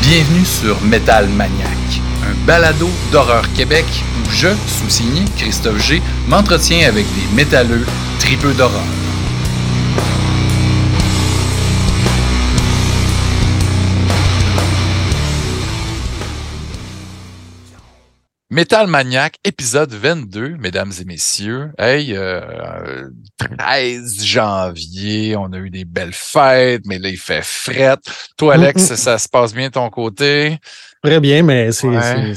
Bienvenue sur Metal Maniac, un balado d'horreur Québec où je, sous-signé Christophe G, m'entretiens avec des métalleux tripeux d'horreur. Metal Maniac, épisode 22, mesdames et messieurs. Hey, euh, 13 janvier, on a eu des belles fêtes, mais là, il fait fret. Toi, Alex, Mm, mm. ça se passe bien de ton côté? Très bien, mais c'est Ouais.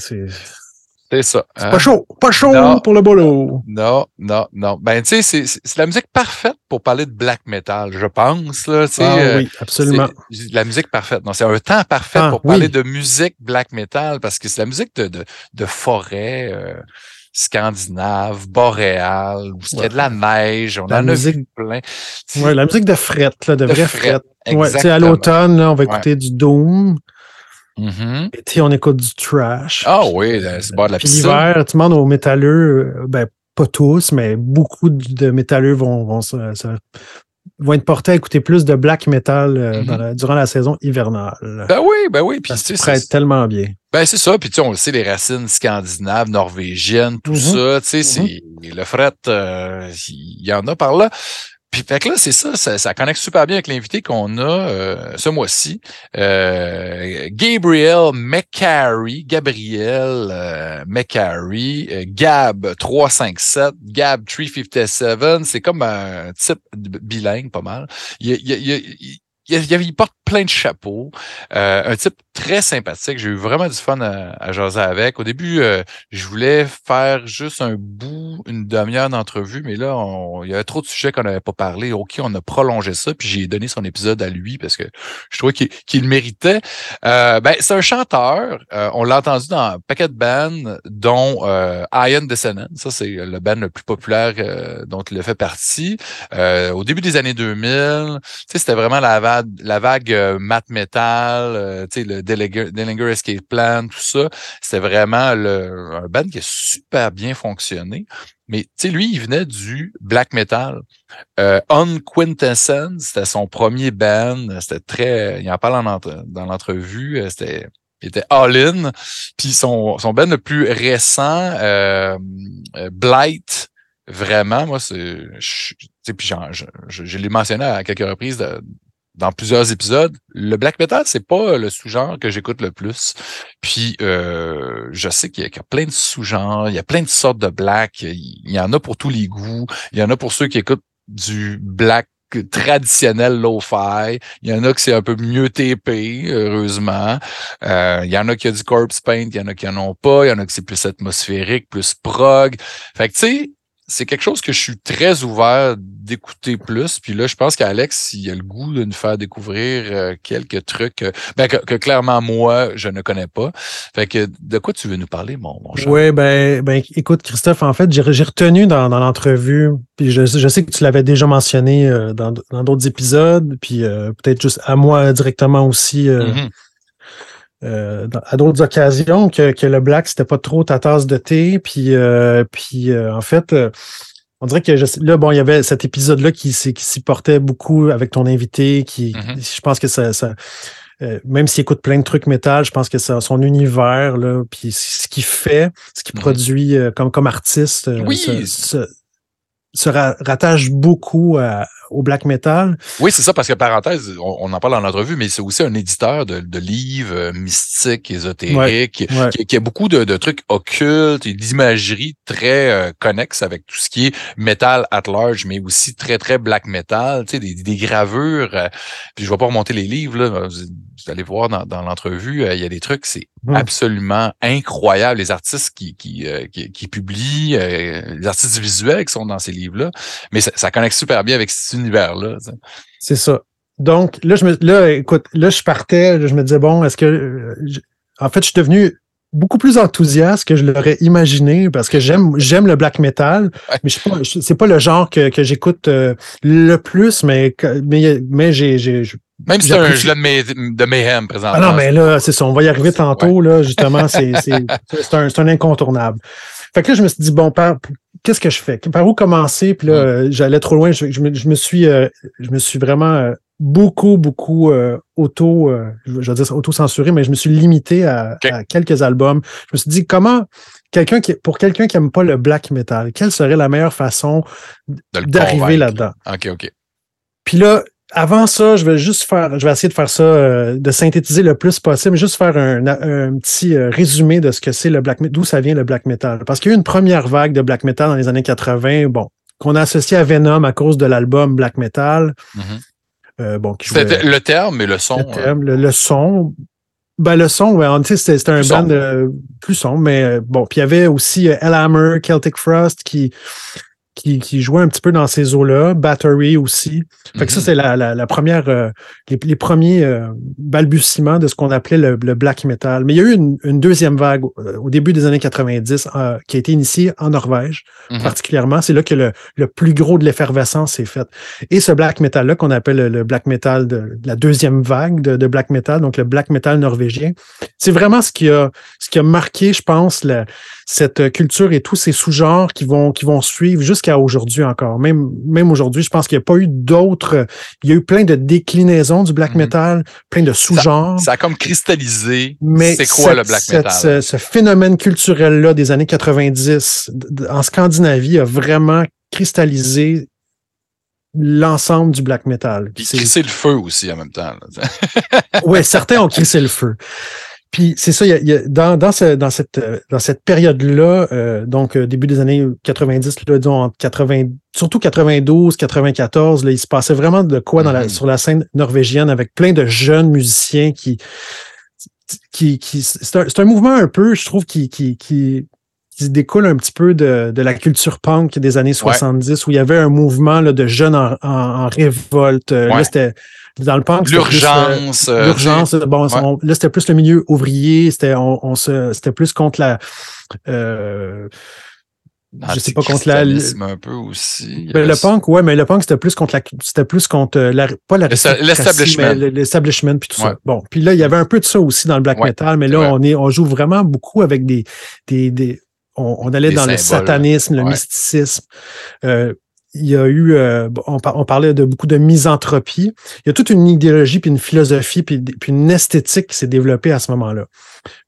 C'est- ça. c'est hein? pas chaud. Pas chaud Non. pour le boulot. Non, non, non. Ben, tu sais, c'est- la musique parfaite pour parler de black metal, je pense. Là, Ah euh, oui, absolument. la musique parfaite. Non, c'est un temps parfait Ah, pour parler oui. de musique black metal parce que c'est la musique de, de, de forêt euh, scandinave, boréale, où c'était Ouais. de la neige. On La en musique- a vu plein. Ouais, la musique de fret, là, de, de vrai fret, fret. Ouais, à l'automne, là, on va écouter du Doom. Mhm. L'été, on écoute du trash. Ah oui, c'est bord de la Puis piscine. l'hiver, tu demandes aux métalleux, euh, ben, pas tous, mais beaucoup de métalleux vont, vont, se- se- vont être portés à écouter plus de black metal euh, Mhm. dans la- durant la saison hivernale. Ben oui, ben oui. Puis, ça se prête tellement bien. Ben, c'est ça. Puis, tu sais, on le sait, les racines scandinaves, norvégiennes, tout Mhm. ça, tu sais, le fret, euh, il y en a par là. Puis, fait que là, c'est ça, ça, ça connecte super bien avec l'invité qu'on a euh, ce mois-ci. Euh, Gabriel McCary, Gabriel euh, McCary, euh, Gab 357, Gab 357, c'est comme un type bilingue, pas mal. Il, il, porte plein de chapeaux. Euh, un type très sympathique. J'ai eu vraiment du fun à, à jaser avec. Au début, euh, je voulais faire juste un bout, une demi-heure d'entrevue, mais là, on- il y avait trop de sujets qu'on n'avait pas parlé. OK, on a prolongé ça, puis j'ai donné son épisode à lui parce que je trouvais qu'il le méritait. Euh, ben, c'est un chanteur. Euh, on l'a entendu dans un paquet de bands, dont euh, Iron Descendant. Ça, c'est le band le plus populaire euh, dont il a fait partie. Au début des années 2000, tu sais, c'était vraiment la vague, la vague euh, math metal, euh, le Dillinger, Escape Plan, tout ça. C'était vraiment le, un band qui a super bien fonctionné. Mais lui, il venait du black metal. Euh, Unquintessence, c'était son premier band. C'était très. Il en parle dans l'entrevue. euh, C'était. Il était all-in. Puis son, son band le plus récent, euh, Blight, vraiment, moi, c'est. je- je, l'ai mentionné à quelques reprises dans plusieurs épisodes. Le black metal, c'est pas le sous-genre que j'écoute le plus. Puis euh, je sais qu'il y, a- plein de sous-genres, il y a plein de sortes de black. Il y en a pour tous les goûts. Il y en a pour ceux qui écoutent du black traditionnel lo-fi. Il y en a que c'est un peu mieux TP, heureusement. Euh, il y en a qui a du corpse paint, il y en a qui en ont pas. Il y en a que c'est plus atmosphérique, plus prog. Fait que tu sais, c'est quelque chose que je suis très ouvert d'écouter plus. Puis là, je pense qu'Alex, il a le goût de nous faire découvrir euh, quelques trucs euh, ben, que, que clairement, moi, je ne connais pas. Fait que de quoi tu veux nous parler, mon, mon cher? Oui, ben, ben, écoute, Christophe, en fait, j'ai retenu dans, dans l'entrevue, puis je, je sais que tu l'avais déjà mentionné euh, dans dans d'autres épisodes, puis euh, peut-être juste à moi directement aussi euh, Mhm. Euh, à d'autres occasions, que, que le black, c'était pas trop ta tasse de thé. Puis, euh, puis euh, en fait, euh, on dirait que je là, bon, il y avait cet épisode-là qui, s'y- qui s'y portait beaucoup avec ton invité, qui, Mhm. je pense que ça. ça euh, même s'il écoute plein de trucs métal, je pense que ça, son univers, là, puis ce qu'il fait, ce qu'il Mhm. produit euh, comme, comme artiste, Oui. se, se- se ra- rattache beaucoup à- au black metal. Oui, c'est ça, parce que parenthèse, on, on en parle en entrevue, mais c'est aussi un éditeur de, de livres euh, mystiques, ésotériques, Ouais. qui, qui a beaucoup de, de trucs occultes et d'imagerie très euh, connexe avec tout ce qui est métal at large, mais aussi très, très black metal, tu sais, des, des gravures. euh, puis je vais pas remonter les livres, là, vous, vous allez voir dans, dans l'entrevue, euh, il y a des trucs, c'est absolument incroyable. Les artistes qui, qui, euh, qui, qui publient, euh, les artistes visuels qui sont dans ces livres-là, mais ça, ça connecte super bien avec univers-là. C'est ça. Donc, là, je me, là, écoute, là, je partais, là, je me disais, bon, est-ce que. euh, je- en fait, je suis devenu beaucoup plus enthousiaste que je l'aurais imaginé parce que j'aime j'aime le black metal, Ouais. mais je suis pas- c'est pas le genre que, que j'écoute euh, le plus, mais, mais, mais j'ai. Même si c'est un gilet de, May- de Mayhem présentement. Ah non, mais là, c'est ça, on va y arriver tantôt, là, justement, c'est un, c'est un incontournable. Fait que là, je me suis dit, bon, par, qu'est-ce que je fais? Par où commencer? Puis là, euh, j'allais trop loin. Je, je me, je me suis, euh, je me suis vraiment euh, beaucoup, beaucoup euh, auto, euh, je vais dire auto-censuré, mais je me suis limité à, à quelques albums. Je me suis dit, comment quelqu'un qui, pour quelqu'un qui aime pas le black metal, quelle serait la meilleure façon d'arriver là-dedans? OK, OK. Puis là, avant ça, je vais juste faire, je vais essayer de faire ça, euh, de synthétiser le plus possible, juste faire un, un petit euh, résumé de ce que c'est le black metal, d'où ça vient le black metal. Parce qu'il y a eu une première vague de black metal dans les années 80, bon, qu'on a associé à Venom à cause de l'album Black Metal. Mhm. Euh, bon, jouait- C'était le terme, mais le son. le, euh, thème, le, le son. Ben, le son, ouais, c'était c'était un band euh, plus sombre, mais euh, bon. Puis il y avait aussi Elhammer, Celtic Frost qui, qui, qui jouait un petit peu dans ces eaux-là, Battery aussi. Fait que ça, mhm. c'est la, la, la première, euh, les, les premiers euh, balbutiements de ce qu'on appelait le, le black metal. Mais il y a eu une, une deuxième vague euh, au début des années 90 euh, qui a été initiée en Norvège, Mhm. particulièrement. C'est là que le, le plus gros de l'effervescence s'est fait. Et ce black metal-là, qu'on appelle le, le black metal de, de la deuxième vague de, de black metal, donc le black metal norvégien, c'est vraiment ce qui a, ce qui a marqué, je pense, la- cette culture et tous ces sous-genres qui vont, qui vont suivre jusqu'à aujourd'hui encore. Même, même aujourd'hui, je pense qu'il n'y a pas eu d'autres. Il y a eu plein de déclinaisons du black Mhm. metal, plein de sous-genres. Ça a comme cristallisé. Mais C'est quoi le black cette- metal? Ce, ce phénomène culturel-là des années 90 d- d- en Scandinavie a vraiment cristallisé l'ensemble du black metal. Puis crisser le feu aussi en même temps. Ouais, certains ont crissé le feu. Puis c'est ça, il y a- il y a- dans, dans, ce- dans cette, dans cette période-là, euh, donc euh, début des années 90, là, disons entre 80, surtout 92, 94, là, il se passait vraiment de quoi dans la, Mhm. sur la scène norvégienne avec plein de jeunes musiciens qui. qui, qui c'est un, c'est un mouvement un peu, je trouve, qui, qui, qui, qui se découle un petit peu de, de la culture punk des années 70, où il y avait un mouvement là, de jeunes en, en, en révolte. Euh, Ouais. Là, c'était dans le punk. euh, L'urgence. euh, L'urgence, bon, ouais. on- là, c'était plus le milieu ouvrier, c'était on, on se c'était plus contre la euh, je sais pas contre la un peu aussi. Ben, le ça. punk, ouais, mais le punk, c'était plus contre la c'était plus contre euh, la pas la l'establishment. l'establishment puis tout Ouais. ça. Bon, puis là, il y avait un peu de ça aussi dans le black Ouais, metal, mais là, on est on joue vraiment beaucoup avec des des, des on, on allait dans le satanisme, le mysticisme. Euh, il y a eu, euh, on parlait de beaucoup de misanthropie. Il y a toute une idéologie, puis une philosophie, puis, puis une esthétique qui s'est développée à ce moment-là.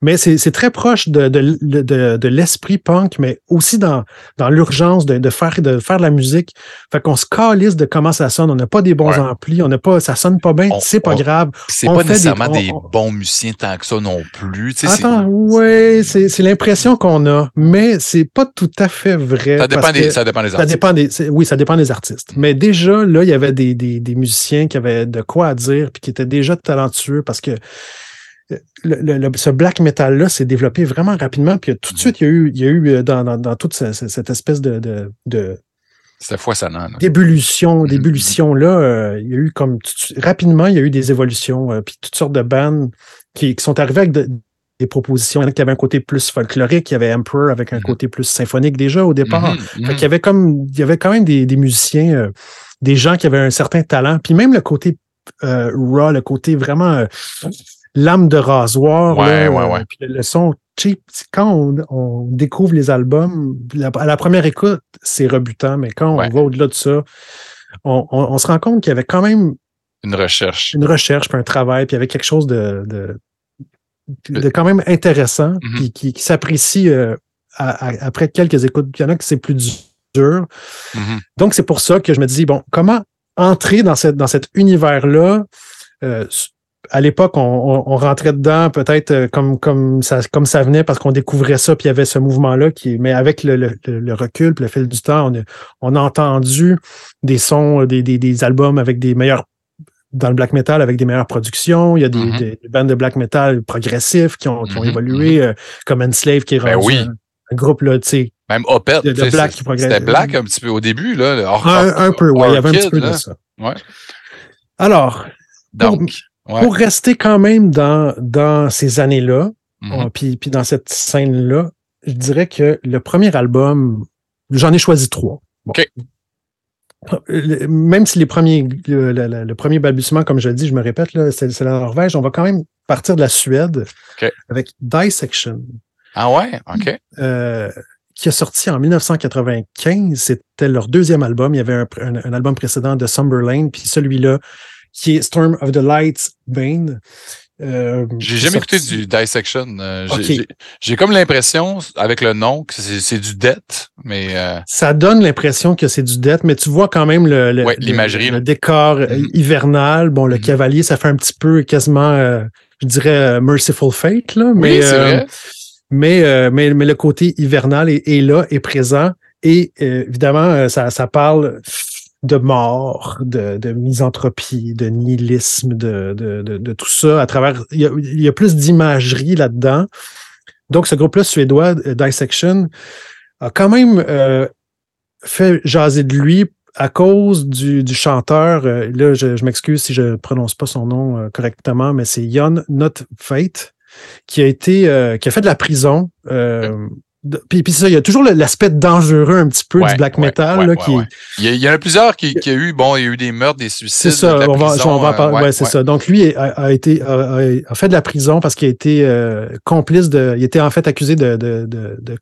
Mais c'est très proche de, de, de, de l'esprit punk, mais aussi dans, dans l'urgence de, de, faire, de faire de la musique. Fait qu'on se calisse de comment ça sonne. On n'a pas des bons Ouais. amplis, on n'a pas, ça sonne pas bien, c'est pas on- grave. C'est pas fait des- nécessairement on- des, on- bons musiciens tant que ça non plus. Tu sais, c'est- Attends, ouais, c'est l'impression qu'on a, mais c'est pas tout à fait vrai. ça, dépend des, ça dépend des ça artistes. dépend des, oui, ça dépend des artistes. Mais déjà, là, il y avait des, des, des musiciens qui avaient de quoi à dire puis qui étaient déjà talentueux parce que le, le- le- ce black metal-là s'est développé vraiment rapidement. Puis tout de Mhm. suite, il y a eu, il y a eu euh, dans, dans, dans toute ce- ce- cette espèce de, de, de C'était foisonnant. là. d'ébullition, Mhm. d'ébullition-là, euh, il y a eu comme rapidement, il y a eu des évolutions, euh, puis toutes sortes de bandes qui, qui sont arrivées avec de- des propositions. Il y en a qui avaient un côté plus folklorique, il y avait Emperor avec un Mhm. côté plus symphonique déjà au départ. Mhm, Fait qu'il y avait comme il y avait quand même des, des musiciens, euh, des gens qui avaient un certain talent. Puis même le côté euh, raw, le côté vraiment euh, lame de rasoir. Ouais, là, ouais, ouais. puis le, son cheap. Quand on, on découvre les albums, la- à la première écoute, c'est rebutant, mais quand on va au-delà de ça, on, on- on se rend compte qu'il y avait quand même Une recherche. une recherche, puis un travail, puis il y avait quelque chose de, de, de quand même intéressant, Mhm. puis qui, qui s'apprécie euh, après quelques écoutes. Il y en a que c'est plus dur. Mhm. Donc, c'est pour ça que je me dis, bon, comment entrer dans, cette, dans cet univers-là? Euh, à l'époque, on, on- on rentrait dedans peut-être euh, comme, comme, ça, comme ça venait parce qu'on découvrait ça, puis il y avait ce mouvement-là. qui Mais avec le, le- le- le recul, puis le fil du temps, on a, on a entendu des sons, des, des, des albums avec des meilleurs dans le black metal avec des meilleures productions. Il y a des, Mhm. des bandes de black metal progressifs qui ont, qui ont Mhm, évolué, euh, comme Enslave qui est Ben oui. un, un groupe là, tu sais, Même Opeth. De- Black qui progresse. C'était Black un petit peu au début. Là, Or- un, un peu, ouais, il y avait un petit peu de ça. Ouais. Alors, Donc, ouais. pour rester quand même dans, dans ces années-là, Mhm. euh, puis, puis dans cette scène-là, je dirais que le premier album, j'en ai choisi trois. Bon. Même si les premiers, le, le- le- le premier balbutiement, comme je le dis, je me répète, c'est la Norvège, on va quand même partir de la Suède OK. avec Dissection. Ah ouais? OK. euh, qui a sorti en 1995. C'était leur deuxième album. Il y avait un, un, album précédent de Summerlane, puis celui-là qui est Storm of the Lights Bane. Euh, j'ai jamais écouté du Dissection. Euh, j'ai comme l'impression, avec le nom, que c'est du Death, mais... Euh, Ça donne l'impression que c'est du Death, mais tu vois quand même le, le, le, décor mm-hmm. hivernal. Bon, le mm-hmm. cavalier, ça fait un petit peu quasiment, je dirais, Merciful Fate, là, mais, vrai. mais, mais, mais, le côté hivernal est, est là, est présent. Et évidemment, ça, ça parle de mort, de, de, misanthropie, de nihilisme, de, de, de, tout ça à travers. Il y a, il y a plus d'imagerie là-dedans. Donc, ce groupe-là suédois, euh, Dissection, a quand même euh, fait jaser de lui à cause du, du chanteur. Euh, là, je, je m'excuse si je ne prononce pas son nom correctement, mais c'est Jon Not Fate, qui a été qui a fait de la prison. Puis, puis ça, il y a toujours l'aspect dangereux un petit peu du black metal. là, qui... il, y en a plusieurs qui, qui, a eu, bon, il y a eu des meurtres, des suicides. C'est ça, on va, on va parler. ouais, c'est ça. Donc lui a, a été a, fait de la prison parce qu'il a été euh, complice de. Il était en fait accusé de, de, de, de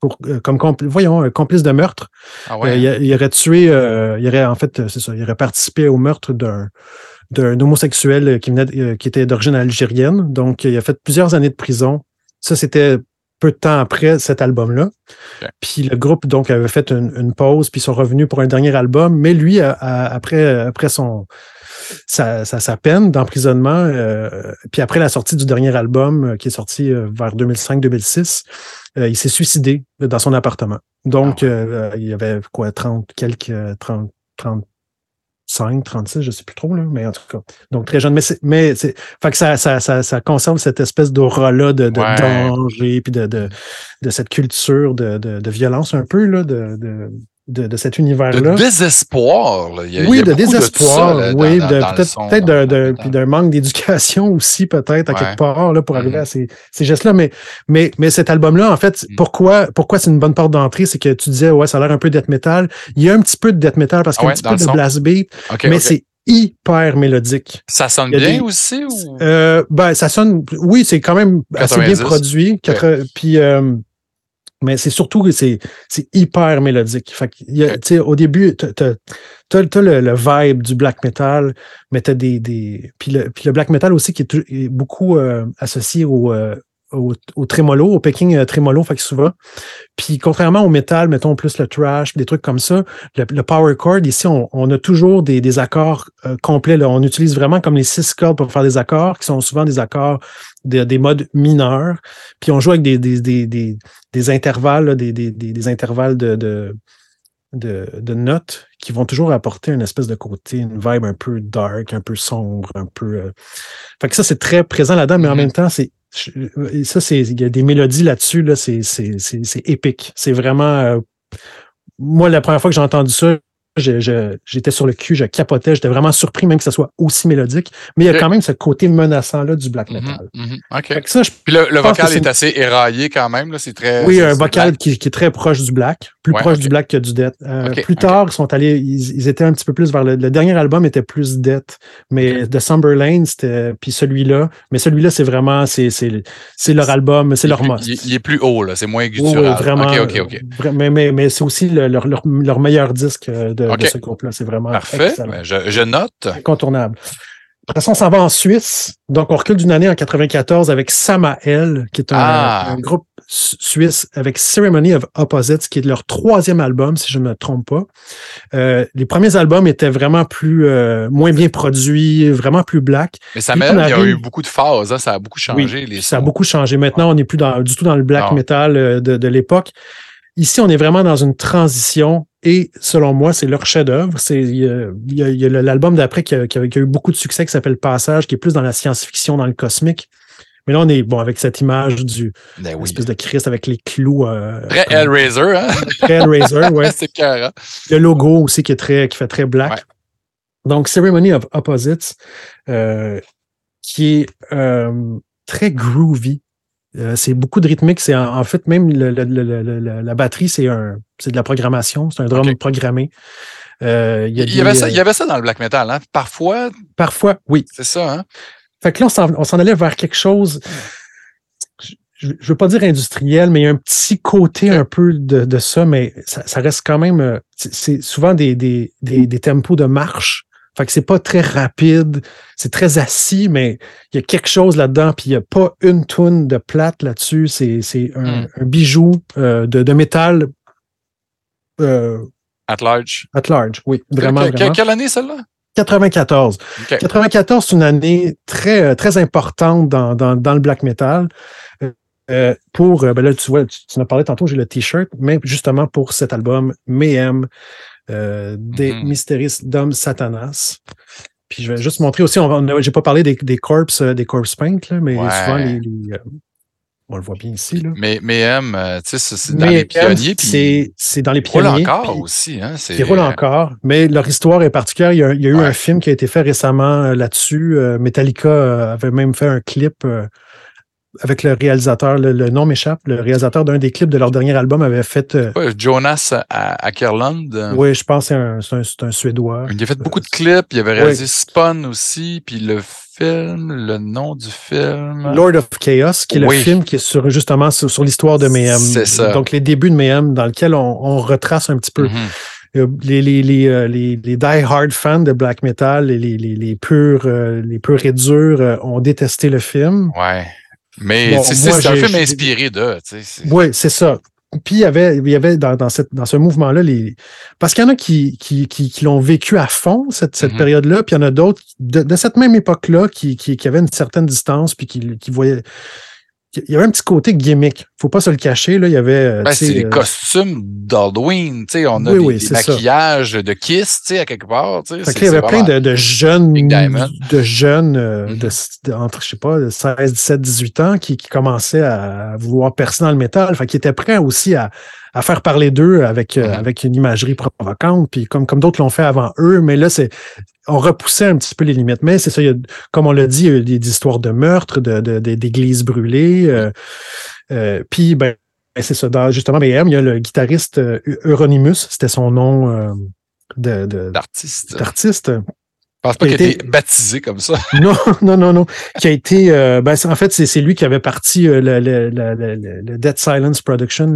pour, euh, comme voyons, complice de meurtre. Ah euh, il, il, aurait tué, il aurait en fait, c'est ça, il aurait participé au meurtre d'un d'un homosexuel qui venait, qui était d'origine algérienne. Donc, il a fait plusieurs années de prison. Ça, c'était peu de temps après cet album-là. Puis le groupe donc avait fait une, pause, puis ils sont revenus pour un dernier album. Mais lui, après, après son sa, sa, peine d'emprisonnement, euh, puis après la sortie du dernier album euh, qui est sorti euh, vers 2005-2006, il s'est suicidé dans son appartement. Donc, ah il y avait quoi, 30, quelques 30, 30 5, 36, je sais plus trop, là, mais en tout cas. Donc très jeune. Mais c'est, mais c'est, fait que ça, ça, ça, ça conserve cette espèce d'aura-là de, de danger, puis de, de, de, cette culture de, de, de violence un peu, là, de, de de, de, cet univers-là. De désespoir. Là. oui, de désespoir. oui, peut-être peut d'un manque d'éducation aussi, peut-être, à quelque part, là, pour arriver mm-hmm. à ces, ces gestes-là. Mais, mais, mais cet album-là, en fait, mm. pourquoi, pourquoi c'est une bonne porte d'entrée? C'est que tu disais, ouais, ça a l'air un peu death metal. Il y a un petit peu de death metal parce qu'il y a un petit peu de blast beat, mais c'est hyper mélodique. Ça sonne bien aussi? Ou... Euh, ben, ça sonne, oui, c'est quand même assez bien produit. Puis, euh, mais c'est surtout que c'est hyper mélodique. Fait que, au début, tu as, le, le, vibe du black metal, mais tu des. des puis, le, puis le black metal aussi qui est, beaucoup euh, associé au, euh, au, au trémolo, au picking euh, trémolo, fait que souvent. Puis contrairement au métal, mettons plus le trash, des trucs comme ça, le, power chord, ici, on, on, a toujours des, des accords euh, complets. Là. On utilise vraiment comme les six cordes pour faire des accords, qui sont souvent des accords des modes mineurs. Puis on joue avec des, des, des, des, des intervalles, des, des, des, intervalles de, de, de, de, notes qui vont toujours apporter une espèce de côté, une vibe un peu dark, un peu sombre, un peu. Euh... Fait que ça, c'est très présent là-dedans, mais en mm-hmm. même temps, c'est ça, c'est, il y a des mélodies là-dessus, là, c'est, c'est, c'est, épique. C'est vraiment, euh, moi, la première fois que j'ai entendu ça, j'étais sur le cul, je capotais, j'étais vraiment surpris même que ça soit aussi mélodique. Mais il y a quand même ce côté menaçant-là du black mhm, metal. Mm Puis le, vocal est, assez éraillé quand même, c'est très. Oui, un vocal qui, est très proche du black, plus proche du black que du death. Euh, plus tard, ils sont allés, ils, étaient un petit peu plus vers le, le dernier album était plus death, mais The Somber Lane, c'était, puis celui-là, mais celui-là, c'est vraiment, c'est, leur album, c'est leur must. Il, est plus haut, là, c'est moins guttural. Oui, vraiment. Mais, mais, mais c'est aussi leur, leur, leur, meilleur disque euh, de, de ce groupe-là. C'est vraiment Parfait. Ben, je, je, note. Incontournable. Après ça, on s'en va en Suisse. Donc, on recule d'une année en 94 avec Samael, qui est un, ah. un, groupe suisse avec Ceremony of Opposites, qui est leur troisième album, si je ne me trompe pas. Euh, les premiers albums étaient vraiment plus euh, moins bien produits, vraiment plus black. Mais Samael, il y a eu beaucoup de phases, hein, ça a beaucoup changé. les ça a beaucoup changé. Maintenant, on n'est plus dans, du tout dans le black metal euh, de, de l'époque. Ici, on est vraiment dans une transition et selon moi, c'est leur chef-d'œuvre. Il y a, l'album d'après qui, qui, a eu beaucoup de succès qui s'appelle Passage, qui est plus dans la science-fiction, dans le cosmique. Mais là, on est bon avec cette image du ben espèce de Christ avec les clous. Euh, très Hellraiser, hein? Très Hellraiser, ouais. c'est carré. Le logo aussi qui est très, qui fait très black. Donc, Ceremony of Opposites, euh, qui est euh, très groovy. Euh, c'est beaucoup de rythmique. C'est en, fait même la batterie, c'est un, c'est de la programmation. C'est un drum programmé. Euh, il, y avait ça, il y avait ça dans le black metal, hein? Parfois. Parfois, oui. C'est ça, hein? Fait que là, on s'en allait vers quelque chose. je, veux pas dire industriel, mais il y a un petit côté un peu de, de ça, mais ça, ça reste quand même, euh, c'est- souvent des, des, des, des tempos de marche. Fait que c'est pas très rapide, c'est très assis, mais il y a quelque chose là-dedans, puis il y a pas une toune de plate là-dessus. C'est, c'est un, Hmm. un bijou euh, de, de métal euh, At large? at large. Oui, vraiment, Que- que- vraiment. Quelle année, celle-là? 94. OK. 94, c'est une année très, euh, très importante dans, dans, dans le black metal. Euh, pour, ben là, tu vois, tu, tu en as parlé tantôt, j'ai le t-shirt, mais justement pour cet album, Mayhem, euh, des Mhm. Mysteries Dom Satanas. Puis je vais juste montrer aussi, on, on a- j'ai pas parlé des, des corps, euh, des mais Ouais. souvent les, les, on le voit bien ici. Là. Mais, mais M, euh, tu sais, c'est- dans les pionniers. C'est, c'est dans les il roule pionniers. encore puis- aussi. Hein, c'est- qui roule encore, mais leur histoire est particulière. Il y a, il y a eu Ouais. un film qui a été fait récemment euh, là-dessus. Euh, Metallica euh, avait même fait un clip euh, avec le réalisateur, le, le nom m'échappe, le réalisateur d'un des clips de leur dernier album avait fait, euh, Ouais, Jonas à euh, oui, je pense que c'est un, Suédois. Il a fait beaucoup de clips. Il avait Ouais. réalisé Spawn aussi. Puis le film, le nom du film. Lord of Chaos, qui est Oui. le film qui est sur, justement sur, sur l'histoire de Mayhem. C'est ça. Donc, les débuts de Mayhem, dans lequel on, on retrace un petit peu Mhm. Euh, les, les, les, euh, les, les die-hard fans de black metal, et les, les, les purs, les purs et durs ont détesté le film. Ouais. Mais Bon, c'est un film inspiré de. Oui, c'est ça. Puis il y avait, il y avait dans, dans, cette, dans ce mouvement-là, les. Parce qu'il y en a qui, qui, qui, qui l'ont vécu à fond, cette, cette Mhm. période-là, puis il y en a d'autres de, de cette même époque-là qui, qui, qui avaient une certaine distance, puis qui, qui voyaient. Il y avait un petit côté gimmick. Faut pas se le cacher. Là. Il y avait. euh, Ben, c'est les euh, costumes d'Halloween, tu sais, on a Oui, des, oui, des c'est ça. maquillages de Kiss, tu sais, à quelque part, tu sais. Fait il y avait plein de, de jeunes, de jeunes euh, Mhm. de, de- entre, je sais pas, de 16, 17, 18 ans qui, qui commençaient à vouloir percer dans le métal. Fait qu'ils étaient prêts aussi à, à faire parler d'eux avec, euh, Mhm. avec une imagerie provocante, puis comme, comme d'autres l'ont fait avant eux. Mais là, c'est on repoussait un petit peu les limites. Mais c'est ça, il y a, comme on l'a dit, il y a eu des, des histoires de meurtres, de, de- de- d'églises brûlées. euh, euh, puis, ben, c'est ça. Dans, justement, BM, il y a le guitariste euh, Euronymous, c'était son nom euh, d'artiste. Pense pas qu'il a été- été baptisé comme ça. Non, non, non, non. Qui a été. euh, ben, en fait, c'est lui qui avait parti euh, le, le, le, le- le- le Dead Silence Production,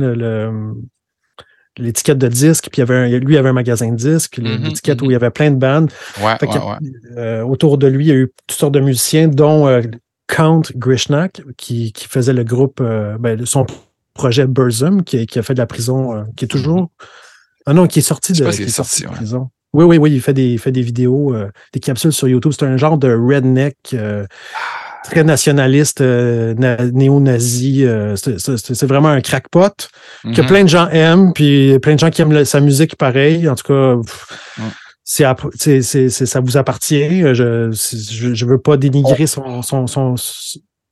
l'étiquette de disque, puis il avait un- lui, il avait un magasin de disques, Mhm, l'étiquette mhm. où il y avait plein de bandes. Ouais, ouais, ouais. euh, autour de lui, il y a eu toutes sortes de musiciens, dont Count Grishnak, qui, qui faisait le groupe, ben, son projet Burzum, qui, qui a fait de la prison, qui est toujours. Ah non, qui est sorti de, est sorti de prison. Oui, oui, oui, il fait des, il fait des vidéos, euh, des capsules sur YouTube. C'est un genre de redneck euh, très nationaliste, euh, na- néo-nazi. euh, c'est- vraiment un crackpot que Mhm. plein de gens aiment, puis plein de gens qui aiment sa musique pareil. En tout cas, pff, c'est- c'est- ça vous appartient. Je je veux pas dénigrer son, son, son-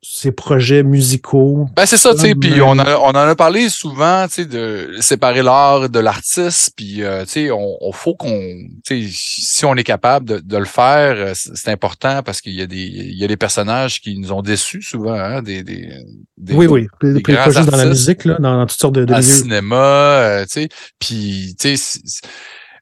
ses projets musicaux. Ben, c'est ça, tu sais, puis on, a- on en a parlé souvent, tu sais, de séparer l'art de l'artiste, puis, euh, tu sais, on, on faut qu'on, tu sais, si on est capable de, de le faire, euh, c'est important parce qu'il y a des, il y a des personnages qui nous ont déçus souvent, hein, des, des, des- oui, oui. Puis des pas juste dans la musique, là, dans, dans toutes sortes de, de milieux. cinéma, euh, tu sais, puis, tu sais,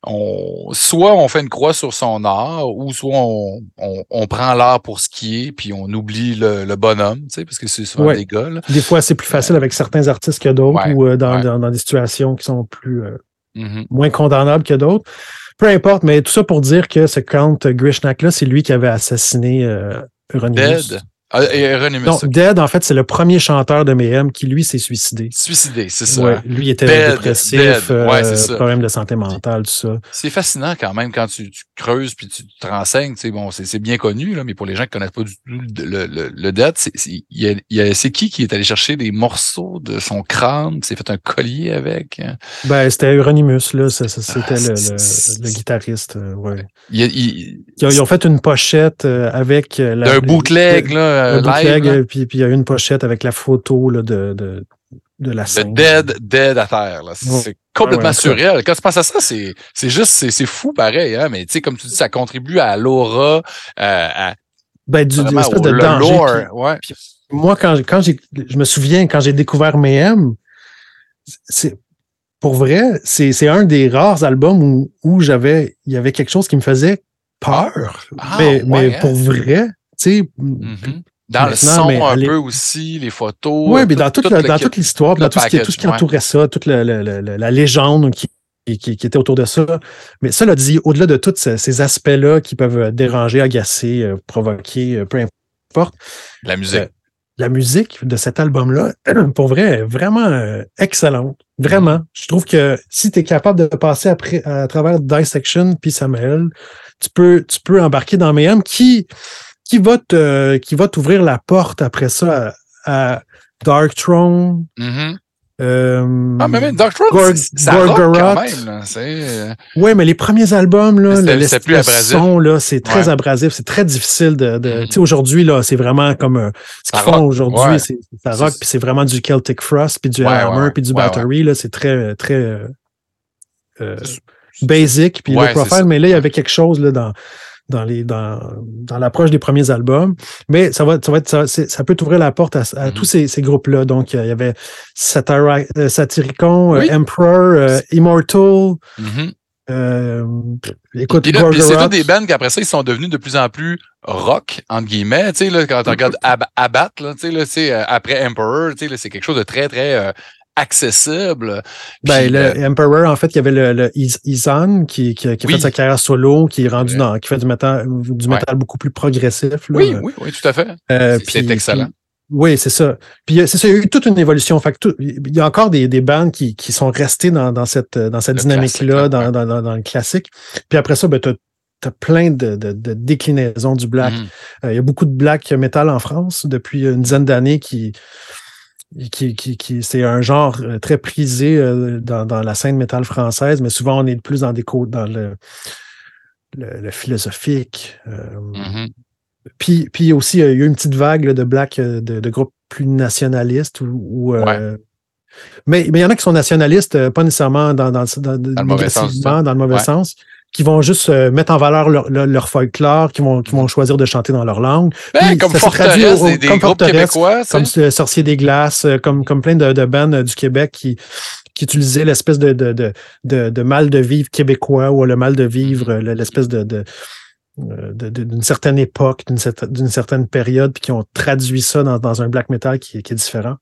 on, soit on fait une croix sur son art, ou soit on, on, on prend l'art pour ce qui est, puis on oublie le, le bonhomme, tu sais, parce que c'est souvent Ouais. des gars, là. Des fois, c'est plus facile avec certains artistes que d'autres Ouais, ou euh, dans, ouais. dans, dans des situations qui sont plus euh, Mhm. moins condamnables que d'autres. Peu importe, mais tout ça pour dire que ce Count Grishnak-là, c'est lui qui avait assassiné euh, Euronymous. Dead. Ah, et Non. Dead, en fait, c'est le premier chanteur de Mayhem qui, lui, s'est suicidé. Suicidé, c'est ça. Ouais, lui était Dead, dépressif, dead. Ouais, euh, ça. problème de santé mentale, tout ça. C'est fascinant quand même quand tu, tu creuses puis tu te renseignes. Bon, c'est bien connu, là, mais pour les gens qui connaissent pas du tout le, le, le Dead, c'est qui qui est allé chercher des morceaux de son crâne, s'est fait un collier avec. hein? Ben, c'était Euronymous, là, ça- c'était Ah, le, guitariste. ouais. Il, il- Ils, ont, fait une pochette euh, avec euh, la, d'un le- bootleg, là, euh, live, là, euh, puis, puis il y a eu une pochette avec la photo là, de, de, de la scène. Dead, Dead à terre. C'est Ouais. complètement Ouais, ouais, surréel. Quand tu penses à ça, c'est c'est juste, c'est c'est fou pareil. Hein? Mais tu sais, comme tu dis, ça contribue à l'aura, euh, à Ben, du, espèce de danger. lore. ouais. moi, quand, quand j'ai, je me souviens, quand j'ai découvert Mayhem, c'est, pour vrai, c'est, c'est un des rares albums où, où j'avais, il y avait quelque chose qui me faisait peur. Ah, mais, ouais, mais hein? pour vrai, tu sais, Mhm. Dans le son un peu aussi, les photos. Oui, mais dans, toute, dans toute l'histoire, dans tout, ce qui, tout ce qui entourait ça, toute la, la légende qui, qui, qui, était autour de ça. Mais cela dit, au-delà de tous ces, aspects-là qui peuvent déranger, agacer, euh, provoquer, euh, peu importe. La musique. Euh, la musique de cet album-là, pour vrai, est vraiment excellente. Vraiment. Je trouve que si tu es capable de passer après, à travers Dissection puis Samuel, tu peux, tu peux embarquer dans Mayhem qui, qui va te, qui va t'ouvrir la porte après ça à, Dark Throne. Mm-hmm. Euh, ah, mais même Dark Throne, ça quand même. Euh, oui, mais les premiers albums, là, le, le, plus son, là, c'est très abrasif, c'est très difficile de. de mm-hmm. Tu sais, aujourd'hui, là, c'est vraiment comme euh, ce qu'ils font aujourd'hui, c'est ça rock, puis c'est vraiment du Celtic Frost, puis du Hammer, puis du Battery, là, c'est très, très euh, basic, puis le profile, mais là, il y avait quelque chose là, dans dans les dans, dans l'approche des premiers albums. Mais ça va, ça va être ça, ça peut t'ouvrir la porte à, mm-hmm. tous ces, ces groupes-là. Donc, il y avait euh, Satyricon, euh, Emperor, euh, Immortal. Mm-hmm. euh, écoute, c'est tous des bands qu'après ça, ils sont devenus de plus en plus rock, entre guillemets. Tu sais, là, quand tu regardes Ab Abat, là, tu sais, là, après Emperor, tu sais, c'est quelque chose de très, très accessible. Ben, le Emperor, en fait, il y avait le, le Izan qui, qui, qui a fait sa carrière solo, qui est rendu dans, qui fait du métal, du métal beaucoup plus progressif. Oui, oui, oui, tout à fait. Euh, c'est excellent. oui, c'est ça. Puis c'est ça, il y a eu toute une évolution. Fait que il y a encore des, des bandes qui, qui sont restées dans, dans cette, dans cette dynamique-là, dans, dans, dans, le classique. Puis après ça, ben, tu as, plein de, de, de, déclinaisons du black. Mm-hmm. Euh, il y a beaucoup de black metal en France depuis une dizaine d'années qui, qui, qui, qui c'est un genre euh, très prisé euh, dans, dans, la scène métal française, mais souvent on est plus dans des côtes dans le, le, philosophique. Euh, mm-hmm. puis, puis aussi, il y a eu une petite vague de black de, de, groupes plus nationalistes ou, mais, mais il y en a qui sont nationalistes, pas nécessairement dans, dans, dans, dans le mauvais sens. Dans le mauvais sens qui vont juste euh, mettre en valeur leur, leur, folklore, qui vont, qui vont choisir de chanter dans leur langue. Ben, comme Forteresse, des, des comme groupes québécois. Comme Sorcier des Glaces, euh, comme, comme plein de, de bands euh, du Québec qui, qui utilisaient l'espèce de, de, de, de, de mal de vivre québécois ou le mal de vivre, mm-hmm. l'espèce de, de d'une certaine époque, d'une certaine période, puis qui ont traduit ça dans, dans un black metal qui, qui est différent.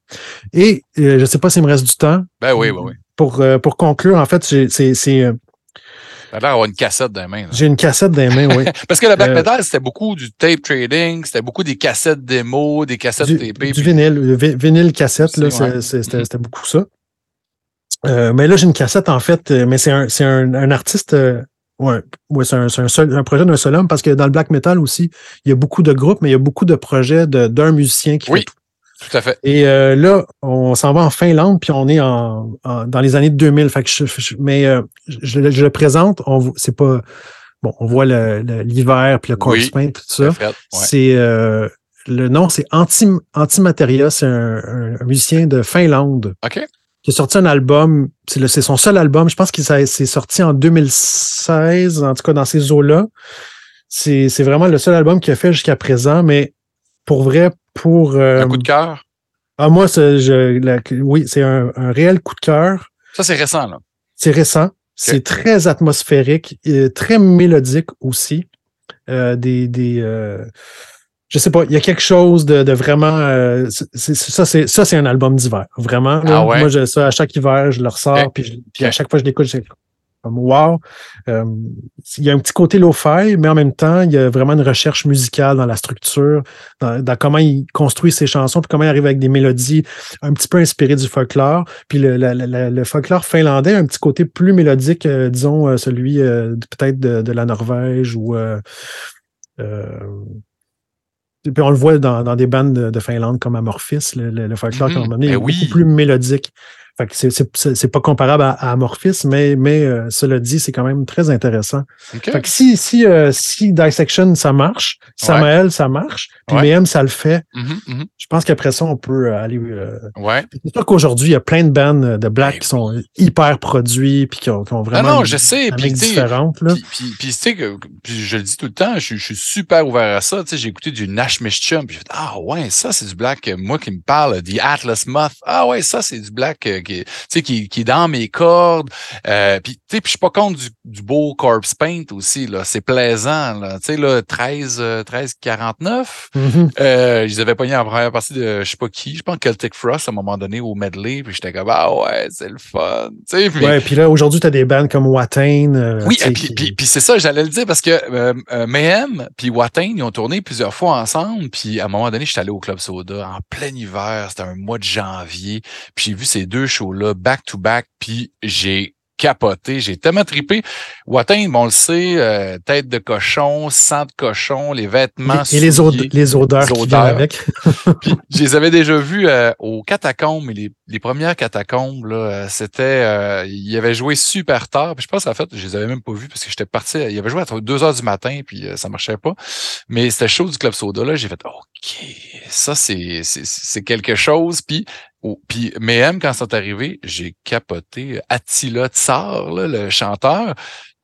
Et je ne sais pas s'il me reste du temps. Ben oui, oui, oui. Pour, pour conclure, en fait, c'est T'as l'air d'avoir une cassette dans les mains. J'ai une cassette dans les mains, oui. Parce que le black euh, metal, c'était beaucoup du tape trading, c'était beaucoup des cassettes démo, des cassettes du, TP. Du vinyle, le vinyle cassette, là, mm-hmm. c'était beaucoup ça. Euh, mais là, j'ai une cassette, en fait, euh, mais c'est un, un, un, artiste. ouais, ouais c'est un, un, un, projet d'un seul homme parce que dans le black metal aussi, il y a beaucoup de groupes, mais il y a beaucoup de projets d'un musicien qui oui. fait tout. Tout à fait. Et euh, là, on s'en va en Finlande, puis on est en, dans les années 2000. Fait que je, mais euh, je, le présente, on c'est pas bon, on voit l'hiver puis le corpse paint tout ça. C'est euh, le nom, c'est Anti Antimateria, c'est un, musicien de Finlande. OK. Qui a sorti un album, c'est son seul album. Je pense qu'il s'est sorti en 2016, en tout cas dans ces eaux-là. C'est vraiment le seul album qu'il a fait jusqu'à présent, mais pour vrai, pour. Euh, un coup de cœur? Ah, moi, je, oui, c'est un, réel coup de cœur. Ça, c'est récent, là. C'est récent. C'est très atmosphérique, et très mélodique aussi. Euh, des. des euh, je sais pas, il y a quelque chose de, vraiment. Euh, ça, c'est ça, c'est un album d'hiver. Vraiment. Ah moi, je, ça, à chaque hiver, je le ressors, puis, puis à chaque fois que je l'écoute, comme wow. Euh, il y a un petit côté low-fi, mais en même temps, il y a vraiment une recherche musicale dans la structure, dans, comment il construit ses chansons, puis comment il arrive avec des mélodies un petit peu inspirées du folklore. Puis le, folklore finlandais a un petit côté plus mélodique, euh, disons, euh, celui peut-être de, la Norvège ou puis on le voit dans, des bandes de, Finlande comme Amorphis, le, folklore mm -hmm. est ben beaucoup plus mélodique. Fait que c'est pas comparable à, à, Amorphis, mais, mais euh, cela dit, c'est quand même très intéressant. Fait que si, si, euh, si Dissection, ça marche, Samael, ça marche, puis ouais. ça le fait, mm-hmm, mm-hmm. je pense qu'après ça, on peut euh, aller. ouais. C'est sûr qu'aujourd'hui, il y a plein de bands de black ben qui sont hyper produits, puis qui ont, vraiment. Non, non, je sais. Puis, différente, là. Puis, puis, tu sais, que je le dis tout le temps, je, je suis super ouvert à ça. Tu sais, j'ai écouté du Nash Mischum, puis j'ai fait Ah ouais, ça, c'est du black, moi qui me parle, The Atlas Moth. Ah ouais, ça, c'est du black qui, qui, qui est dans mes cordes. Euh, puis, tu sais, je suis pas contre du, du, beau corpse paint aussi, là. C'est plaisant, là. Tu sais, là, 13, 13, 49. Mm-hmm. euh, ils avaient pogné en première partie de, je sais pas qui, je pense Celtic Frost à un moment donné au medley, puis j'étais comme, ah ouais, c'est le fun. Tu sais, ouais, puis là, aujourd'hui, tu as des bands comme Watain. Euh, oui, et puis, puis, puis c'est ça, j'allais le dire, parce que euh, euh Mayhem puis Watain, ils ont tourné plusieurs fois ensemble, puis à un moment donné, j'étais allé au Club Soda en plein hiver, c'était un mois de janvier, puis j'ai vu ces deux shows-là back-to-back, puis j'ai capoté. J'ai tellement tripé. Watain, bon, on le sait, euh, tête de cochon, sang de cochon, les vêtements. Et, les, odeurs, les odeurs, qui avec. Puis, je les avais déjà vus euh, aux catacombes, les, les premières catacombes, là, euh, c'était. Euh, il avait joué super tard. Puis je pense, en fait, je les avais même pas vus parce que j'étais parti. Il avait joué à 2 heures du matin, puis ça marchait pas. Mais c'était chaud du Club Soda, là. J'ai fait OK, ça, c'est quelque chose. Puis puis M, quand c'est arrivé, j'ai capoté Attila Tsar, le chanteur,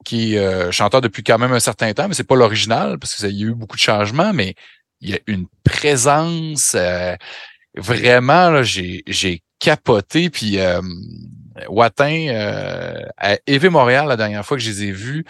qui est euh, chanteur depuis quand même un certain temps, mais c'est pas l'original parce qu'il y a eu beaucoup de changements, mais il y a une présence euh, vraiment, j'ai capoté. Puis euh, Watin, euh, à Évé Montréal, la dernière fois que je les ai vus,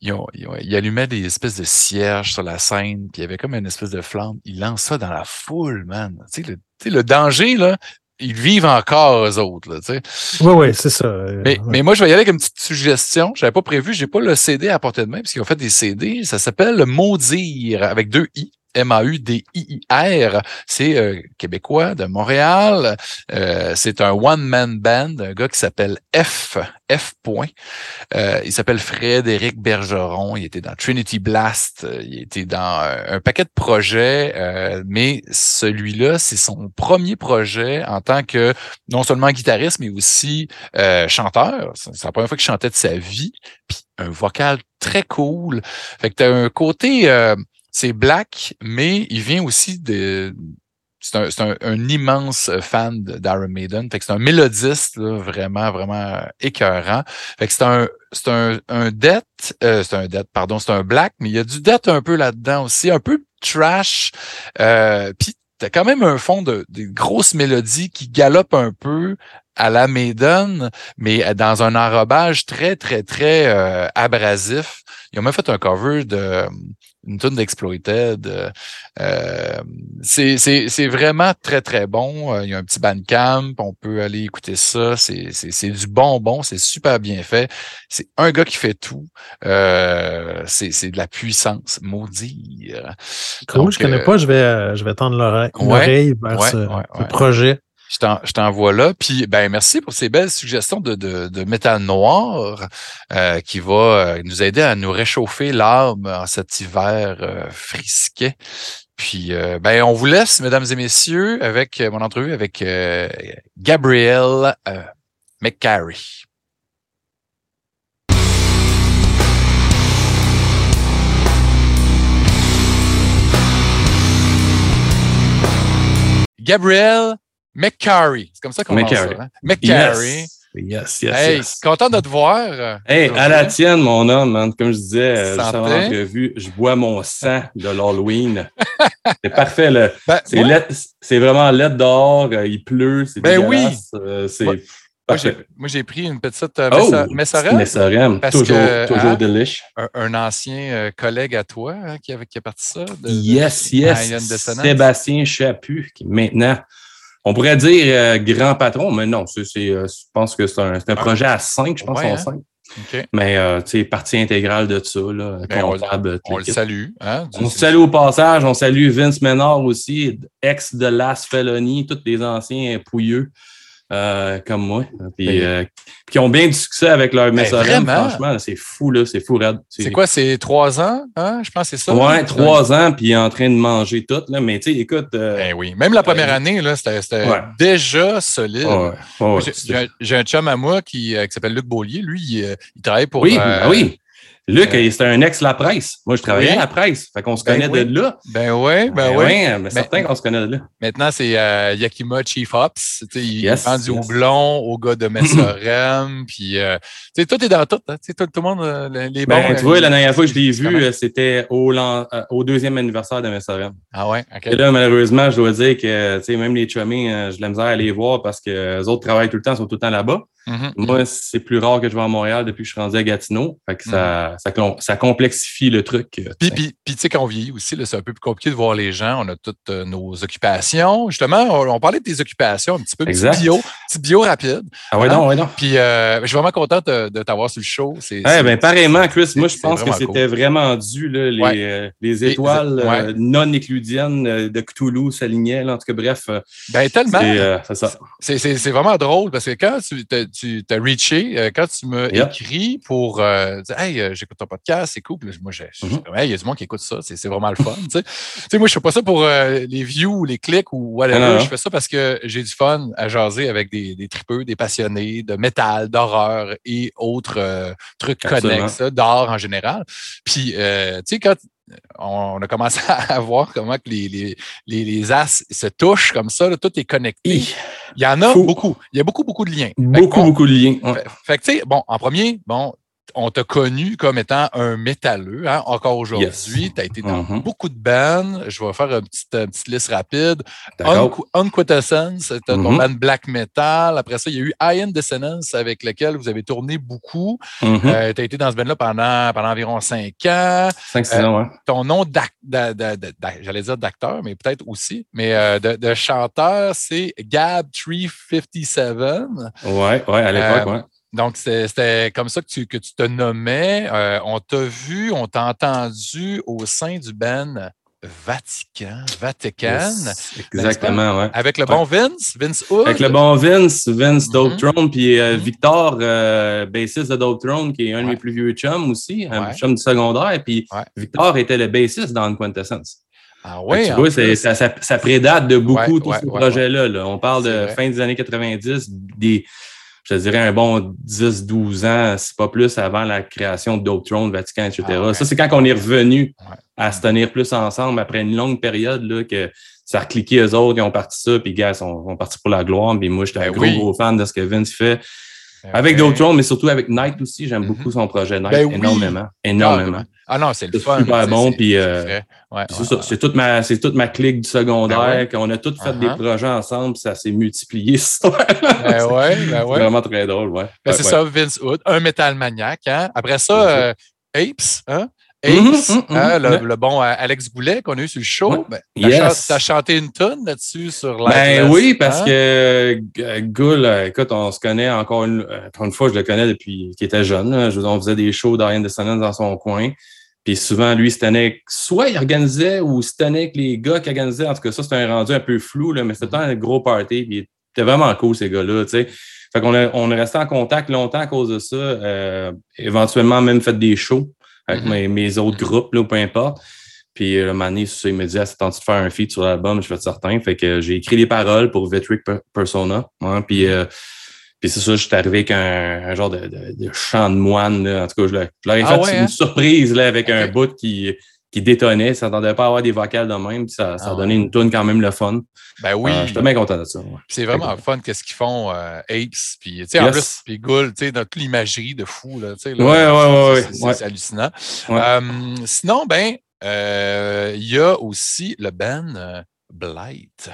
ils, ont, ils, allumaient des espèces de cierges sur la scène, puis il y avait comme une espèce de flamme. Ils lancent ça dans la foule, man. Tu sais, le, tu sais, le danger, là, ils vivent encore, eux autres. Là, tu sais. Oui, oui, c'est ça. Euh, mais, mais, moi, je vais y aller avec une petite suggestion. Je n'avais pas prévu, j'ai pas le CD à portée de main, parce qu'ils ont fait des CD. Ça s'appelle Maudire avec deux I. M-A-U-D-I-I-R. C'est euh, québécois de Montréal. Euh, c'est un one-man band, un gars qui s'appelle F, F. Euh, il s'appelle Frédéric Bergeron. Il était dans Trinity Blast. Il était dans un paquet de projets, mais celui-là, c'est son premier projet en tant que non seulement guitariste, mais aussi chanteur. C'est la première fois qu'il chantait de sa vie. Puis un vocal très cool. Fait que tu un côté c'est Black, mais il vient aussi de. C'est un, un, immense fan d'Aaron Maiden. Fait que c'est un mélodiste vraiment, vraiment écœurant. Fait que c'est un, c'est un, un death, euh, c'est un death, pardon, c'est un black, mais il y a du death un peu là-dedans aussi, un peu trash. Euh, Puis t'as quand même un fond de des grosses mélodies qui galopent un peu à la Maiden, mais dans un enrobage très, très, très euh, abrasif. Ils ont même fait un cover de une tonne d'Exploited. Euh, euh c'est vraiment très, très bon. Euh, il y a un petit bandcamp, on peut aller écouter ça. C'est du bonbon, c'est super bien fait. C'est un gars qui fait tout. Euh, c'est de la puissance, maudit. Cool, je connais pas, je vais, je vais tendre l'oreille vers ce projet je t'envoie là. Puis, ben, merci pour ces belles suggestions de, de, métal noir euh, qui va euh, nous aider à nous réchauffer l'âme en cet hiver euh, frisquet. Puis, ben, on vous laisse, mesdames et messieurs, avec mon entrevue avec Gabriel McCarry. Gabriel McCarry. C'est comme ça qu'on dit ça. Hein? McCarry. Yes, yes, hey, yes. content de te voir. Hey, à la tienne, mon homme, Comme je disais, euh, juste avant l'entrevue, je bois mon sang de l'Halloween. c'est parfait. Ben, c'est vraiment lettre dehors, euh, il pleut, c'est ben oui. Euh, c'est moi, j'ai pris une petite euh, oh, Messorem. toujours, toujours hein, delish. Un, ancien collègue à toi hein, qui, a, qui a parti ça. De, yes, yes. Sébastien Chaput, qui maintenant on pourrait dire euh, grand patron, mais non, c'est, euh, je pense que c'est un, un, ah. projet à cinq, je pense ouais, cinq. Mais euh, tu sais, partie intégrale de ça, là, ben, comptable. On, le salue. Hein, on se salue au passage. On salue Vince Ménard aussi, ex de Last Felony, tous les anciens pouilleux. Euh, comme moi. Puis, euh, qui ont bien du succès avec leur ben, Franchement, c'est fou, là. C'est fou, raide. C'est quoi, c'est trois ans? Hein? Je pense que c'est ça. Ouais, trois ans, puis en train de manger tout, là. Mais tu sais, écoute. Euh, ben oui. Même la première année, là, c'était déjà solide. J'ai un chum à moi qui, qui s'appelle Luc Beaulier. Lui, il, travaille pour. Oui, ben oui. Luc, c'était un ex-la presse. Moi, je travaillais à la presse. Fait qu'on se Ben connaît oui. de là. Ben oui, ben, Ben oui. ouais, mais certain qu'on se connaît de là. Maintenant, c'est euh, Yakima Chief Ops. Il Yes, vend du yes. houblon au gars de Messorem. puis, euh, tu sais, tout est dans tout. Hein, tout, tout le monde, euh, les- les bons. Ben, tu euh, vois, la dernière fois que je l'ai vu, euh, c'était au, euh, deuxième anniversaire de Messorem. Ah ouais, OK. Et là, malheureusement, je dois dire que tu sais, même les chummies, euh, j'ai la misère à les voir parce que les autres travaillent tout le temps, sont tout le temps là-bas. Mhm. Moi, c'est plus rare que je vais à Montréal depuis que je suis rendu à Gatineau. Fait que ça, ça, clon- ça complexifie le truc. euh, Puis, tu sais. puis, puis, tu sais, quand on vieillit aussi, là, c'est un peu plus compliqué de voir les gens. On a toutes euh, nos occupations. Justement, on, on parlait de tes occupations, un petit peu, petit bio, petit bio rapide. ah ouais, non, ouais, non. Puis, euh, je suis vraiment content de, de t'avoir sur le show. C'est, ben, pareillement, Chris, moi, je pense que c'était vraiment dû, là, les, Ouais. euh, les étoiles ouais. euh, non écludiennes de Cthulhu s'alignaient. En tout cas, bref, ben, tellement. c'est ça. C'est, c'est, c'est vraiment drôle parce que quand tu tu t'as reaché, euh, quand tu m'as Yep. écrit pour euh, dire Hey, euh, j'écoute ton podcast, c'est cool. Moi, je suis Mhm. comme, Hey, il y a du monde qui écoute ça, c'est, c'est vraiment le fun. tu sais. Moi, je fais pas ça pour euh, les views ou les clics ou whatever. Je fais ça parce que j'ai du fun à jaser avec des, des tripeux, des passionnés de métal, d'horreur et autres euh, trucs Absolument. connexes, là, d'art en général. Puis, euh, tu sais, quand on a commencé à voir comment que les, les, les, les as se touchent comme ça, là, tout est connecté. Il y en a Fou. beaucoup. Il y a beaucoup, beaucoup de liens. Beaucoup, bon, beaucoup de liens. Fait, fait que, tu sais, bon, en premier, bon, on t'a connu comme étant un métalleux, hein, encore aujourd'hui. Yes. Tu as été dans Mhm. beaucoup de bands. Je vais faire une petite, une petite liste rapide. Unquintessence, c'était ton Mhm. band black metal. Après ça, il y a eu Iron Dissonance avec lequel vous avez tourné beaucoup. Mhm. tu as été dans ce band-là pendant, pendant environ cinq ans. 5-6 euh, ans, ouais. Ton nom j'allais dire d'acteur, mais peut-être aussi, mais euh, de, de chanteur, c'est Gab357. Ouais, ouais, à l'époque, Euh, ouais. Donc, c'était comme ça que tu, que tu te nommais. Euh, on t'a vu, on t'a entendu au sein du band Vatican, Vatican, Yes, Exactement, ouais. avec le bon Vince, Vince Hood. Avec le bon Vince, Vince Mhm. Dope Throne, puis euh, Mhm. Victor, euh, bassiste de Dope Throne, qui est un de mes plus vieux chums aussi, un Ouais. chum du secondaire. Puis Ouais. Victor était le bassiste dans Quintessence. Ah oui, tu vois, ça, ça- ça prédate de beaucoup Ouais, tous ouais, ces ouais, projets-là. là. On parle de vrai. fin des années 90, des, je te dirais un bon 10-12 ans, c'est pas plus avant la création de Dope Throne, Vatican, etc. Ah ouais. Ça, c'est quand on est revenu Ouais. à se tenir plus ensemble après une longue période là, que ça a cliqué eux autres, ils ont parti ça, puis gars, ils sont, sont partis pour la gloire. Puis moi, j'étais un Ben gros, oui. gros fan de ce que Vince fait. Ben Avec ouais. Throne, mais surtout avec Knight aussi. J'aime Mhm. beaucoup son projet Knight Ben oui. énormément. Énormément. Ah non, c'est le C'est fun. super bon, c'est- puis, euh. Ouais, c'est toute ma, toute ma clique du secondaire, Ben qu'on a tous fait Uh-huh. des projets ensemble, ça s'est multiplié, ça. Ben ouais, ben C'est ouais. vraiment très drôle, ouais. Ben, c'est ça, Vince Hood, un métal maniaque. Hein? Après ça, euh, Apes, hein? Mhm, mhm, hein, le, ouais. le bon euh, Alex Goulet qu'on a eu sur le show. Ouais. Ben, Yes. chanté une tonne là-dessus sur Live Ben oui, parce hein? que euh, Goul, euh, écoute, on se connaît encore une, euh, encore une fois, je le connais depuis qu'il était jeune. là. Je on faisait des shows d'Ariane Dissonance dans son coin. Puis souvent, lui, tenait, soit il organisait ou tenait avec les gars qui organisaient. En tout cas, ça, c'était un rendu un peu flou, là, mais c'était un gros party. Puis c'était vraiment cool, ces gars-là, tu sais. Fait qu'on a, on est resté en contact longtemps à cause de ça. Euh, éventuellement, même fait des shows avec Mhm. mes, mes autres groupes, là, ou peu importe. Puis euh, un moment donné, ça, il me dit ah, c'est tenté de faire un feat sur l'album, je vais être certain. Fait que j'ai écrit les paroles pour Vitric Per- Persona. hein, puis euh, puis c'est ça, je suis arrivé avec un, un genre de, de, de chant de moine. là. En tout cas, je, leur- ai Ah fait ouais, une hein? surprise là, avec un bout qui, qui détonnait. Ça s'attendait pas à avoir des vocales de même. Puis ça, ça Ah a donné ouais. une tune quand même le fun. Ben oui. Euh, J'étais bien content de ça. ouais. c'est vraiment fun qu'est-ce qu'ils font, euh, Apes. Puis, tu sais, en Yes. plus, puis Gould, tu sais, dans toute l'imagerie de fou, là, tu sais. là, Ouais, ouais, ouais, c'est- ouais, hallucinant. Ouais. Euh, sinon, ben, euh, il y a aussi le band euh, Blight.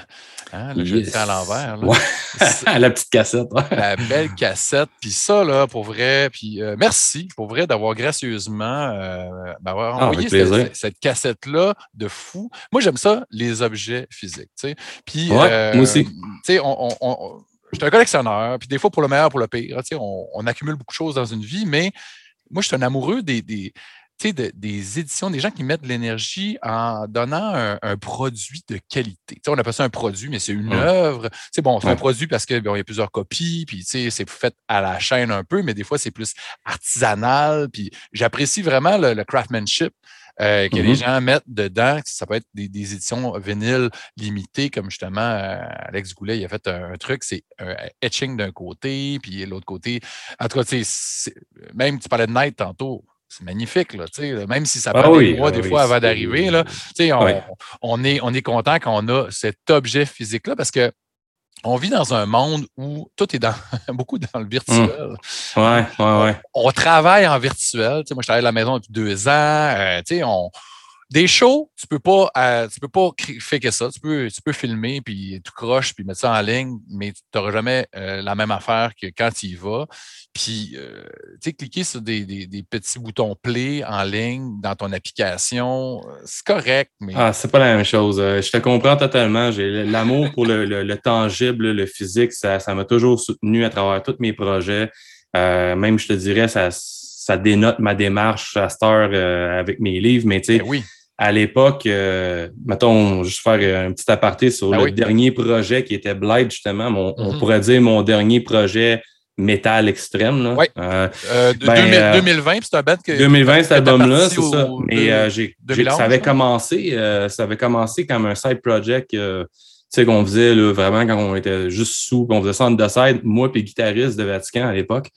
Hein, le Yes. dis à l'envers. Ouais. La petite cassette. ouais. la belle cassette. Puis ça, là, pour vrai, puis euh, merci pour vrai d'avoir gracieusement euh, m'avoir Ah, envoyé cette, cassette-là de fou. Moi, j'aime ça, les objets physiques. Puis, Ouais, euh, moi aussi. tu sais, on, on- on- je suis un collectionneur, puis des fois, pour le meilleur, pour le pire, tu sais, on, on accumule beaucoup de choses dans une vie, mais moi, je suis un amoureux des, de- des éditions, des gens qui mettent de l'énergie en donnant un, un produit de qualité. Tu sais, on appelle ça un produit, mais c'est une œuvre. C'est bon, c'est un produit parce qu'il y a plusieurs copies, puis tu sais, c'est fait à la chaîne un peu, mais des fois, c'est plus artisanal. Puis j'apprécie vraiment le, le craftsmanship. euh, que les Mhm. gens mettent dedans, ça peut être des, des éditions vinyles limitées, comme justement euh, Alex Goulet, il a fait un, un truc, c'est un etching d'un côté, puis l'autre côté. En tout cas, tu sais, c'est- même tu parlais de Night tantôt, c'est magnifique, là, même si ça ah prend des mois, ah des fois, avant d'arriver. Là, on, on, est, on est content qu'on a cet objet physique-là parce que on vit dans un monde où tout est dans, beaucoup dans le virtuel. Mmh. Ouais, ouais, ouais. On, travaille en virtuel. moi, je travaille à la maison depuis deux ans. Euh, on, des shows, tu peux pas, euh, tu peux pas faire que ça. Tu peux, tu peux filmer puis tout croche puis mettre ça en ligne, mais tu n'auras jamais euh, la même affaire que quand tu y vas. Puis, euh, tu sais, cliquer sur des, des, petits boutons play en ligne dans ton application, c'est correct, mais. Ah, c'est pas la même chose. je te comprends totalement. J'ai l'amour pour le, le, tangible, le physique, ça, ça m'a toujours soutenu à travers tous mes projets. même, je te dirais, ça, ça dénote ma démarche à cette heure avec mes livres, mais tu sais, ben oui à l'époque, euh, mettons, juste faire un petit aparté sur ben le dernier projet qui était Blight, justement. On mhm. pourrait dire mon dernier projet métal extrême. Oui. Euh, 2020, c'est un band que. 2020, cet album-là, c'est ça. Mais euh, j'ai, ça avait commencé, euh, ça avait commencé comme un side project. tu sais, qu'on faisait là, vraiment quand on était juste sous, on faisait ça en side, moi et guitariste de Vatican à l'époque.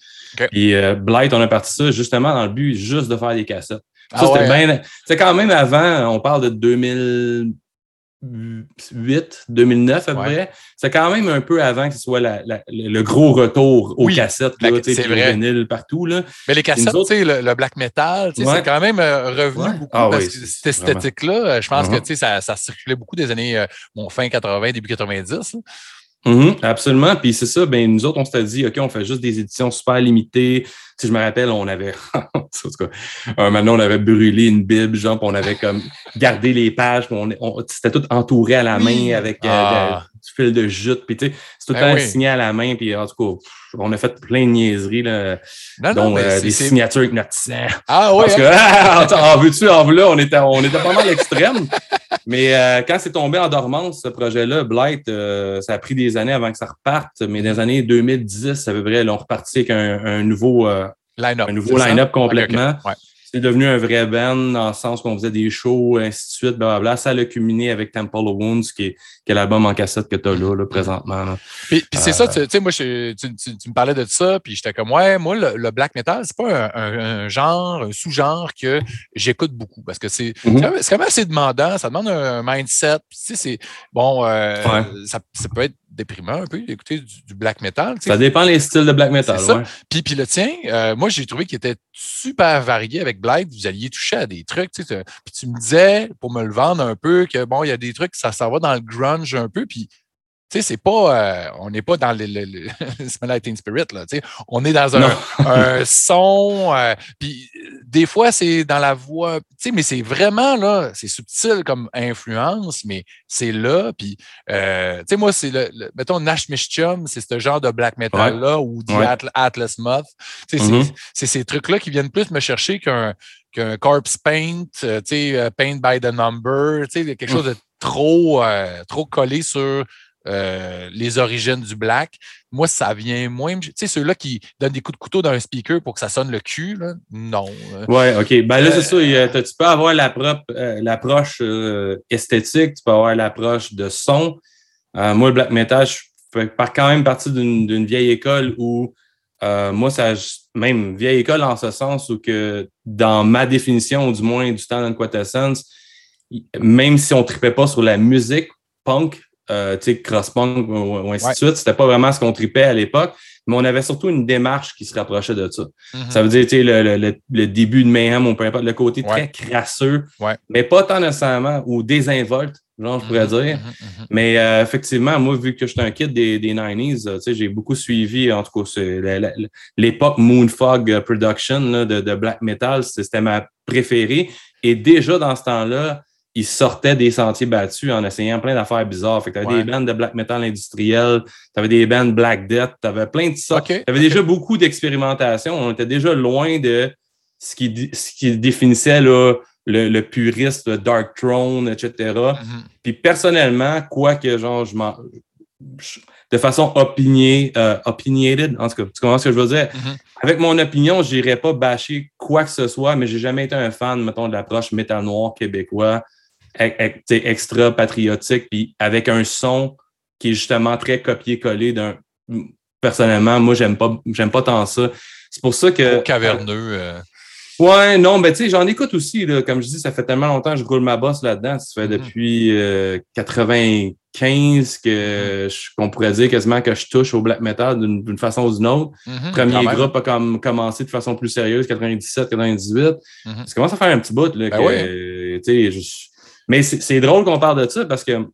Et Blight, on a parti ça justement dans le but juste de faire des cassettes. Ça, c'était ah bien. C'est quand même avant, on parle de 2008, 2009 à peu près. C'est quand même un peu avant que ce soit le gros retour aux cassettes, là, c'est vrai. partout. Là. Mais les cassettes, le, le, black metal, c'est quand même euh, revenu beaucoup ah parce que cette esthétique-là, je pense que uh-huh. ça, ça circulait beaucoup des années euh, bon, fin 80, début 90. Mm-hmm, absolument. Puis c'est ça, ben, nous autres, on s'était dit, OK, on fait juste des éditions super limitées. Si je me rappelle, on avait, maintenant, on avait brûlé une Bible, genre, on avait comme gardé les pages, on, c'était tout entouré à la main avec euh, ah. du fil de jute. Puis tu sais, c'est tout le ben temps signé à la main. Puis en tout cas, on a fait plein de niaiseries, là, dont euh, des signatures avec notre sang. Ah oui. Parce que, hein? en veux-tu, en veux on était, on était pas mal l'extrême. Mais euh, quand c'est tombé en dormance, ce projet-là, Blight, euh, ça a pris des années avant que ça reparte. Mais dans les années 2010, à peu près, là, on repartit avec un, nouveau euh, line-up nouveau line complètement. C'est devenu un vrai band dans le sens qu'on faisait des shows, ainsi de suite, blablabla. Ça a culminé avec Temple of Wounds, qui est, qui est l'album en cassette que tu as là, là, présentement. Puis, c'est ça, tu sais, moi, tu, tu, me parlais de ça, puis j'étais comme, ouais, moi, le, black metal, c'est pas un, genre, un sous-genre que j'écoute beaucoup, parce que c'est mm-hmm. quand même assez demandant, ça demande un mindset. Tu sais, c'est, bon, euh, ça, ça peut être déprimant un peu d'écouter du, black metal. Ça dépend les styles de black metal. Ouais. Puis, puis le tien, euh, moi, j'ai trouvé qu'il était super varié avec Black. Vous alliez toucher à des trucs. Tu sais, puis tu me disais, pour me le vendre un peu, que bon, il y a des trucs, ça s'en va dans le grunge un peu. Puis tu sais, c'est pas, euh, on n'est pas dans le, le, le Spirit, là, tu sais. On est dans un, son, euh, puis des fois, c'est dans la voix, tu sais, mais c'est vraiment, là, c'est subtil comme influence, mais c'est là, puis, euh, tu sais, moi, c'est le, mettons, Nash Mischum, c'est ce genre de black metal-là, ou du Atlas Moth, tu sais, mm-hmm. c'est ces trucs-là qui viennent plus me chercher qu'un qu'un corpse paint, tu sais, paint by the number, tu sais, quelque chose de trop, trop collé sur euh, les origines du black. Moi, ça vient moins. Tu sais, ceux-là qui donnent des coups de couteau dans un speaker pour que ça sonne le cul, là, non. Ouais, OK. Ben là, c'est ça. Euh, tu peux avoir euh, l'approche esthétique, tu peux avoir l'approche de son. moi, le black metal, je fais quand même partie d'une vieille école où moi, ça même vieille école en ce sens où que dans ma définition, du moins du temps quintessence, même si on ne tripait pas sur la musique punk, euh, cross-punk ou, ainsi de suite. C'était pas vraiment ce qu'on tripait à l'époque, mais on avait surtout une démarche qui se rapprochait de ça. Mm-hmm. Ça veut dire le, le, le, début de Mayhem, on peut pas le côté très crasseux, mais pas tant nécessairement, ou désinvolte, genre, je pourrais mm-hmm. dire. Mm-hmm. Mais euh, effectivement, moi, vu que je suis un kid des, des 90s, euh, j'ai beaucoup suivi, en tout cas, l'époque Moonfog Production de, de black metal, c'était ma préférée. Et déjà dans ce temps-là, ils sortaient des sentiers battus en essayant plein d'affaires bizarres. Fait que t'avais des bandes de black metal industriel, t'avais des bandes Black Death, t'avais plein de ça. T'avais déjà beaucoup d'expérimentation. On était déjà loin de ce qui, ce qui définissait là, le, le, puriste, le Dark Throne, etc. Mm-hmm. Puis personnellement, quoi que genre, je m'en de façon opiniée, euh, opinionated, en tout cas, tu comprends ce que je veux dire? Mm-hmm. Avec mon opinion, je n'irais pas bâcher quoi que ce soit, mais j'ai jamais été un fan, mettons, de l'approche métal noir québécois extra patriotique, puis avec un son qui est justement très copié-collé d'un. Personnellement, moi, j'aime pas, j'aime pas tant ça. C'est pour ça que. caverneux. Euh. Ouais, non, mais tu sais, j'en écoute aussi. Là, comme je dis, ça fait tellement longtemps que je roule ma bosse là-dedans. Ça fait mm-hmm. depuis 95 euh, que mm-hmm. qu'on pourrait dire quasiment que je touche au black metal d'une façon ou d'une autre. Mm-hmm. Premier groupe a comme, commencé de façon plus sérieuse, 97, 98. Ça commence à faire un petit bout. Là, ben Mais c'est drôle qu'on parle de ça parce que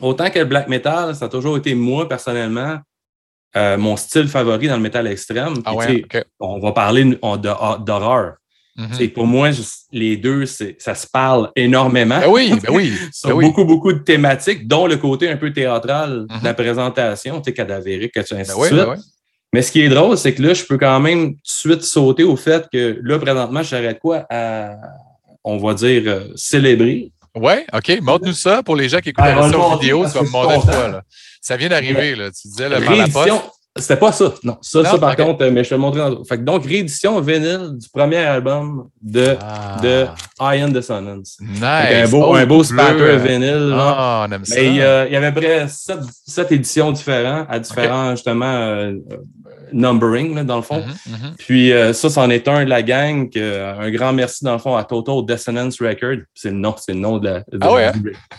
autant que le black metal, ça a toujours été moi personnellement euh, mon style favori dans le métal extrême. Ah on va parler d'horreur. Mm Pour moi, les deux, ça se parle énormément. Ben oui, ben oui. Sur ben beaucoup, beaucoup de thématiques, dont le côté un peu théâtral de la mhm. présentation, tu sais, cadavérique, que tu ainsi ben Mais ce qui est drôle, c'est que là, je peux quand même tout de suite sauter au fait que là, présentement, j'arrête quoi à, on va dire, euh, célébrer. Oui, OK. Montre-nous ça pour les gens qui écoutent la vidéo. Tu vas me montrer quoi, là. Ça vient d'arriver, là. Tu disais, par la poste. C'était pas ça. Non, ça, ça par contre, mais je te le montrer. Dans... Fait que donc, réédition vinyle du premier album de, ah. de Iron Dissonance. Nice. Un beau, un beau spatter vinyle. Ah, on aime ça. Mais il y avait près sept, sept éditions différentes, à différents, justement, euh, numbering, là, dans le fond. Mm-hmm, mm-hmm. Puis euh, ça, c'en est un de la gang. Que, un grand merci, dans le fond, à Total Dissonance Record. C'est le nom, c'est le nom de la. ah ouais? Hein?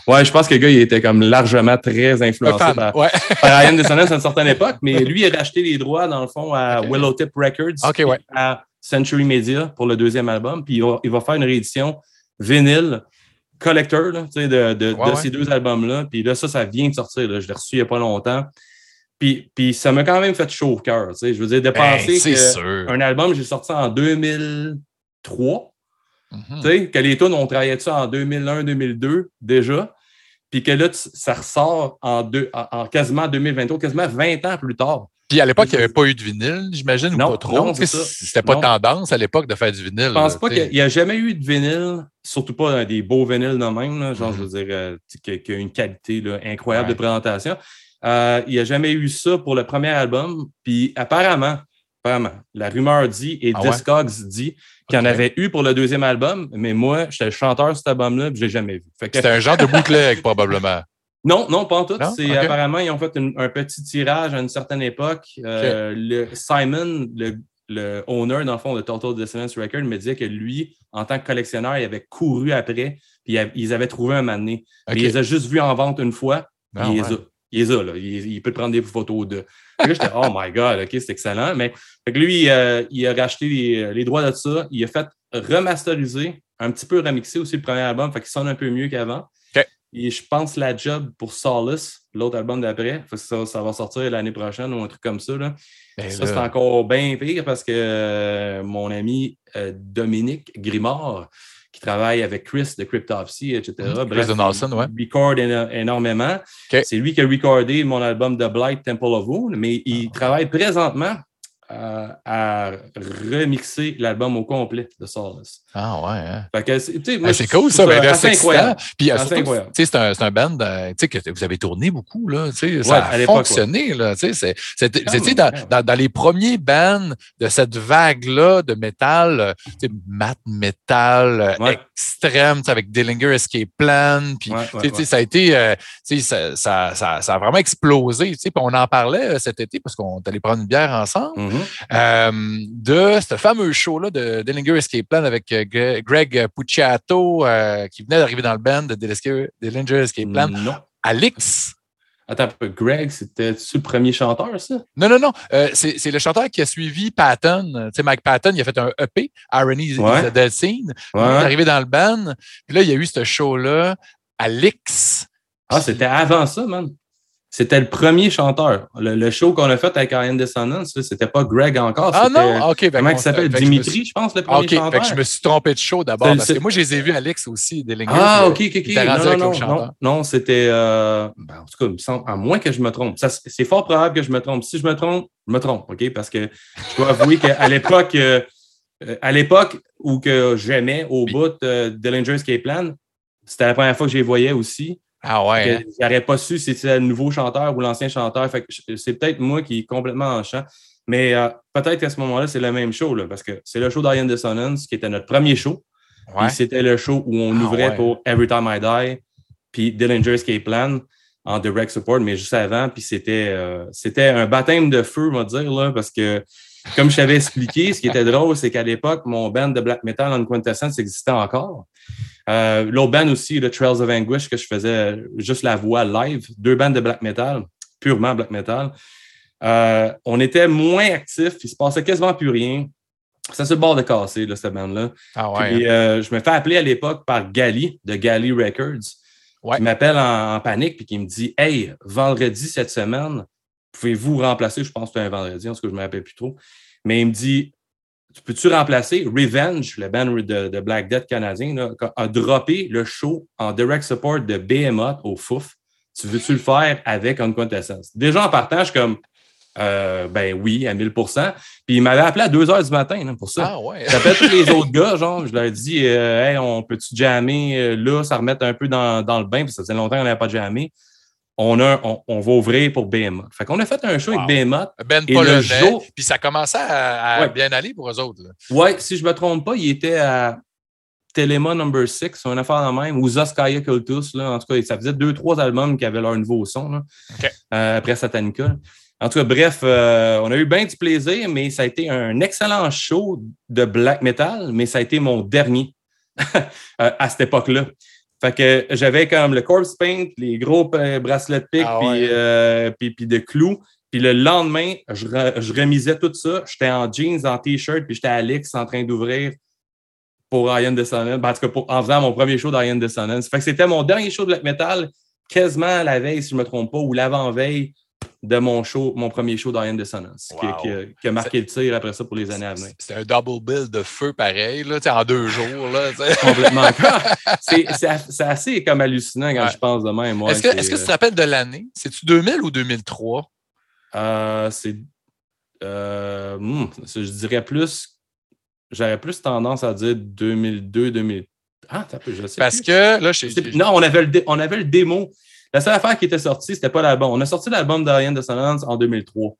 Ouais, je pense que le gars, il était comme largement très influencé par, ouais. par Iron Dissonance à une certaine époque, mais lui, il a racheté les droits, dans le fond, à Willowtip Records. Okay, ouais. À Century Media pour le deuxième album. Puis il va, il va faire une réédition vinyle collector là, de, de, de ces deux albums-là. Puis là, ça, ça vient de sortir. Là. Je l'ai reçu il n'y a pas longtemps. Puis, puis ça m'a quand même fait chaud au cœur. Je veux dire, de ben, penser qu'un album, j'ai sorti en 2003. Mm -hmm. Que les tunes, on travaillait ça en 2001-2002 déjà. Puis que là, ça ressort en, deux, en, quasiment 2023, quasiment 20 ans plus tard. Puis à l'époque, il n'y avait pas eu de vinyle, j'imagine, ou pas trop. C'était pas tendance à l'époque de faire du vinyle. Je pense pas qu'il n'y a, jamais eu de vinyle, surtout pas des beaux vinyles de même, genre, je veux dire, euh, qui, a une qualité incroyable de présentation. Euh, il n'y a jamais eu ça pour le premier album. Puis apparemment, apparemment la rumeur dit et ah Discogs dit qu'il y en avait eu pour le deuxième album, mais moi, j'étais le chanteur de cet album-là, je ne l'ai jamais vu. C'était un genre de bootleg, probablement. Non, non, pas en tout. C'est apparemment, ils ont fait un petit tirage à une certaine époque. Euh, le Simon, le, le, owner, dans le fond, de Total Dissonance Record, me disait que lui, en tant que collectionneur, il avait couru après, puis ils avaient trouvé un moment Il les a juste vus en vente une fois, ah, il est là, là. Il, peut prendre des photos de. là, j'étais, oh my God, OK, c'est excellent. Mais lui, euh, il a racheté les, droits de ça. Il a fait remasteriser, un petit peu remixer aussi le premier album, fait qu'il sonne un peu mieux qu'avant. Et je pense la job pour Solace, l'autre album d'après, ça, ça va sortir l'année prochaine ou un truc comme ça. Là. Ben ça, c'est encore bien pire parce que euh, mon ami euh, Dominique Grimard, qui travaille avec Chris de Cryptopsy, etc. Mmh. Chris Donaldson, ouais. Il record énormément. C'est lui qui a recordé mon album The Blight Temple of Wound, mais il ah. travaille présentement à remixer l'album au complet de Solace. Ah ouais. Hein? c'est cool ça. Ben, c'est incroyable. Puis c'est un, un band euh, que vous avez tourné beaucoup. Là, ça a fonctionné. C'était dans, dans, dans, les premiers bands de cette vague-là de métal, mat metal extrême avec Dillinger Escape Plan. Puis ça a été euh, ça, ça, ça, ça, a vraiment explosé. On en parlait cet été parce qu'on allait prendre une bière ensemble. Mm-hmm. Euh, de ce fameux show-là de Dillinger Escape Plan avec euh, Greg Pucciato, euh, qui venait d'arriver dans le band de Dillinger Escape Plan. Non. Alex? Attends, Greg, c'était-tu le premier chanteur, ça? Non, non, non. c'est le chanteur qui a suivi Patton. Tu sais, Mike Patton, il a fait un EP, Irony ouais. is a Dead Scene. Il est arrivé dans le band. Puis là, il y a eu ce show-là. Alex. Ah, c'était avant ça, man. C'était le premier chanteur. Le, show qu'on a fait avec Iron Dissonance, c'était pas Greg encore. Ah non? OK. Comment il s'appelle? Dimitri, je, pense, le premier chanteur. Fait que je me suis trompé de show d'abord. Parce que moi, je les ai vus, Alex aussi, des Ah, OK, OK, OK. Non, non, non, non, c'était... Euh, ben, en tout cas, il me semble, à moins que je me trompe. C'est fort probable que je me trompe. Si je me trompe, je me trompe, OK? Parce que je dois avouer qu'à l'époque... Euh, à l'époque où que j'aimais au bout de Dillinger's Escape Plan, c'était la première fois que je les voyais aussi. Ah ouais. Hein? J'aurais pas su si c'était le nouveau chanteur ou l'ancien chanteur. c'est peut-être moi qui est complètement en chant. Mais euh, peut-être qu'à ce moment-là, c'est le même show, parce que c'est le show d'Ariane Dissonance qui était notre premier show. C'était le show où on ah ouvrait pour Every Time I Die, puis Dillinger's Escape Plan en direct support, mais juste avant. Puis c'était, euh, c'était un baptême de feu, on va dire, là, parce que comme je t'avais expliqué, ce qui était drôle, c'est qu'à l'époque, mon band de black metal en Quintessence existait encore. Euh, L'autre band aussi, le Trails of Anguish, que je faisais juste la voix live, deux bands de black metal, purement black metal. Euh, on était moins actifs, il se passait quasiment plus rien. Sur le bord de casser, là, cette bande-là. Ah ouais. Puis, hein. euh, je me fais appeler à l'époque par Gali, de Gali Records. Ouais. qui m'appelle en, en panique puis qui me dit Hey, vendredi cette semaine, pouvez-vous remplacer? Je pense que c'était un vendredi, en tout cas, je ne me rappelle plus trop. Mais il me dit Peux-tu remplacer Revenge, le band de, de Black Death canadien, là, a droppé le show en direct support de Behemoth au Fouf? Tu veux-tu le faire avec Unquintessence? Déjà en suis comme euh, ben oui, à 1000% Puis il m'avait appelé à 2 h du matin là, pour ça. Ah ouais. J'appelle tous les autres gars, genre, je leur ai dit, euh, hey, on peut-tu jammer euh, là, ça remettre un peu dans, dans le bain, parce que ça faisait longtemps qu'on n'avait pas jammé. On, a, on, on va ouvrir pour BMA. Fait qu'on a fait un show Wow. avec BMA. Ben Et le Polonais. jour- Puis ça commençait à, à Ouais. bien aller pour eux autres. Ouais, si je ne me trompe pas, il était à Telema Number 6, un affaire de même, ou Zaskaya Cultus, là. En tout cas, ça faisait deux, trois albums qui avaient leur nouveau son, là, euh, après Satanica. En tout cas, bref, euh, on a eu bien du plaisir, mais ça a été un excellent show de black metal, mais ça a été mon dernier euh, à cette époque-là. Fait que j'avais comme le corpse paint, les gros euh, bracelets de pique, Ah puis, euh, puis, puis de clous. Puis le lendemain, je, re- je remisais tout ça. J'étais en jeans, en t-shirt, puis j'étais à Alix en train d'ouvrir pour Ryan Dissonance. Ben, en tout cas, pour- en faisant mon premier show d'Ryan Dissonance. Fait que c'était mon dernier show de black metal, quasiment la veille, si je ne me trompe pas, ou l'avant-veille de mon show, mon premier show d'Ryan Dissonance, qui, Wow. qui a- qui a marqué le tir après ça pour les années à venir. C'était un double bill de feu pareil, là, en deux jours. Là. Complètement. c'est, c'est- c'est assez comme hallucinant quand Ouais. je pense de même. ouais, est-ce que, c'est, est-ce que tu te rappelles de l'année? C'est-tu 2000 ou 2003? Euh, c'est. euh, hmm, je dirais plus. J'aurais plus tendance à dire 2002, 2000. Ah, je sais. Parce plus. que là, je Je sais plus. Non, on avait, le dé- on avait le démo. La seule affaire qui était sortie, c'était pas l'album. On a sorti l'album d'Ariane de Sonance en 2003.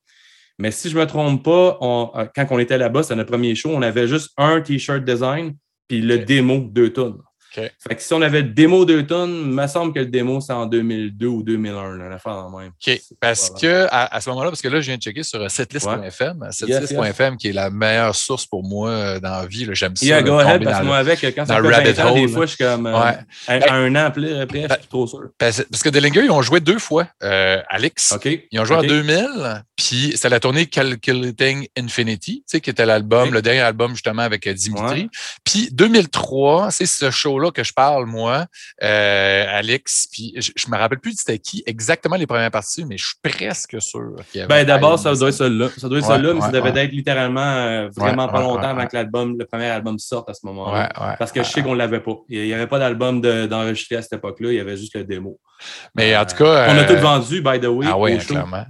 Mais si je me trompe pas, on- euh, quand on était là-bas, c'était notre premier show, on avait juste un T-shirt design, puis le démo deux tonnes. Fait que si on avait le démo deux tonnes, il me semble que le démo, c'est en 2002 ou 2001, là, l'affaire en même. OK. Parce que à, à ce moment-là, parce que là, je viens de checker sur euh, setlist.fm. Setlist.fm, qui est la meilleure source pour moi euh, dans la vie. là, J'aime ça. Yeah, go ahead, parce que moi, avec, quand ça fait le rabbit 20 ans, des fois, je suis comme euh, Ouais. à un an après, après je suis trop sûr. Parce, parce que Dillinger, ils ont joué deux fois. Euh, Alex, ils ont joué en 2000, puis c'était la tournée Calculating Infinity, tu sais, qui était l'album, le dernier album justement avec Dimitri. Puis 2003, c'est ce show-là que je parle, moi, euh, Alex, puis je, je me rappelle plus c'était qui exactement les premières parties, mais je suis presque sûr qu'il y avait Ben, d'abord, ça doit être celui-là. Ça doit être Ouais, celui-là, mais ça devait ouais. être littéralement euh, vraiment pas longtemps avant que l'album, le premier album sorte à ce moment-là. Parce que je sais qu'on ne l'avait pas. Il n'y avait pas d'album de- d'enregistré à cette époque-là, il y avait juste le démo. Mais en Euh, tout cas. On a tout vendu, by the way. Ah oui, show. clairement.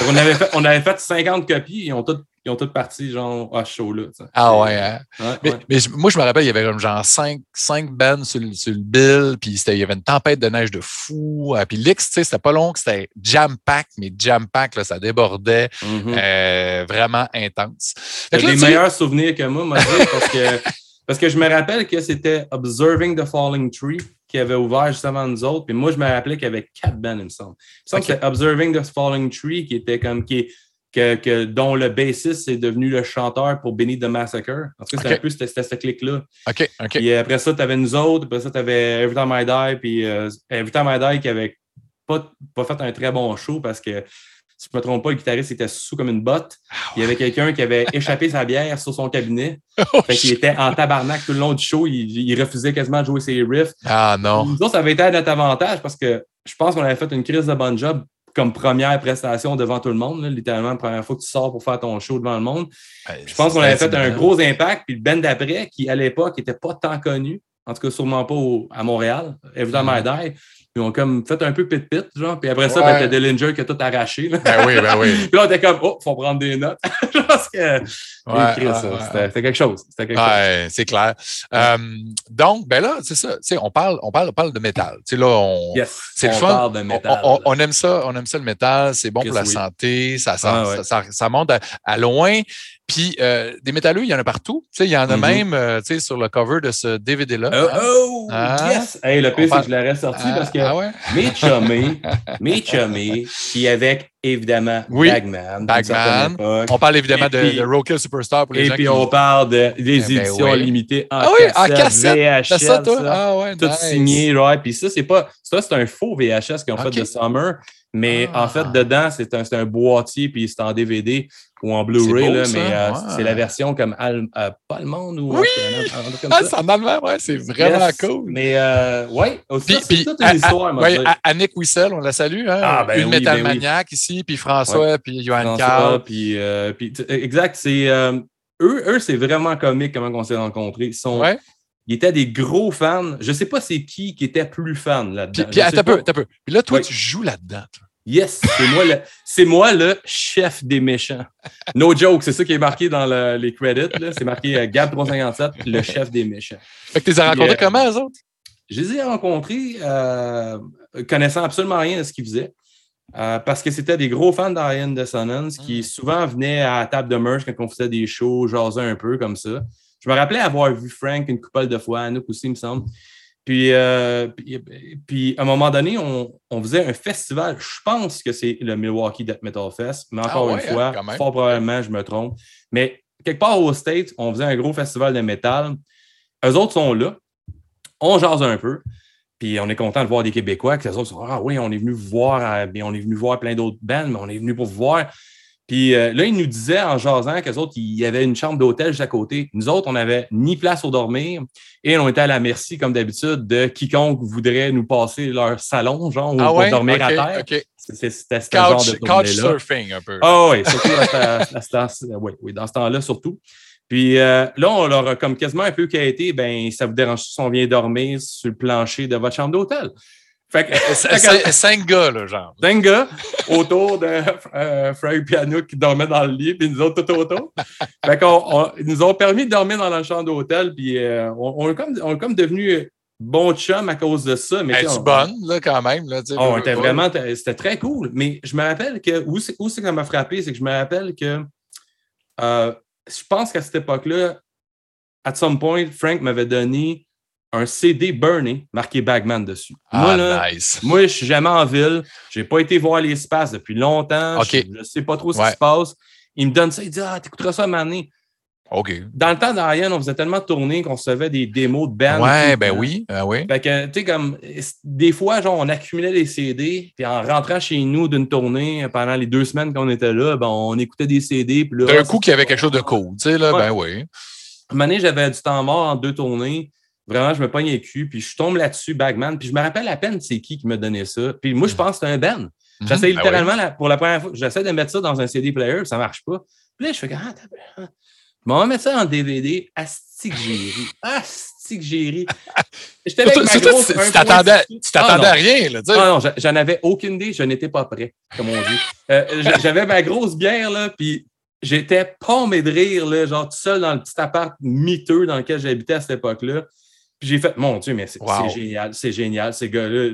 Qu'on avait fait, on avait fait 50 copies, ils ont toutes ils ont toutes parti genre à tu sais. ah ouais, hein. Ouais, Mais, ouais. mais je- moi, je me rappelle, il y avait comme genre cinq, cinq bands sur, le- sur le bill, puis il y avait une tempête de neige de fou. euh, puis l'X, tu sais, c'était pas long, c'était jam-pack, mais jam-pack, là, ça débordait, Mhm. euh, vraiment intense. Là, des tu meilleurs souvenirs que moi, moi, parce que, parce que je me rappelle que c'était Observing the Falling Tree qui avait ouvert juste avant nous autres. Puis moi, je me rappelais qu'il y avait quatre bands, il me semble. Il me semble que c'était Observing the Falling Tree qui était comme qui est- que, que- dont le bassiste est devenu le chanteur pour Benny the Massacre. En tout cas, c'était un peu c'était- ce clic-là. OK, OK. Puis après ça, tu avais nous autres. Après ça, tu avais Every Time I Die. Puis euh, Every Time I Die qui avait pas, pas fait un très bon show parce que, si je ne me trompe pas, le guitariste était sous comme une botte. Il y avait quelqu'un qui avait échappé sa bière sur son cabinet. Oh, Fait qu'il était en tabarnak tout le long du show. Il, il refusait quasiment de jouer ses riffs. Ah non. Nous autres, ça avait été à notre avantage parce que je pense qu'on avait fait une crise de bon job comme première prestation devant tout le monde. là. littéralement, la première fois que tu sors pour faire ton show devant le monde. Je pense qu'on avait fait un gros impact. Puis le band d'après, qui à l'époque n'était pas tant connu, en tout cas sûrement pas au- à Montréal, Évidemment, Mhm. Die, ils ont comme fait un peu pit-pit, genre. Puis après ça, Ouais. ben, t'as Dillinger qui a tout arraché. Là. Ben oui, ben oui. Puis là, on était comme, oh, faut prendre des notes. Pense que. Ouais, ouais, C'était quelque chose. C'était quelque chose. C'est clair. Euh, donc, ben là, c'est ça. On parle, on parle, on parle de métal. Tu sais, là, on, Yes. c'est le fun. parle de On- métal. On, on aime ça, on aime ça le métal, c'est bon Chris, pour la oui. santé, ça, ça, Ah, monte à, à loin. Puis euh, des métalleux, il y en a partout. Tu sais, il y en a Mhm. même euh, tu sais, sur le cover de ce DVD-là. Oh, hein. oh, Ah. yes! Hey, le pire, c'est parle- que je l'aurais sorti Ah, parce que ah ouais? mes chummés, mes chummés, qui avec évidemment Oui, Bagman. Bagman. On parle évidemment Et de, puis- de Roadkill Superstar pour les Et gens puis qui... on parle de, des Eh ben éditions oui. limitées en Ah oui, en cassette, cassette? VHS, ça, toi? ça. Ah ouais, tout nice. signé, ouais. Puis ça, c'est pas. Ça, c'est un faux VHS qu'ils ont Ok. fait de Summer. Mais Ah. en fait, dedans, c'est un, c'est un boîtier, puis c'est en DVD ou en Blu-ray, mais euh, Ouais. c'est la version comme al- euh, pas allemande ou Oui! comme Ah, ça. c'est en allemand, ouais, c'est vraiment Yes. cool. Mais euh, ouais, aussi, c'est toute une histoire, à- Annick Wissel, on la salue, hein? Ah, ben une oui, Metal ben oui. Ici, puis François, puis Johan François, Carl. puis, euh, puis exact, c'est euh, eux, eux c'est vraiment comique comment on s'est rencontrés. Ils sont, Ouais. Ils étaient des gros fans. Je sais pas c'est qui qui était plus fan là-dedans. Puis, pas. peu, un peu. Puis là, toi, Oui. tu joues là-dedans. toi. Yes, c'est moi, le, c'est moi le chef des méchants. No joke, c'est ça qui est marqué dans le- les credits. là. C'est marqué euh, Gab 357, le chef des méchants. Fait que tu les as rencontrés euh, comment, eux autres? Je les ai rencontrés euh, connaissant absolument rien de ce qu'ils faisaient. euh, parce que c'était des gros fans d'Arian Dissonance qui Mm. souvent venaient à la table de merch quand on faisait des shows, jasaient un peu comme ça. Je me rappelais avoir vu Frank une couple de fois, Anouk aussi, il me semble. Puis, euh, puis, puis, à un moment donné, on, on faisait un festival. Je pense que c'est le Milwaukee Death Metal Fest, mais encore Ah ouais, une fois, hein, fort probablement, je me trompe. Mais quelque part aux States, on faisait un gros festival de métal. Eux autres sont là. On jase un peu. Puis on est content de voir des Québécois, autres sont Ah oui, on est venu vous voir, euh, on est venu voir plein d'autres bands, mais on est venu pour vous voir. Puis euh, là, ils nous disaient en jasant qu'eux autres, il y avait une chambre d'hôtel juste à côté. Nous autres, on n'avait ni place au dormir et on était à la merci, comme d'habitude, de quiconque voudrait nous passer leur salon, genre, ou Ah pour ouais? dormir ok, à terre. C'était ce genre de couch surfing, un peu. Ah oui, surtout à oui, oui, dans ce temps-là, surtout. Puis euh, là, on leur a comme quasiment un peu quêté, ben ça vous dérange si on vient dormir sur le plancher de votre chambre d'hôtel? Fait que, Cinq gars, là, genre. cinq gars autour de euh, Frank Piano qui dormait dans le lit, puis nous autres tout autour. fait qu'on, on- ils nous ont permis de dormir dans la chambre d'hôtel, puis euh, on, on est comme, on est comme devenu bons chums à cause de ça. Mais Es-tu on- bonne, là, quand même? Là, Oh, on était vraiment, c'était très cool. Mais je me rappelle que, où c'est où c'est que ça m'a frappé, c'est que je me rappelle que euh, je pense qu'à cette époque-là, at some point, Frank m'avait donné un CD burné marqué Bagman dessus. moi, Ah, là, nice. moi, je suis jamais en ville. J'ai pas été voir les espaces depuis longtemps. Je ne sais pas trop ce Ouais. qui se passe. Il me donne ça, il dit Ah, t'écouteras ça à année. OK. Dans le temps d'Ariane, on faisait tellement tourner qu'on recevait des démos de tout Ouais, ben temps. oui. Ben oui. Fait que, tu sais, comme, des fois, genre, on accumulait les CD, puis en rentrant chez nous d'une tournée, pendant les deux semaines qu'on était là, ben, on écoutait des CD. D'un coup, qu'il y avait quelque chose de cool, tu sais, là, Ouais. ben oui. Un moment donné, j'avais du temps mort en deux tournées. Vraiment, je me pognais le cul, puis je tombe là-dessus, Bagman, puis je me rappelle à peine c'est qui qui me donnait ça. Puis moi, je pense que c'était un band. J'essaie Mhm, ben littéralement, la- pour la première fois, j'essaie de mettre ça dans un CD player, ça marche pas. Puis là, je fais, ah, t'as- Bon, on va mettre ça en DVD. Asti que j'ai ri. Asti que j'ai ri. J'étais là Surtout, avec ma surtout, grosse tu t'attendais Ah, à rien, là, tu sais. Ah non, j'en avais aucune idée, je n'étais pas prêt, comme on dit. Euh, j'a- J'avais ma grosse bière, là, puis j'étais pommé de rire, là, genre tout seul dans le petit appart miteux dans lequel j'habitais à cette époque-là. Puis j'ai fait, mon Dieu, mais c'est Wow. génial, c'est génial, ces gars-là,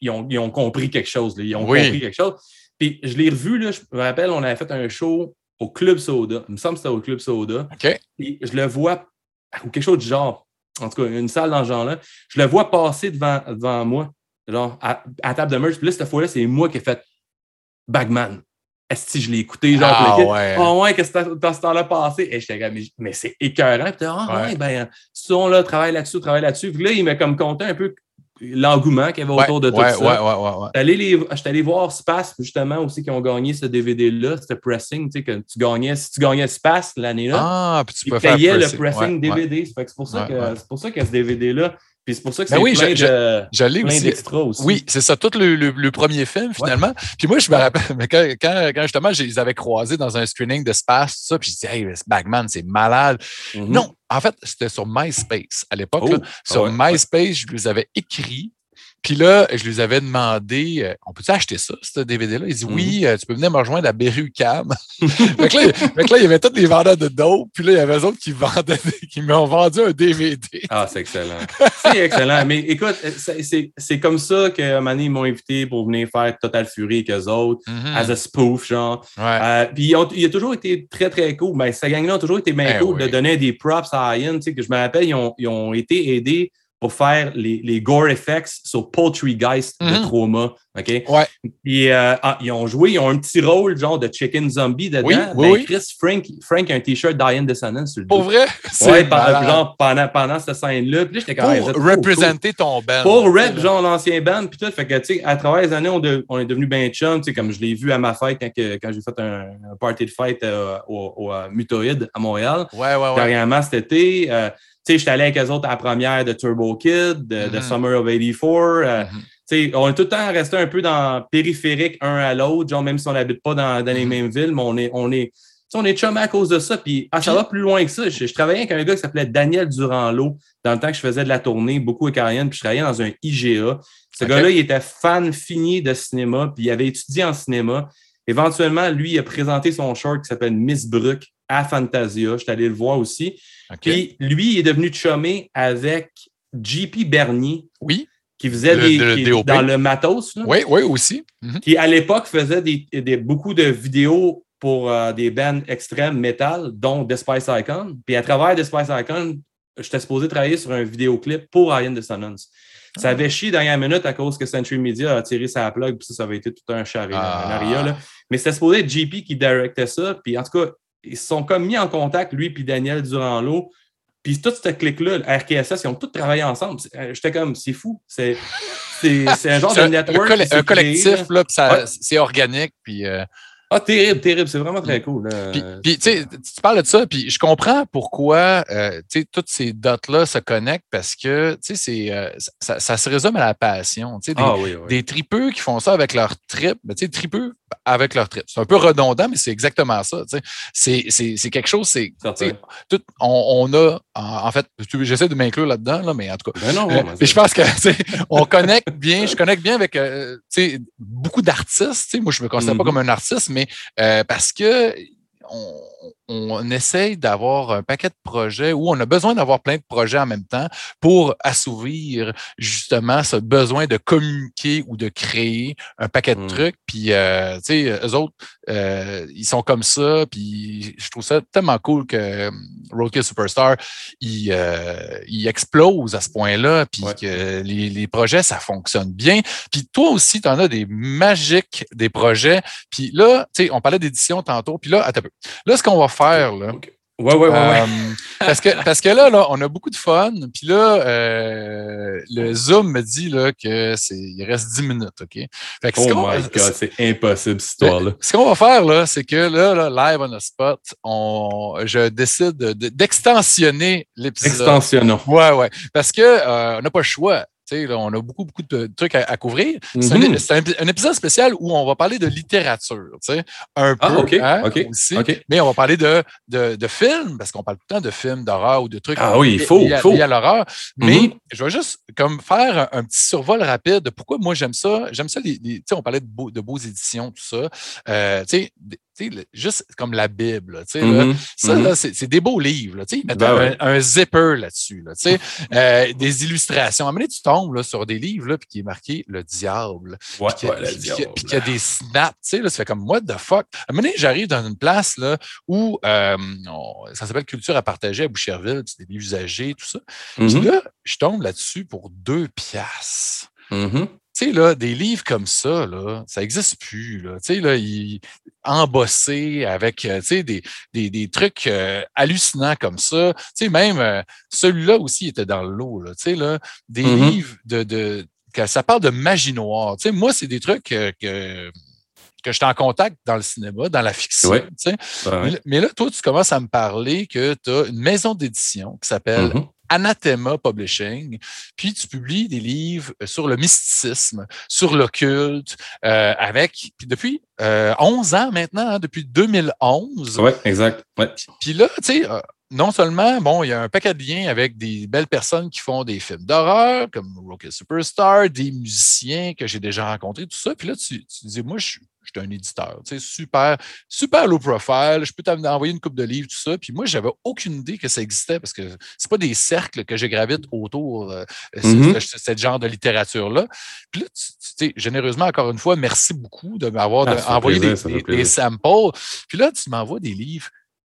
ils ont, ils ont compris quelque chose, là, ils ont Oui. compris quelque chose. Puis je l'ai revu, là, je me rappelle, on avait fait un show au Club Soda. Il me semble que c'était au Club Soda. OK. Puis je le vois, ou quelque chose du genre, en tout cas, une salle dans ce genre-là, je le vois passer devant, devant moi, genre à, table de merch. Puis là, cette fois-là, c'est moi qui ai fait Bagman. Que je l'ai écouté? Genre, Ah, le ouais. Ah ouais, qu'est-ce que dans ce temps-là passé? Et j'étais mais, mais c'est écœurant. Puis ah Ouais. ouais, ben, son-là, travaille là-dessus, travaille là-dessus. Puis là, il m'a comme conté un peu l'engouement qu'il y avait autour de tout ouais, ça. ouais, ouais, ouais. J'étais allé, voir Space, justement, aussi, qui ont gagné ce DVD-là, ce pressing, tu sais, que tu gagnais, si tu gagnais Space l'année-là, Ah, puis tu ils payaient le pressing. DVD. Que C'est pour, ça que- pour ça a ce DVD-là. Puis c'est pour ça que Ben c'est oui, plein, je- de, Je l'ai plein aussi. d'extras aussi. Oui, c'est ça, tout le, le- le premier film, finalement. Puis moi, je me rappelle, mais quand, quand, quand justement, je les avais croisés dans un screening de Space, tout ça, puis je disais, hey, Bagman, c'est malade. Mhm. Non, en fait, c'était sur MySpace à l'époque. Oh, ah Sur ouais, MySpace, je les avais écrits. Puis là, je lui avais demandé, euh, on peut-tu acheter ça, ce DVD-là? Il dit, Mhm. oui, euh, tu peux venir me rejoindre à Berry-UQAM. fait, que là, fait que là, il y avait tous les vendeurs de dope, puis là, il y avait eux autres qui vendaient, qui m'ont vendu un DVD. Ah, c'est excellent. C'est excellent. Mais écoute, c'est- c'est comme ça moment donné, ils m'ont invité pour venir faire Total Fury avec eux autres, Mhm. as a spoof, genre. Ouais. Euh, puis ils il a toujours été très, très cool. Ben, cette gang-là a toujours été bien Ben cool oui. de donner des props à Ian. Tu sais, que je me rappelle, ils ont, ils ont été aidés pour faire les, les gore effects sur Poultrygeist de Mhm. Trauma. OK? Ouais. Euh, ah, ils ont joué, ils ont un petit rôle, genre, de chicken zombie dedans. Oui, oui, Ben, oui. Chris, Frank, Frank a un t-shirt Diane Descendants sur le Pour dos. vrai? Ouais, genre, pendant, pendant cette scène-là. Puis j'étais quand même. pour représenter ton band. Pour rep, genre l'ancien band, puis tout. Fait que, tu sais, à travers les années, on, de- on est devenu bien chum, tu sais, comme je l'ai vu à ma fête quand, j'ai fait un, un party de fête euh, au, au euh, Mutoïde à Montréal. Ouais, ouais, ouais. Dernièrement cet été. euh, sais, j'étais allé avec eux autres à la première de Turbo Kid, de, de Mhm. Summer of 84. euh, tu sais, on est tout le temps resté un peu dans périphérique un à l'autre, genre même si on n'habite pas dans, dans les Mhm. mêmes villes, mais on est, on est, on est chum à cause de ça. Puis ah, ça va plus loin que ça. Je, je travaillais avec un gars qui s'appelait Daniel Durand-Lot dans le temps que je faisais de la tournée, beaucoup avec Ariane, puis je travaillais dans un IGA. Ce gars-là, il était fan fini de cinéma, puis il avait étudié en cinéma. Éventuellement, lui, il a présenté son short qui s'appelle Miss Brook à Fantasia. Je suis allé le voir aussi. Puis lui, il est devenu chumé avec JP Bernier, oui, qui faisait Le- des, le qui- DOP. dans le matos, là, oui, oui, aussi. Mhm. qui à l'époque faisait des, des- beaucoup de vidéos pour euh, des bands extrêmes métal, dont The Spice Icon. Puis à travers The Spice Icon, j'étais supposé travailler sur un vidéoclip pour Iron Dissonance. Ça avait chié dernière minute à cause que Century Media a tiré sa plug, puis ça, ça avait été tout un charré, Ah. un aria, là. Mais c'était supposé être JP qui directait ça. Puis en tout cas, ils se sont comme mis en contact, lui puis Daniel Durand-Lot. Puis toute cette clique-là, RKSS, ils ont tous travaillé ensemble. Euh, J'étais comme, c'est fou. C'est c'est- c'est un genre de network. un collectif, là. là, puis ça- Ouais. c'est organique, puis... euh, Ah, terrible, terrible. C'est vraiment très cool. là. Puis, tu parles de ça, puis je comprends pourquoi euh, tu sais, toutes ces dots-là se connectent parce que tu sais, c'est, euh, ça, ça se résume à la passion. tu sais, Des, ah oui, oui. des tripeux qui font ça avec leur trip, ben, tu sais, tripeux avec leur trip. C'est un peu redondant, mais c'est exactement ça. C'est, quelque chose, c'est. on, on a, en, en fait, j'essaie de m'inclure là-dedans, là, mais en tout cas. Ben non, Euh, je pense que on connecte bien, je connecte bien avec euh, beaucoup d'artistes. Moi, je me considère pas Mhm. comme un artiste, mais euh, parce que on, on essaye d'avoir un paquet de projets ou on a besoin d'avoir plein de projets en même temps pour assouvir justement ce besoin de communiquer ou de créer un paquet de Mm. trucs. Puis, euh, tu sais, eux autres, euh, ils sont comme ça. Puis, je trouve ça tellement cool que euh, Roadkill Superstar, il, euh, il explose à ce point-là. Puis, Ouais. que les, les projets, ça fonctionne bien. Puis, toi aussi, tu en as des magiques, des projets. Puis là, tu sais, on parlait d'édition tantôt. Puis là, attends un peu. Là, ce qu'on va faire, là. Ouais, ouais, ouais. euh, parce, que, parce que là, là, on a beaucoup de fun. Puis là, euh, le Zoom me dit là, que c'est il reste 10 minutes, OK? Fait que ce Oh my God, c'est impossible, cette histoire-là. ce qu'on va faire, là, c'est que là, là, live on the spot, on, je décide de- d'extensionner l'épisode. Extensionnons. Ouais, ouais. Parce que euh, on n'a pas le choix. Là, on a beaucoup, beaucoup de trucs à, à couvrir. C'est un- Mhm. C'est un, un épisode spécial où on va parler de littérature, un Ah, peu hein, aussi. Mais on va parler de, de, de films, parce qu'on parle tout le temps de films d'horreur ou de trucs Ah oui, il liés- faut, liés faut. liés à l'horreur. Mais Mhm. je vais juste comme faire un, un petit survol rapide de pourquoi moi j'aime ça. J'aime ça, les, les- on parlait de, beau, de beaux éditions, tout ça. Euh, le- juste comme la Bible, là, là, Mhm. ça, Mhm. là, c'est c'est des beaux livres. Là, ils mettent Ben un, ouais. un zipper là-dessus. Euh, des illustrations. À un moment donné, tu tombes sur des livres puis qui est marqué le diable. Ouais, Puis qu'il y a- puis puis a des snaps. Là, ça fait comme what the fuck. À un moment donné, j'arrive dans une place là, où euh, on- ça s'appelle Culture à partager à Boucherville, puis c'est des livres usagés, tout ça. Puis Mhm. là, je tombe là-dessus pour deux piastres. Mhm. Sais, là, des livres comme ça, là, ça n'existe plus. Là. Tu sais, là, ils embossés avec euh, tu sais, des, des, des trucs euh, hallucinants comme ça. Tu sais, même euh, celui-là aussi était dans le lot. Là. Tu sais, là, des Mhm. livres de, de que ça parle de magie noire. Tu sais, moi, c'est des trucs euh, que, que j'étais en contact dans le cinéma, dans la fiction. Ouais. tu sais. Ouais, Mais, là- mais là, toi, tu commences à me parler que tu as une maison d'édition qui s'appelle Mhm. Anathema Publishing, puis tu publies des livres sur le mysticisme, sur l'occulte, euh, avec, puis depuis euh, 11 ans maintenant, hein, depuis 2011. Ouais, exact. Ouais. Puis là, tu sais, euh, non seulement, bon, il y a un paquet de liens avec des belles personnes qui font des films d'horreur, comme Rocket Superstar, des musiciens que j'ai déjà rencontrés, tout ça. Puis là, tu, tu dis, moi, je suis je suis un éditeur, tu sais, super, super low profile, je peux t'envoyer une coupe de livres, tout ça. Puis moi, j'avais aucune idée que ça existait parce que c'est pas des cercles que je gravite autour euh, ce- Mhm. ce, ce genre de littérature-là. Puis là, tu, tu sais, généreusement, encore une fois, merci beaucoup de m'avoir Ah, de- envoyé plaisir, des, samples. Puis là, tu m'envoies des livres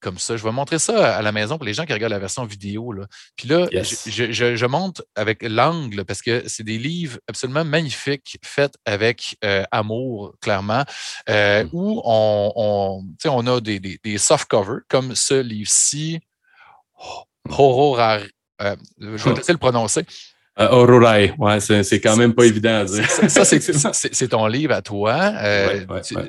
comme ça. Je vais montrer ça à la maison pour les gens qui regardent la version vidéo. Là. Puis là, je, monte avec l'angle parce que c'est des livres absolument magnifiques, faits avec euh, amour, clairement, euh, mm. où on, on, on a des, des, soft covers comme ce livre-ci. Oh, euh, je vais essayer de le prononcer. Uh, ouais, c'est quand même pas évident à dire. Ça, c'est ton livre à toi. Euh,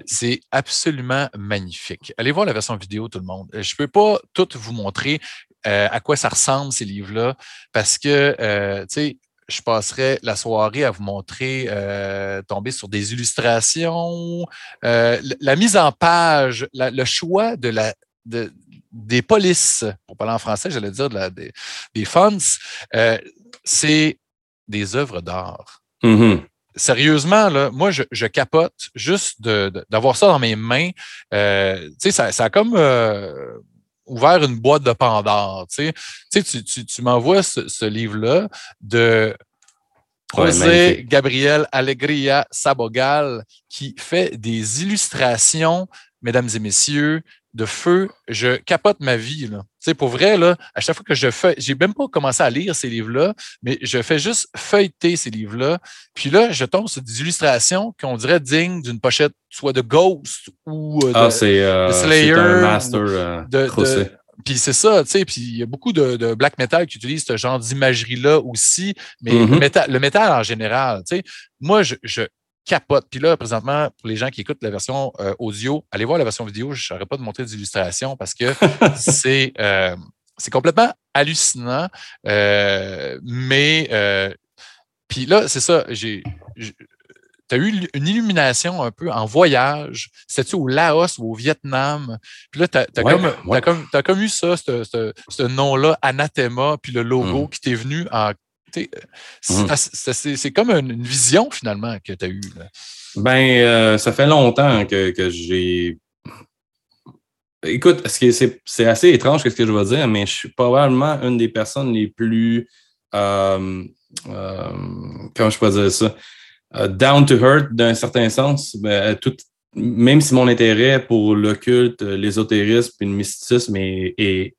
c'est absolument magnifique. Allez voir la version vidéo, tout le monde. Je ne peux pas tout vous montrer euh, à quoi ça ressemble, ces livres-là, parce que, euh, tu sais, je passerai la soirée à vous montrer tomber sur des illustrations, la mise en page, le choix de la, des polices, pour parler en français, j'allais dire de la, des, des fonts, c'est des œuvres d'art. Mm-hmm. Sérieusement, là, moi, je, capote juste d'avoir ça dans mes mains. Euh, ça, ça a comme euh, ouvert une boîte de Pandore. Tu, tu, tu m'envoies ce, livre-là de José Gabriel Alegria Sabogal qui fait des illustrations, mesdames et messieurs, de feu, je capote ma vie. Là. sais, pour vrai, là, à chaque fois que je fais, j'ai même pas commencé à lire ces livres-là, mais je fais juste feuilleter ces livres-là. Puis là, je tombe sur des illustrations qu'on dirait dignes d'une pochette soit de Ghost ou euh, ah, de, euh, Slayer. Un master euh, de, puis c'est ça, tu sais, puis il y a beaucoup de, black metal qui utilisent ce genre d'imagerie-là aussi, mais le, mm-hmm. métal, le métal en général, tu sais, moi, je, je capote. Puis là, présentement, pour les gens qui écoutent la version euh, audio, allez voir la version vidéo. Je ne saurais pas de montrer des illustrations parce que c'est euh, c'est complètement hallucinant. Euh, mais puis là, c'est ça, j'ai. Tu as eu une illumination un peu en voyage. C'était-tu au Laos ou au Vietnam? Puis là, tu as, comme, comme, eu ça, ce, nom-là, Anathema, puis le logo mmh. qui t'est venu en. C'est comme une, vision finalement que tu as eue. Ben, euh, ça fait longtemps que, j'ai. Écoute, c'est assez étrange ce que je vais dire, mais je suis probablement une des personnes les plus. Euh, euh, comment je peux dire ça? down to earth d'un certain sens. Ben, même si mon intérêt pour l'occulte, l'ésotérisme et le mysticisme est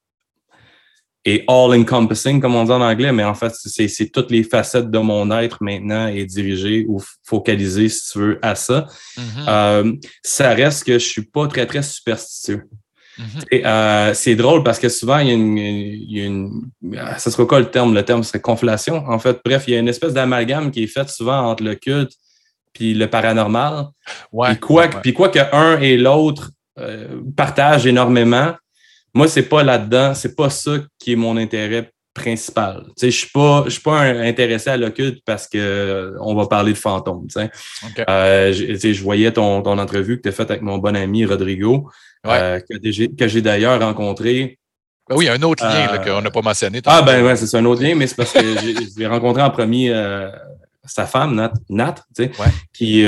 et all-encompassing, comme on dit en anglais, mais en fait, c'est toutes les facettes de mon être maintenant et dirigé ou focalisé, si tu veux, à ça. Mm-hmm. Euh, ça reste que je suis pas très, très superstitieux. Mm-hmm. Euh, c'est drôle parce que souvent, il y a une, il y a une, Ça sera quoi le terme? Le terme serait conflation. En fait, bref, il y a une espèce d'amalgame qui est faite souvent entre le culte puis le paranormal. Ouais, puis quoi, puis quoi que un et l'autre euh, partagent énormément, moi, c'est pas là-dedans, c'est pas ça qui est mon intérêt principal. Tu sais, je suis pas, je suis pas intéressé à l'occulte parce que on va parler de fantômes. Tu sais. Euh, je, voyais ton, ton entrevue que tu as faite avec mon bon ami Rodrigo, euh, que j'ai d'ailleurs rencontré. Ben oui, un autre lien euh, qu'on n'a pas mentionné. Ah ben ouais, c'est un autre lien, mais c'est parce que j'ai rencontré en premier sa femme, Nat, Nat tu sais, qui,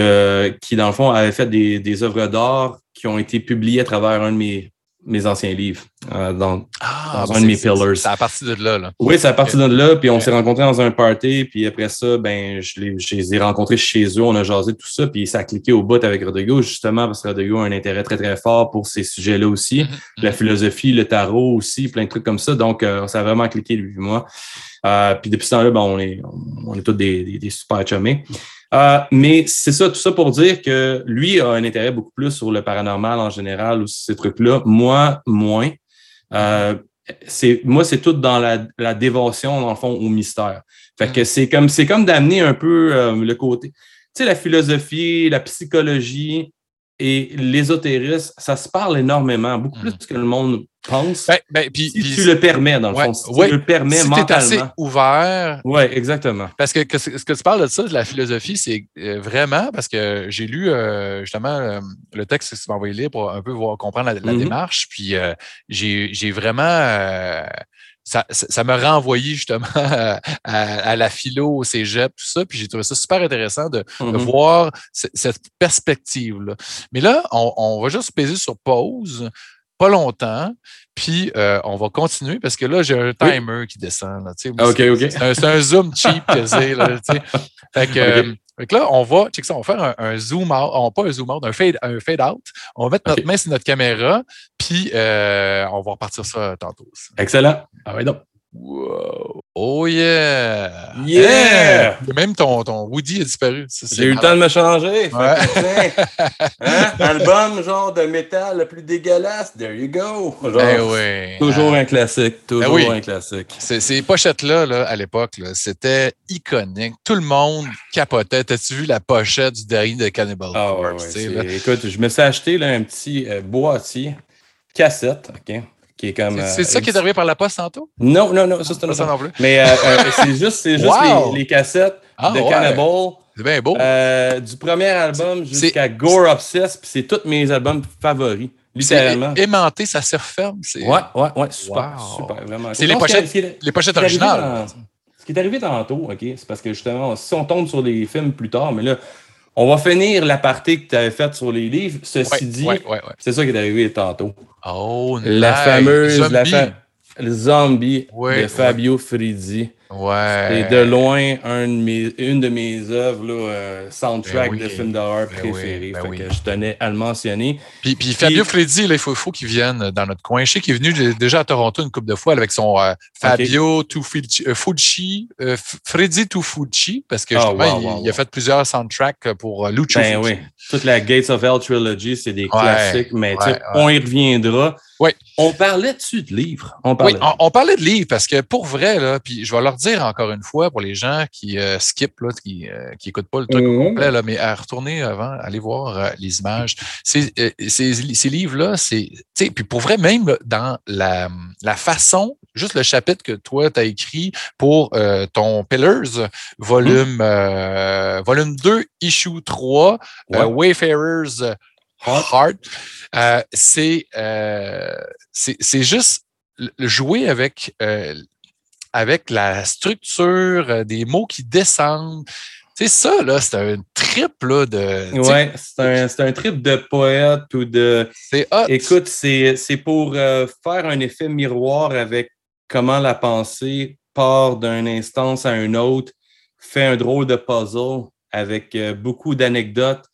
qui, dans le fond, avait fait des, des œuvres d'art qui ont été publiées à travers un de mes mes anciens livres euh, dans, ah, un de mes pillars. C'est à partir de là. là. Oui, c'est à partir de là. Puis on s'est rencontrés dans un party. Puis après ça, ben, je, les, je les ai rencontrés chez eux. On a jasé tout ça. Puis ça a cliqué au bout avec Rodrigo, justement, parce que Rodrigo a un intérêt très, très fort pour ces sujets-là aussi. Mhm, La mhm. philosophie, le tarot aussi, plein de trucs comme ça. Donc, euh, ça a vraiment cliqué, lui et moi. Euh, puis depuis ce temps-là, ben, on, est, on, est tous des, des, des super chumés. Euh, mais c'est ça, tout ça pour dire que lui a un intérêt beaucoup plus sur le paranormal en général ou ces trucs-là. Moi, moins. Euh, c'est moi, c'est tout dans la, la, dévotion, dans le fond, au mystère. Fait que mm. c'est comme c'est comme d'amener un peu euh, le côté. Tu sais, la philosophie, la psychologie et l'ésotérisme, ça se parle énormément, beaucoup mm. plus que le monde pense. Ben, ben, si tu le permets, dans le fond. Si tu le permets si mentalement. assez ouvert. Oui, exactement. Parce que, ce que tu parles de ça, de la philosophie, c'est euh, vraiment parce que j'ai lu euh, justement euh, le texte que tu m'as envoyé lire pour un peu voir, comprendre la, mm-hmm. démarche. Puis j'ai vraiment. Ça, ça, m'a renvoyé justement à, la philo, au cégep, tout ça. Puis j'ai trouvé ça super intéressant de, mm-hmm. voir cette perspective-là. Mais là, on, on, va juste peser sur pause pas longtemps. Puis euh, on va continuer parce que là, j'ai un timer qui descend. Là, OK, OK. C'est un, zoom cheap que c'est. Là, fait que, euh, Fait que là, on va, check ça, on va faire un, zoom out, on, pas un zoom out, un fade, un fade out. On va mettre notre main sur notre caméra, puis euh, on va repartir ça tantôt. Excellent. Ah ouais, donc. Wow. Oh yeah! Yeah! même ton, ton Woody a disparu. J'ai eu le temps de me changer. Ouais. hein? Album genre de métal le plus dégueulasse. There you go. Genre, eh Toujours un classique. Toujours eh un classique. Ces pochettes-là, là, à l'époque, c'était iconique. Tout le monde capotait. T'as-tu vu la pochette du dernier de Cannibal ah, Corpse? écoute, je me suis acheté là, un petit euh, boîtier cassette. OK? C'est euh, ça qui est arrivé par la poste tantôt? Non, non, non, ça c'est ça non plus. Mais euh, euh, c'est juste, c'est juste les, cassettes ah, de Cannibal. C'est bien beau. du premier album jusqu'à Gore Obsessed, puis c'est tous mes albums favoris. Littéralement. Aimanté, ça se referme. Ouais, ouais, ouais, super, super, vraiment. C'est les pochettes, les pochettes originales. ce qui est arrivé tantôt, OK, c'est parce que justement, si on tombe sur les films plus tard, mais là, on va finir la partie que tu avais faite sur les livres. Ceci dit, c'est ça qui est arrivé tantôt. Oh, La fameuse zombie. La le zombie de Fabio Fridi. Ouais. C'est de loin un de mes, une de mes œuvres, là, euh, soundtrack ben de film d'horreur ben préféré. Ben je tenais à le mentionner. Puis, puis Fabio Freddy, il faut, faut qu'il vienne dans notre coin. Je sais qu'il est venu déjà à Toronto une couple de fois avec son euh, Fabio okay. Tufucci, euh, Freddy Tufucci, parce que justement, il, a fait plusieurs soundtracks pour Lucio. Ben oui. Toute la Gates of Hell trilogy, c'est des classiques, mais on y reviendra. Oui. On parlait dessus de livres? On parlait oui, on, parlait de livres parce que pour vrai, là, puis je vais leur dire encore une fois pour les gens qui euh, skippent, là, qui euh, écoutent pas le truc au mhm. complet, là, mais à retourner avant, aller voir euh, les images. Ces, euh, ces, ces livres-là, c'est. Puis pour vrai, même dans la, la façon, juste le chapitre que toi, tu as écrit pour ton Pillars, volume, mhm. volume 2, issue 3, Wayfarers Heart. Euh, euh, c'est juste jouer avec, euh, avec la structure des mots qui descendent. C'est ça, là, c'est un trip là, de. Ouais, c'est un, un, trip de poète ou de. C'est Écoute, c'est pour faire un effet miroir avec comment la pensée part d'une instance à une autre, fait un drôle de puzzle avec beaucoup d'anecdotes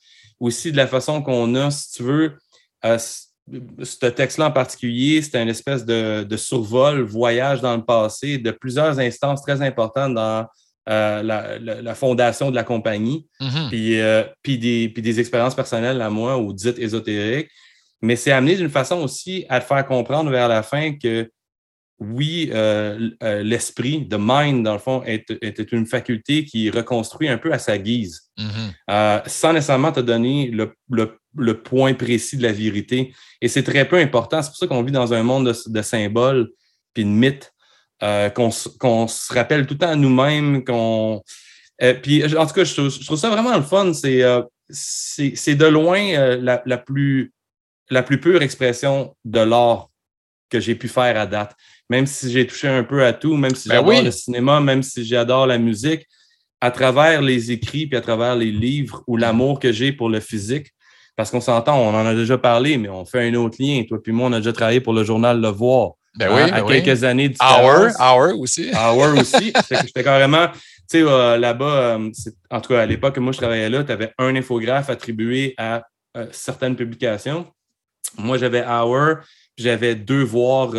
aussi de la façon qu'on a, si tu veux, euh, ce texte-là en particulier, c'est une espèce de, survol, voyage dans le passé de plusieurs instances très importantes dans euh, la, fondation de la compagnie, mm-hmm. puis, euh, puis, des, puis des expériences personnelles à moi ou dites ésotériques. Mais c'est amené d'une façon aussi à te faire comprendre vers la fin que oui, euh, euh, l'esprit, the mind, dans le fond, est, une faculté qui reconstruit un peu à sa guise, mm-hmm. euh, sans nécessairement te donner le, point précis de la vérité. Et c'est très peu important. C'est pour ça qu'on vit dans un monde de, symboles puis de mythes, qu'on se rappelle tout le temps à nous-mêmes. qu'on puis, en tout cas, je trouve, ça vraiment le fun. C'est de loin la, plus, la plus pure expression de l'art que j'ai pu faire à date même si j'ai touché un peu à tout, même si ben j'adore le cinéma, même si j'adore la musique, à travers les écrits puis à travers les livres ou l'amour que j'ai pour le physique, parce qu'on s'entend, on en a déjà parlé, mais on fait un autre lien. Toi puis moi, on a déjà travaillé pour le journal Le Voir. Ben oui, hein, à ben quelques années de Hour, Hour aussi. Hour aussi. J'étais carrément, tu sais, euh, là-bas, euh, en tout cas, à l'époque que moi je travaillais là, tu avais un infographe attribué à euh, certaines publications. Moi, j'avais Hour, j'avais deux voix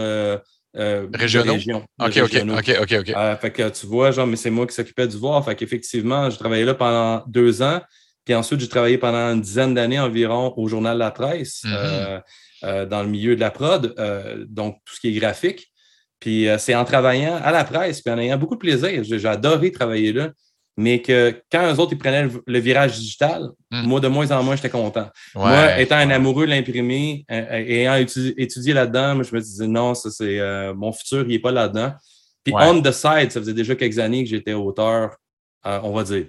euh, Régionaux? OK, OK, OK, OK, OK. Euh, fait que tu vois, genre, mais c'est moi qui s'occupais du voir. Fait qu'effectivement, j'ai travaillé là pendant deux ans. Puis ensuite, j'ai travaillé pendant une dizaine d'années environ au Journal La Presse, mm-hmm. euh, dans le milieu de la prod, donc tout ce qui est graphique. Puis c'est en travaillant à la presse, puis en ayant beaucoup de plaisir. J'ai adoré travailler là mais que quand eux autres, ils prenaient le, virage digital, hmm. moi, de moins en moins, j'étais content. Moi, étant un amoureux de l'imprimé et euh, ayant étudié, là-dedans, je me disais non, ça, c'est euh, mon futur, il n'est pas là-dedans. Puis on the side, ça faisait déjà quelques années que j'étais auteur, euh, on va dire,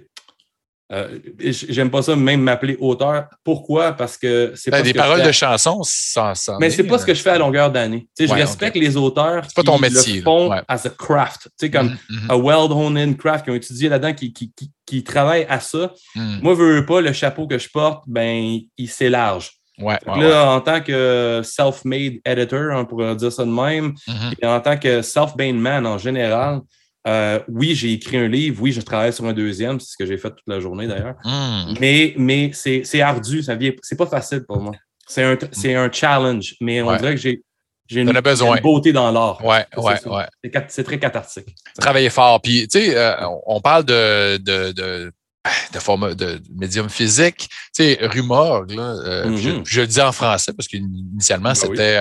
euh, j'aime pas ça même m'appeler auteur. Pourquoi? Parce que c'est ben, pas. des paroles de chansons, ça, ça Mais c'est pas ce que je fais à longueur d'année. je respecte les auteurs qui ton métier, le font as a craft. comme mm-hmm, mm-hmm. a well-honed craft, qui ont étudié là-dedans, qui, qui, qui, travaillent à ça. Mm. Moi, je veux pas, le chapeau que je porte, ben, il s'élarge. Ouais, là, en tant que self-made editor, on pourrait dire ça de même, mm-hmm. et en tant que self-made man en général, Euh, oui, j'ai écrit un livre. Oui, je travaille sur un deuxième. C'est ce que j'ai fait toute la journée d'ailleurs. Hmm. Mais, mais c'est ardu. Ça vient, c'est pas facile pour moi. C'est un, un challenge. Mais on Ouais. dirait que j'ai, j'ai une, une beauté dans l'art. Ouais, C'est ouais, ouais. C'est, très cathartique. Travailler fort. Puis, tu sais, euh, on- parle de, de, de, de forme de médium physique. Tu sais, Rumorg, là, euh, Mhm. je, je le dis en français parce qu'initialement, Ben c'était.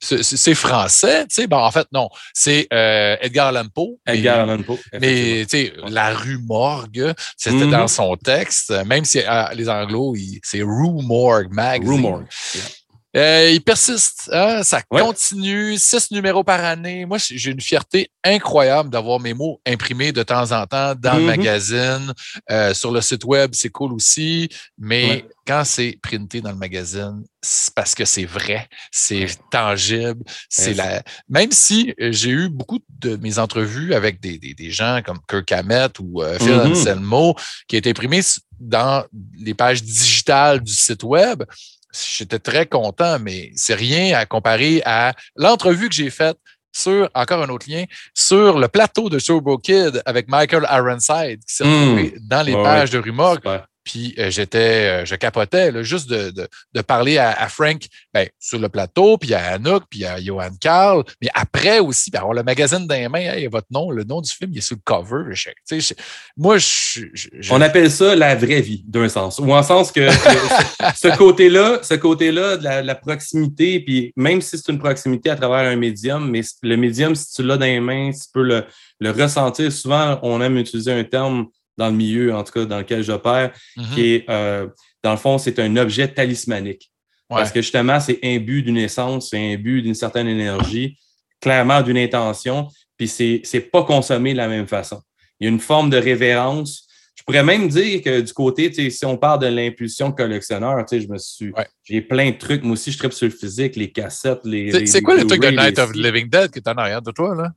C'est français, tu sais. Bon, en fait, non. C'est euh, Edgar Allan Poe. Edgar Allan Poe. Mais tu sais, la rue morgue, c'était Mhm. dans son texte, même si euh, les Anglos, ils- c'est Rue Morgue Magazine. Rue Morgue, yeah. Euh, il persiste, hein, ça Ouais. continue, six numéros par année. Moi, j'ai une fierté incroyable d'avoir mes mots imprimés de temps en temps dans le Mhm. magazine. Euh, sur le site web, c'est cool aussi, mais Ouais. quand c'est printé dans le magazine, c'est parce que c'est vrai, c'est tangible, c'est la. Même si euh, j'ai eu beaucoup de mes entrevues avec des, des, des gens comme Kirk Hammett ou euh, Phil Mhm. Anselmo qui étaient imprimés s- dans les pages digitales du site web, j'étais très content, mais c'est rien à comparer à l'entrevue que j'ai faite sur, encore un autre lien, sur le plateau de Turbo Kid avec Michael Ironside qui s'est Mm. retrouvé dans les pages de Rumor. Puis euh, j'étais, euh, je capotais juste de, de, parler à, Frank ben, sur le plateau, puis à Anouk, puis à Johan Carl, mais après aussi, puis avoir le magazine dans les mains, hey, votre nom, le nom du film, il est sur le cover. Moi, je, On appelle ça la vraie vie, d'un sens. Ou en sens que ce, côté-là, ce côté-là de la, proximité, puis même si c'est une proximité à travers un médium, mais le médium, si tu l'as dans les mains, tu peux le ressentir. Souvent, on aime utiliser un terme dans le milieu, en tout cas dans lequel j'opère, Mhm. qui est, euh, dans le fond, c'est un objet talismanique. Ouais. Parce que justement, c'est imbu d'une essence, c'est imbu d'une certaine énergie, clairement d'une intention, puis c'est pas consommé de la même façon. Il y a une forme de révérence. Je pourrais même dire que du côté, si on parle de l'impulsion collectionneur, je me suis. Ouais. J'ai plein de trucs. Moi aussi, je tripe sur le physique, les cassettes, les. C'est- quoi le truc de Night of the. Living Dead qui est en arrière de toi, là?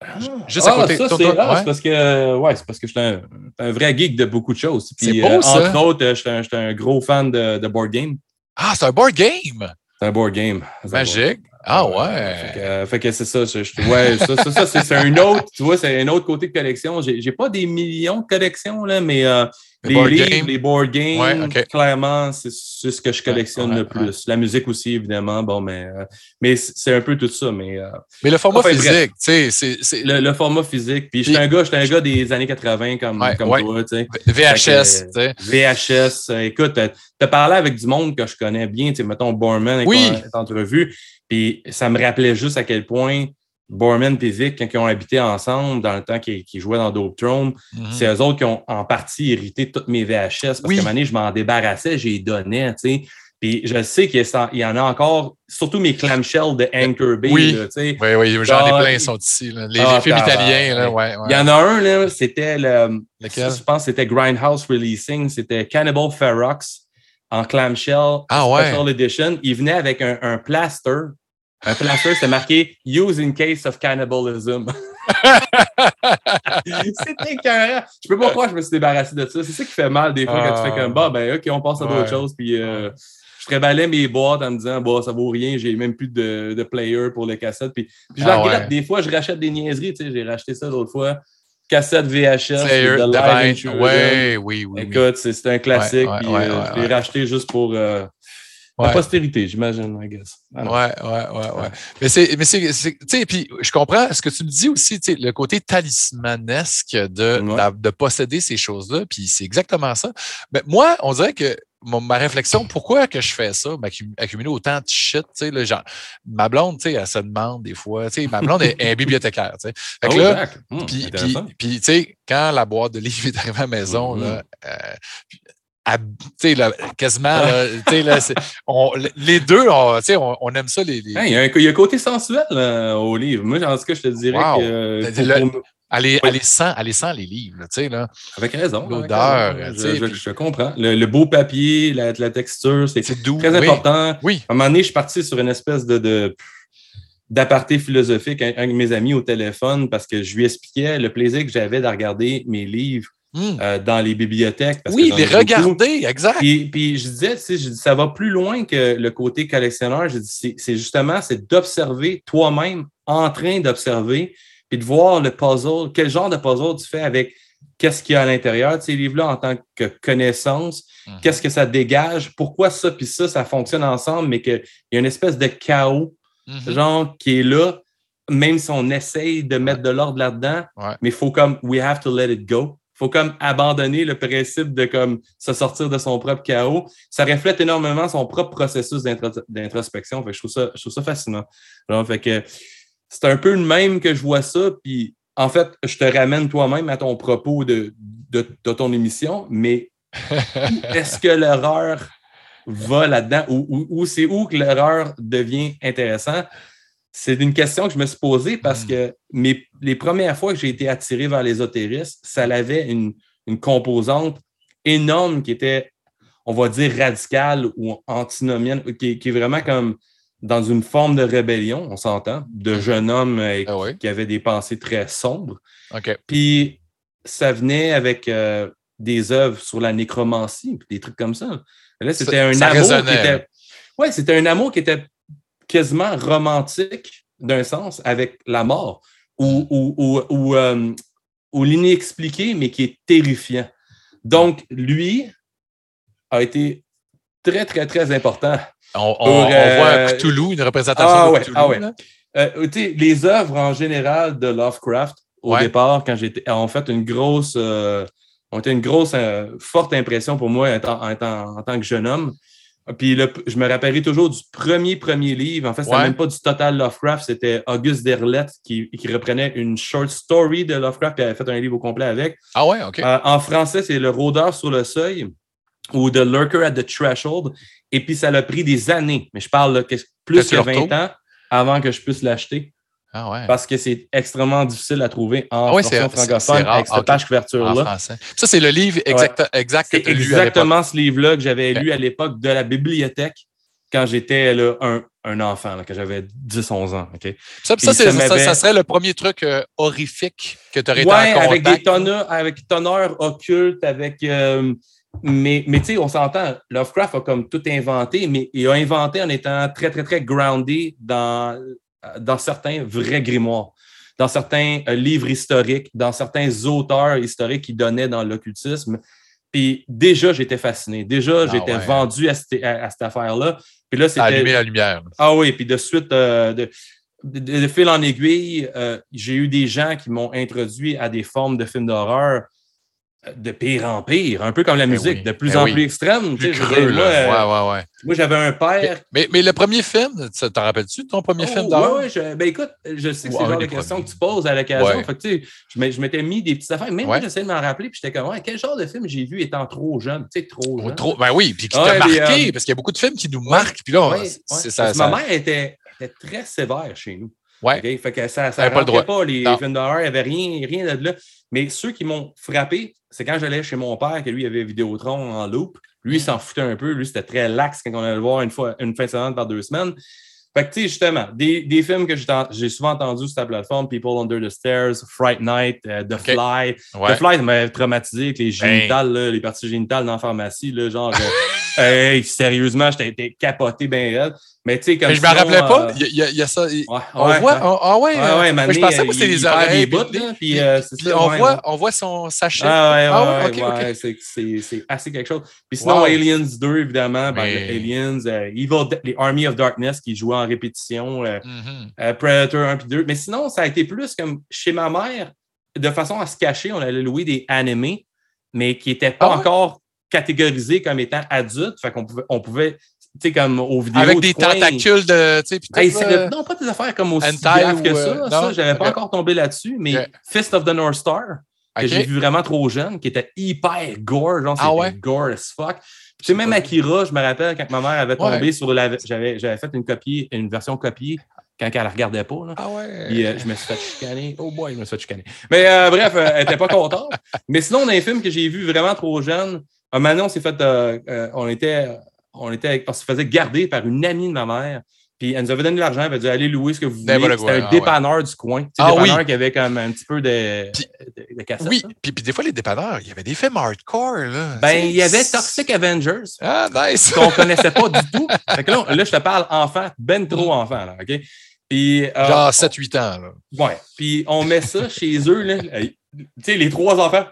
Ah, Juste à côté. Ça, c'est ah, ouais. parce que, ouais, c'est parce que je suis un, un vrai geek de beaucoup de choses. Puis, C'est beau, euh, ça. Entre autres, euh, je suis un, gros fan de, de board game. Ah, c'est un board game! C'est un board game. Magique. Ah Fait ouais. que, euh, fait que c'est ça. je- je- ouais, ça, ça, ça, c'est un autre, tu vois, c'est un autre côté de collection. J'ai pas des millions de collections, là, mais euh, Les les board livres, games. les board games, Ouais, clairement, c'est ce que je collectionne Ouais, le plus. La musique aussi, évidemment. Bon, mais, euh, mais c'est un peu tout ça. Mais euh, Mais le format Enfin, physique, tu sais, c'est- c'est le, le format physique. Puis j'étais Puis- un gars, j'étais un gars des années 80 comme, comme toi, tu sais. VHS. VHS. euh, Écoute, tu as parlé avec du monde que je connais bien, tu sais, mettons Borman avec Oui. ton- cette entrevue. Puis ça me rappelait juste à quel point Borman et Vic, quand ils ont habité ensemble dans le temps qu'ils jouaient dans Dope Throne, Mhm. c'est eux autres qui ont en partie hérité toutes mes VHS parce Oui. qu'à un moment donné, je m'en débarrassais, j'ai donnais, tu sais. Puis je sais qu'il y en a encore, surtout mes clamshells de Anchor Bay, Oui. là. Oui, oui, j'en ai plein, il- ils sont ici. là. Les, Ah, films italiens, là, ouais, Il y en a un, là, c'était le. Lequel? Je pense que c'était Grindhouse Releasing, c'était Cannibal Ferox en clamshell Ah ouais. Special Edition. Il venait avec un, un plaster. Un plaster, c'était marqué Use in case of cannibalism. c'était écœurant. Je peux pas croire que je me suis débarrassé de ça. C'est ça qui fait mal des fois quand tu Ah. fais comme bah, ben OK, on passe à d'autres choses. Puis euh, je tréballais mes boîtes en me disant bah, ça vaut rien, j'ai même plus de, de player pour les cassettes. Puis, puis je Ah la regrette. ouais. Des fois, je rachète des niaiseries. tu sais, J'ai racheté ça l'autre fois. Cassette VHS. Player, de Live oui, oui. oui. Écoute, c'est c'est un classique. Ouais, ouais, puis, ouais, euh, je l'ai racheté juste pour euh, la Ouais. postérité, j'imagine, I guess. Ah non. Ouais, ouais, ouais, ouais. Mais c'est, mais c'est, tu sais, puis je comprends ce que tu me dis aussi, tu sais, le côté talismanesque de, Ouais. de posséder ces choses-là, puis c'est exactement ça. Mais moi, on dirait que mon- ma réflexion, pourquoi que je fais ça, accumuler autant de shit, tu sais, là, genre, ma blonde, tu sais, elle se demande des fois, tu sais, ma blonde est, est bibliothécaire, tu sais. Fait que Oh, là. Hmm, puis, puis, intéressant. puis, tu sais, quand la boîte de livres est arrivée à la maison, Mhm. là, euh, à- là, quasiment, là, on- les deux, on, on, on aime ça, les, les- Hey, Il y, a un- il y a un côté sensuel euh, au livre. Moi, en tout cas, je te dirais Wow. que. Le- pour- Oui. aller sans, aller sans les livres, là, tu sais, là. avec raison. l'odeur, Je, je- comprends. Le, le beau papier, la, la texture, c'est doux. très oui. important. Oui. À un moment donné, je suis parti sur une espèce de, d'aparté philosophique avec avec mes amis au téléphone parce que je lui expliquais le plaisir que j'avais de regarder mes livres Hmm. euh, dans les bibliothèques. parce que Oui, j'en les regarder, exact. Puis, puis je disais, tu sais, je dis, ça va plus loin que le côté collectionneur. Je dis, c'est, justement, c'est d'observer toi-même en train d'observer, puis de voir le puzzle, quel genre de puzzle tu fais avec qu'est-ce qu'il y a à l'intérieur de ces livres-là en tant que connaissance, Mhm. qu'est-ce que ça dégage, pourquoi ça puis ça, ça fonctionne ensemble, mais qu'il y a une espèce de chaos, Mhm. genre, qui est là, même si on essaye de mettre de l'ordre là-dedans, Ouais. mais il faut comme, we have to let it go. Faut comme abandonner le principe de comme se sortir de son propre chaos. Ça reflète énormément son propre processus d'intro- d'introspection. Fait que je trouve ça, je trouve ça fascinant. Fait que c'est un peu le même que je vois ça. Puis en fait, je te ramène toi-même à ton propos de, de, ton émission, mais est-ce que l'erreur va là-dedans? Ou c'est où que l'erreur devient intéressant? C'est une question que je me suis posée parce Mm. que mes, les premières fois que j'ai été attiré vers l'ésotérisme, ça avait une, une composante énorme qui était, on va dire, radicale ou antinomienne, qui, qui est vraiment comme dans une forme de rébellion, on s'entend, de jeune homme euh, Ah oui. qui avait des pensées très sombres. Puis ça venait avec euh, des œuvres sur la nécromancie, puis des trucs comme ça. Là, c'était un ça amour qui résonnait, était. Ouais, c'était un amour qui était quasiment romantique d'un sens avec la mort ou, ou, ou, ou, euh, ou l'inexpliqué, mais qui est terrifiant. Donc, lui a été très, très, très important On, on- Pour, on euh, voit Cthulhu, une représentation Ah de ouais, Cthulhu. ah ouais. Euh, les œuvres en général de Lovecraft, au Ouais. départ, quand j'étais, ont fait une grosse, euh, ont été une grosse, euh, forte impression pour moi en, en tant- en tant que jeune homme. Puis le- je me rappellerai toujours du premier, premier livre. En fait, c'était Ouais. même pas du total Lovecraft, c'était Auguste Derleth qui, qui reprenait une short story de Lovecraft et avait fait un livre au complet avec. Ah ouais, OK. Euh, en français, c'est Le rôdeur sur le seuil ou The Lurker at the Threshold. Et puis, ça l'a pris des années, mais je parle là, plus que le 20 retrouves? ans avant que je puisse l'acheter Ah ouais. parce que c'est extrêmement difficile à trouver en Ah ouais, version francophone rare. avec cette Ah, page couverture-là. Ça, c'est le livre exact, exact que tu as lu à exactement ce livre-là que j'avais lu à l'époque de la bibliothèque quand j'étais un, un enfant, là, quand j'avais 10-11 ans. Ça, serait le premier truc euh, horrifique que tu aurais été en avec des tonneurs, avec tonneurs occultes, avec. euh, mais mais tu sais, on s'entend, Lovecraft a comme tout inventé, mais il a inventé en étant très, très, très groundé dans, dans certains vrais grimoires, dans certains euh, livres historiques, dans certains auteurs historiques qui donnaient dans l'occultisme. Puis déjà, j'étais fasciné. Déjà, Ah j'étais ouais. vendu à, cette- à- à cette affaire-là. Puis là, allumé la lumière. Ah oui, puis de suite, euh, de, de, de fil en aiguille, euh, j'ai eu des gens qui m'ont introduit à des formes de films d'horreur de pire en pire, un peu comme la Ben musique, oui, de plus ben en oui. plus extrême. Plus creux, moi, là. euh, Ouais, ouais, ouais. moi, j'avais un père. Mais, mais le premier film, t'en rappelles-tu de ton premier film Oh, ouais, ouais, je- ben écoute, je sais que c'est genre de questions premiers. que tu poses à l'occasion. Tu sais, je m'étais mis des petites affaires. Même moi, j'essayais de m'en rappeler, puis j'étais comme, ouais, quel genre de film j'ai vu étant trop jeune? Tu sais, trop jeune. trop- ben oui, puis qui t'a mais, marqué, euh, parce qu'il y a beaucoup de films qui nous marquent, puis là, c'est- ça. Ça- Ma mère était, était très sévère chez nous. Ouais. OK? Fait que ça ne pas le droit. pas, les Non. films d'horreur, il n'y avait rien, rien de là. Mais ceux qui m'ont frappé, c'est quand j'allais chez mon père, que lui avait Vidéotron en loop. Lui, il Mm. s'en foutait un peu. Lui, c'était très lax quand on allait le voir une fois, une fin de semaine par deux semaines. Fait que, tu sais, justement, des, des films que j'ai ent- j'ai souvent entendus sur ta plateforme, People Under the Stairs, Fright Night, euh, The Fly. Ouais. The Fly, ça m'avait traumatisé avec les Ben. génitales, là, les parties génitales dans la pharmacie, là, genre, euh, hey, sérieusement, j'étais j'étais capoté bien raide. Mais tu sais, comme Mais je me rappelais pas. euh, Il y, a- il y ça. il- ouais, on ouais, voit. ouais. on- ah ouais. Ouais, euh, je pensais que il- c'était les oreilles. puis- puis, euh, puis ça, on, voit, on voit son sachet. Ah ouais, Ah ouais, c'est- assez quelque chose. Puis sinon, Wow. Aliens 2, évidemment, ben, Mais- Aliens, euh, Evil les Army of Darkness qui jouaient en répétition, euh, euh, Predator 1 puis 2. Mais sinon, ça a été plus comme chez ma mère, de façon à se cacher, on allait louer des animés, mais qui n'étaient pas Ah ouais? encore catégorisés comme étant adultes. Fait qu'on pouvait, on pouvait sais, comme aux vidéos. Avec de des coin. tentacules de. Hey, le- non, pas des affaires comme aussi graves que ça. euh, ça, j'avais pas Ok. encore tombé là-dessus, mais Ok. Fist of the North Star, que j'ai vu vraiment trop jeune, qui était hyper gore, genre Ah c'était ouais? gore as fuck. Tu sais, même Akira, je me rappelle quand ma mère avait tombé Ouais. sur la. J'avais, j'avais fait une copie, une version copiée quand elle ne regardait pas. Là. Ah ouais. Puis euh, je me suis fait chicaner. Oh boy, je me suis fait chicaner. Mais euh, bref, euh, elle n'était pas contente. Mais sinon, on a un film que j'ai vu vraiment trop jeune. Un moment, on s'est fait. euh, euh, on était. On, était, on se faisait garder par une amie de ma mère. Puis elle nous avait donné de l'argent, elle avait dit allez louer ce que vous voulez. N'importe C'était un ah ouais. dépanneur du coin. Tu sais, Ah dépanneur oui. qui avait comme un petit peu de, Puis- de, de cassettes, Oui, puis, puis des fois, les dépanneurs, il y avait des films hardcore. Là. Ben, il y avait Toxic Avengers. Ah, nice. qu'on connaissait pas du tout. Fait que là, là, je te parle enfant, ben trop enfant, là, OK? Puis, euh, Genre 7-8 ans. Là. Ouais. Puis on met ça chez eux, là. Tu sais, les trois enfants,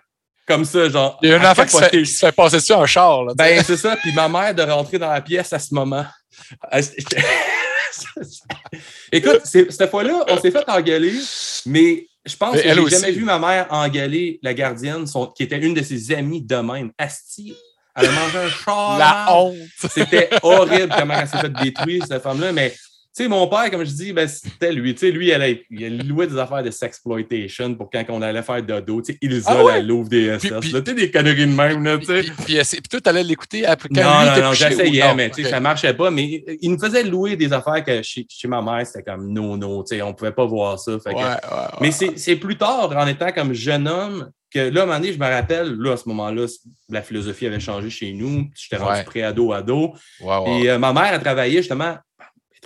comme ça, genre. Il y a un enfant qui se, fait, qui se fait passer dessus en char. Là, ben, c'est ça. Puis ma mère de rentrer dans la pièce à ce moment. Écoute, cette fois-là, on s'est fait engueuler, mais je pense mais que j'ai jamais vu ma mère engueuler la gardienne, son, qui était une de ses amies de même. Asti, elle a mangé un char. La honte! C'était horrible comment elle s'est fait détruire, cette femme-là, mais sais, mon père, comme je dis, ben, c'était lui. Tu sais, lui, il, il louait des affaires de sexploitation pour quand on allait faire dodo. Tu sais, Ilsa, ah ouais? la Louvre des SS. Tu sais, des conneries de même, là, tu sais. Puis, puis, puis, toi, t'allais l'écouter après quand non, lui Non, non, j'essayais, mais tu sais, ça marchait pas. Mais il nous faisait louer des affaires que chez, chez ma mère, c'était comme non, non, tu sais, on pouvait pas voir ça. Fait que... ouais, ouais, mais c'est plus tard, en étant comme jeune homme, que là, à un moment donné, je me rappelle, là, à ce moment-là, la philosophie avait changé chez nous. J'étais rendu pré-ado-ado. Et euh, ma mère a travaillé justement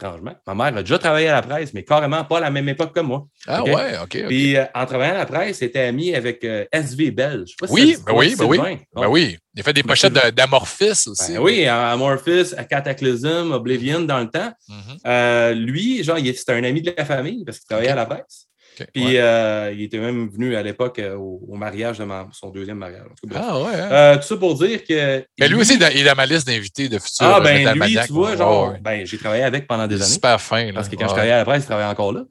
étrangement. Ma mère a déjà travaillé à la presse, mais carrément pas à la même époque que moi. Ah ouais, OK. Puis euh, en travaillant à la presse, elle était amie avec euh, SV Bell. Je sais pas si oui, ben oui, ben oui, ben oui. Il a fait des pochettes d'Amorphis aussi. Ben oui, Amorphis, Cataclysm, Oblivion dans le temps. Mhm. euh, lui, genre, c'était un ami de la famille parce qu'il travaillait okay. à la presse. Okay. Puis ouais. euh, il était même venu à l'époque euh, au, au, mariage de ma, son deuxième mariage. Ah ouais. Hein? Euh, tout ça pour dire que. Mais lui, aussi, il dans ma liste d'invités de futurs. Ah ben lui, tu vois, genre, ouais. ben j'ai travaillé avec pendant des années. Super fin. Là. Parce que quand je travaillais à la presse, il travaillait encore là.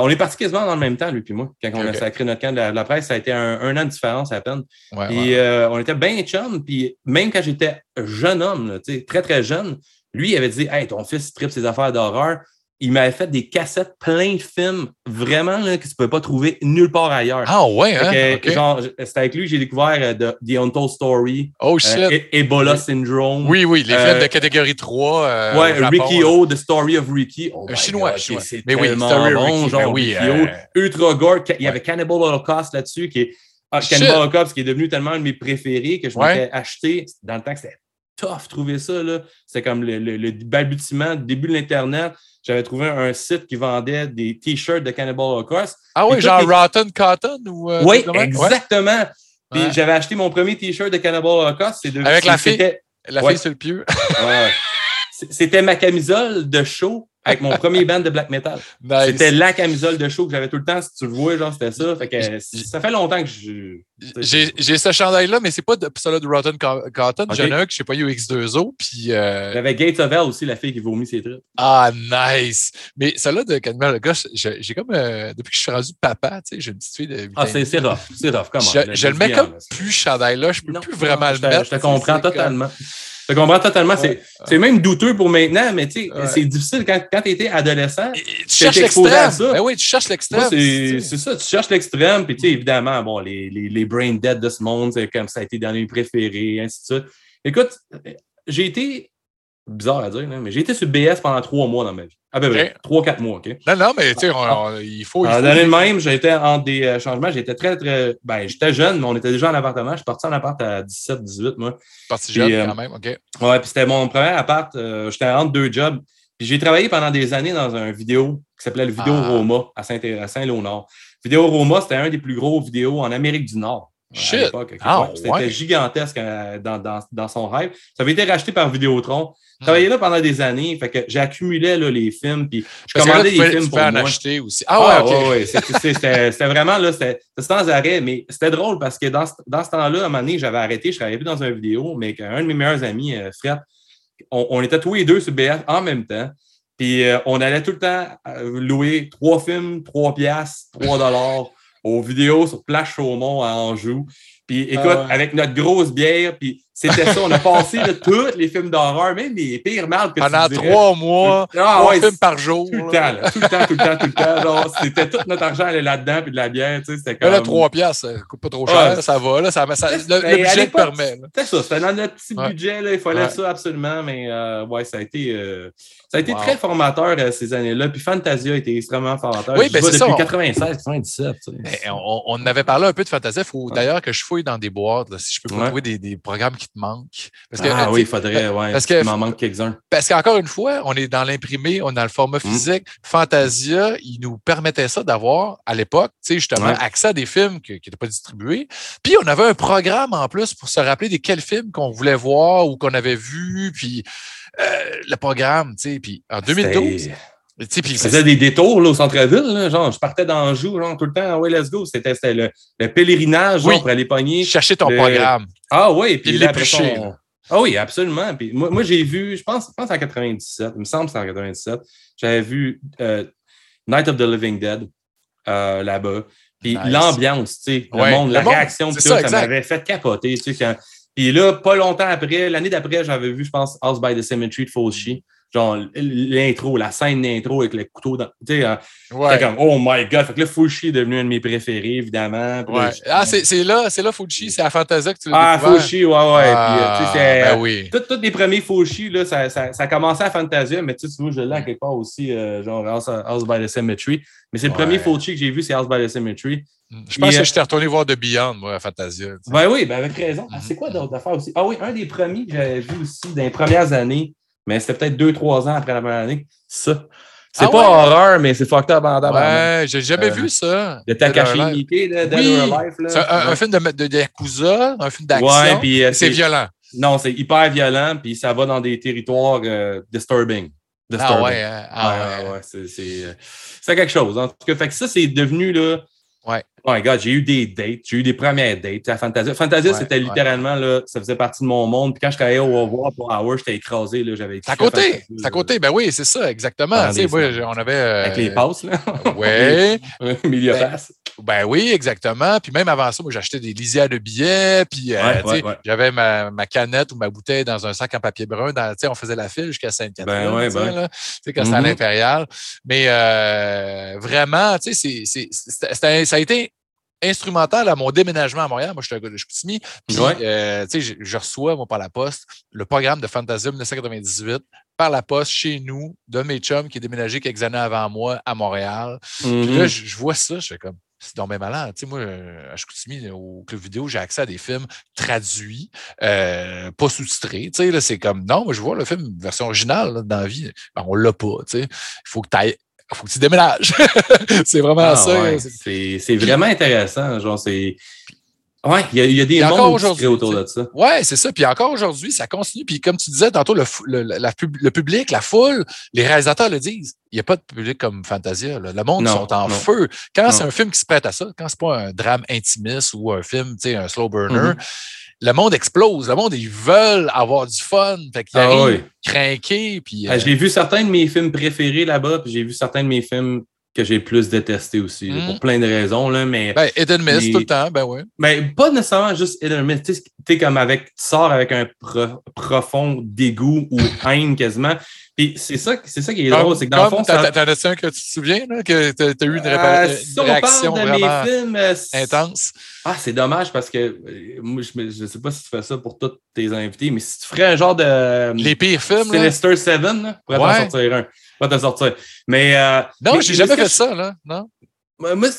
On est parti quasiment dans le même temps, lui puis moi. Quand on a sacré notre camp de la, de la, presse, ça a été un, un, an de différence à peine. Puis on était bien chum. Puis même quand j'étais jeune homme, là, très très jeune, lui il avait dit, hey, ton fils tripe ses affaires d'horreur il m'avait fait des cassettes plein de films, vraiment, là, que tu ne peux pas trouver nulle part ailleurs. Ah ouais, hein? Que, okay. Genre, c'était avec lui que j'ai découvert uh, The, Untold Story. Oh shit! Euh, Ebola Syndrome. Oui, oui, les films de catégorie 3. Euh, ouais, Ricky O, The Story of Ricky. Oh chinois, God, chinois. Mais oui, Story bon, Ricky, genre, oui, Ricky O. Ultra gore. Il y avait Cannibal Holocaust là-dessus, qui est ah, Cannibal Holocaust, qui est devenu tellement un de mes préférés que je ouais. m'étais acheté dans le temps que c'était tough trouver ça. C'était comme le, le, le balbutiement, le début de l'Internet j'avais trouvé un site qui vendait des t-shirts de Cannibal Holocaust. Ah oui, genre les... Rotten Cotton ou. Euh, oui, exactement. Ouais. J'avais acheté mon premier t-shirt de Cannibal Holocaust. Devenu... Avec la fille, la ouais. fille sur le pieu. ouais. C'était ma camisole de show avec mon premier band de black metal. Nice. C'était la camisole de show que j'avais tout le temps. Si tu le vois, genre, c'était ça. Fait que ça fait longtemps que je. J'ai ce chandail-là, mais c'est pas de, celui de Rotten Cotton. Okay. J'en ai un que je sais pas eu X2O. Puis. Euh... J'avais Gates of Hell aussi, la fille qui vomit ses trucs. Ah, nice. Mais celle-là de Cannibal Holocaust, j'ai comme. Euh, depuis que je suis rendu papa, tu sais, j'ai une petite fille de. Ah, c'est rough. C'est rough. Comment? Je, je le mets comme plus chandail-là. Je peux non, plus vraiment non, le mettre. Je te comprends totalement. Comme... Je comprends totalement. Ouais. C'est même douteux pour maintenant, mais tu sais, Ouais. c'est difficile quand, quand tu étais adolescent. Et tu cherches l'extrême. Ben oui, tu cherches l'extrême. C'est ça, tu cherches l'extrême. Puis tu sais, évidemment, bon, les, les, les brain dead de ce monde, c'est comme ça a été dans mes préférés, ainsi de suite. Écoute, j'ai été bizarre à dire, mais j'ai été sur BS pendant trois mois dans ma vie. À peu près. Trois, quatre mois, OK? Non, non, mais tu sais, il faut. Il faut L'année même, j'étais en des euh, changements. J'étais très, très. Ben, j'étais jeune, mais on était déjà en appartement. Je suis parti en appart à 17, 18, moi. Parti jeune, euh, quand même, OK. Ouais, puis c'était mon premier appart. Euh, j'étais entre deux jobs. Puis j'ai travaillé pendant des années dans un vidéo qui s'appelait le Vidéo ah. Roma à Saint-Léonard. Vidéo Roma, c'était un des plus gros vidéos en Amérique du Nord. Shit. Okay. Ah, C'était ouais. gigantesque dans, dans, dans, son rêve. Ça avait été racheté par Vidéotron. Je travaillais là pendant des années, fait que j'accumulais les films, puis je Parce commandais là, des films tu pour en moi. acheter aussi. Ah ouais, ah. C'était vraiment là, c'était sans arrêt, mais c'était drôle parce que dans, dans ce temps-là, à un moment donné, j'avais arrêté, je travaillais plus dans une vidéo, mais un de mes meilleurs amis, euh, Fred, on, on, était tous les deux sur BF en même temps. Puis euh, on allait tout le temps euh, louer trois films, trois piastres, trois dollars aux vidéos sur Plage Chaumont à Anjou. Puis écoute, Ah ouais. avec notre grosse bière, puis c'était ça, on a passé là, tous les films d'horreur, même les pires merdes que Pendant tu trois mois, Ah, trois ouais, films par jour. Tout le temps, là, tout le temps, tout le temps, tout le temps. Genre, c'était tout notre argent allait là-dedans, puis de la bière, tu sais, c'était comme... là, 3 piastres, ça coûte pas trop cher, Ouais. là, ça va, là, ça, ça- le, budget permet. C'était ça, c'était dans notre petit Ouais. budget, là, il fallait ça absolument, mais euh, ouais, ça a été, euh, ça a été Wow. très formateur euh, ces années-là. Puis Fantasia a été extrêmement formateur. Oui, ben, vois c'est depuis ça, on- 96, 97. tu sais. Mais on, on avait parlé un peu de Fantasia. Il faut d'ailleurs que je fouille dans des boîtes, là, si je peux pas trouver des, des programmes qui te manquent. Parce que, ah euh, oui, il faudrait, ouais. parce que- m'en manque quelques-uns. Parce qu'encore une fois, on est dans l'imprimé, on est dans le format Mm. physique. Fantasia, il nous permettait ça d'avoir, à l'époque, justement, Ouais. accès à des films qui n'étaient pas distribués. Puis, on avait un programme en plus pour se rappeler de quels films qu'on voulait voir ou qu'on avait vus. Puis, euh, le programme, tu sais, puis en 2012, C'était- je faisais des détours là, au centre-ville. Genre, je partais d'Anjou, genre, tout le temps. Ouais, let's go. C'était le, le, pèlerinage pour aller pogner. Chercher ton programme. Ah oui, puis l'éplucher. Ah oui, absolument. Puis moi, moi j'ai vu, je pense, je pense en 97, il me semble que c'est en 97, j'avais vu euh, Night of the Living Dead euh, là-bas. Puis l'ambiance, tu sais, le monde, la réaction, ça, ça m'avait fait capoter. Tu sais, Puis là, pas longtemps après, l'année d'après, j'avais vu, je pense, House by the Cemetery de Fauci genre l'intro, la scène d'intro avec le couteau dans. Tu sais, hein, ouais. comme Oh my god! Fait que là, Fushi est devenu un de mes préférés, évidemment. Ouais. ah, c'est là, c'est là, Fushi, c'est à Fantasia que tu l'as Ah, Fushi, ouais, ouais. Ah, Puis, ben oui. Tous les premiers Fushi, là, ça, ça, ça, a commencé à Fantasia, mais tu sais, je l'ai quelque part aussi, euh, genre House, by the Cemetery. Mais c'est le premier Fushi que j'ai vu, c'est House by the Cemetery. Mm. Je pense que je t'ai retourné voir The Beyond, moi, à Fantasia. Ben oui, ben avec raison. Ah, c'est quoi d'autres affaires aussi? Ah oui, un des premiers que j'avais vu aussi dans les premières années, mais c'était peut-être deux, trois ans après la première année. Ça. C'est ah pas horreur, mais c'est fucked up en Ouais, j'ai jamais euh, vu ça. De Takashi Miike, Dead oui. or Alive. C'est un, film de, de, Yakuza, un film d'action. Ouais, puis euh, c'est violent. Non, c'est hyper violent, puis ça va dans des territoires euh, disturbing. disturbing. Ah ouais, hein? ah ouais. ouais, ouais c'est quelque chose. En tout cas, fait que ça, c'est devenu là, Ouais. Oh my God, j'ai eu des dates, j'ai eu des premières dates à Fantasia. Fantasia, c'était littéralement, là, ça faisait partie de mon monde. Puis quand je travaillais au revoir pour Hour, j'étais écrasé. Là, j'avais à côté, c'est à côté. Ben oui, c'est ça, exactement. Tu sais, on avait. Euh... Avec les passes, là. Oui. Milieu ben, passe. Ben oui, exactement. Puis même avant ça, moi, j'achetais des lisières de billets. Puis euh, j'avais ma, ma, canette ou ma bouteille dans un sac en papier brun. Dans, on faisait la file jusqu'à Sainte-Catherine. Ben, ouais, ben. quand c'était à mm-hmm. l'Impérial. Mais euh, vraiment, tu sais, ça a été instrumental à mon déménagement à Montréal. Moi, je suis un gars de Chicoutimi. Puis, euh, tu sais, je, reçois, moi, par la poste, le programme de Fantasia 1998 par la poste chez nous, de mes chums qui est déménagé quelques années avant moi à Montréal. Puis là, mm-hmm. je, vois ça, je fais comme, c'est donc malade. Tu sais, moi, à Chicoutimi, au club vidéo, j'ai accès à des films traduits, euh, pas sous-titrés. Tu sais, c'est comme, non, moi, je vois le film version originale dans la vie. Ben, on l'a pas. Tu sais. Il faut que tu ailles il faut que tu déménages. c'est vraiment ah, ça. c'est vraiment intéressant. Genre, c'est. Ouais, il y, a des mondes qui autour de ça. Ouais, c'est ça. Puis encore aujourd'hui, ça continue. Puis comme tu disais tantôt, le, le, public, la foule, les réalisateurs le disent. Il n'y a pas de public comme Fantasia. Le monde sont en feu. Quand c'est un film qui se prête à ça, quand c'est pas un drame intimiste ou un film, tu sais, un slow burner, mm-hmm le monde explose. Le monde, ils veulent avoir du fun. Fait qu'ils ah arrivent. Puis, ah, J'ai vu certains de mes films préférés là-bas, puis j'ai vu certains de mes films que j'ai plus détestés aussi, pour hmm. plein de raisons. Là, mais, ben, Eden Miss tout le temps, ben oui. Mais pas nécessairement juste Eden Miss. Tu sais, comme avec, tu sors avec un profond dégoût ou haine quasiment. Puis c'est ça, c'est ça qui est drôle, c'est que dans le fond. T'en as un que tu te souviens, là, que tu as eu une, euh, réaction vraiment films, euh, intense? Ah, c'est dommage parce que euh, moi, je ne sais pas si tu fais ça pour tous tes invités, mais si tu ferais un genre de. Les pires films. Sinister Seven, pour t'en sortir un. Pour t'en sortir. Mais. non, j'ai jamais fait ça, là. Non? Moi,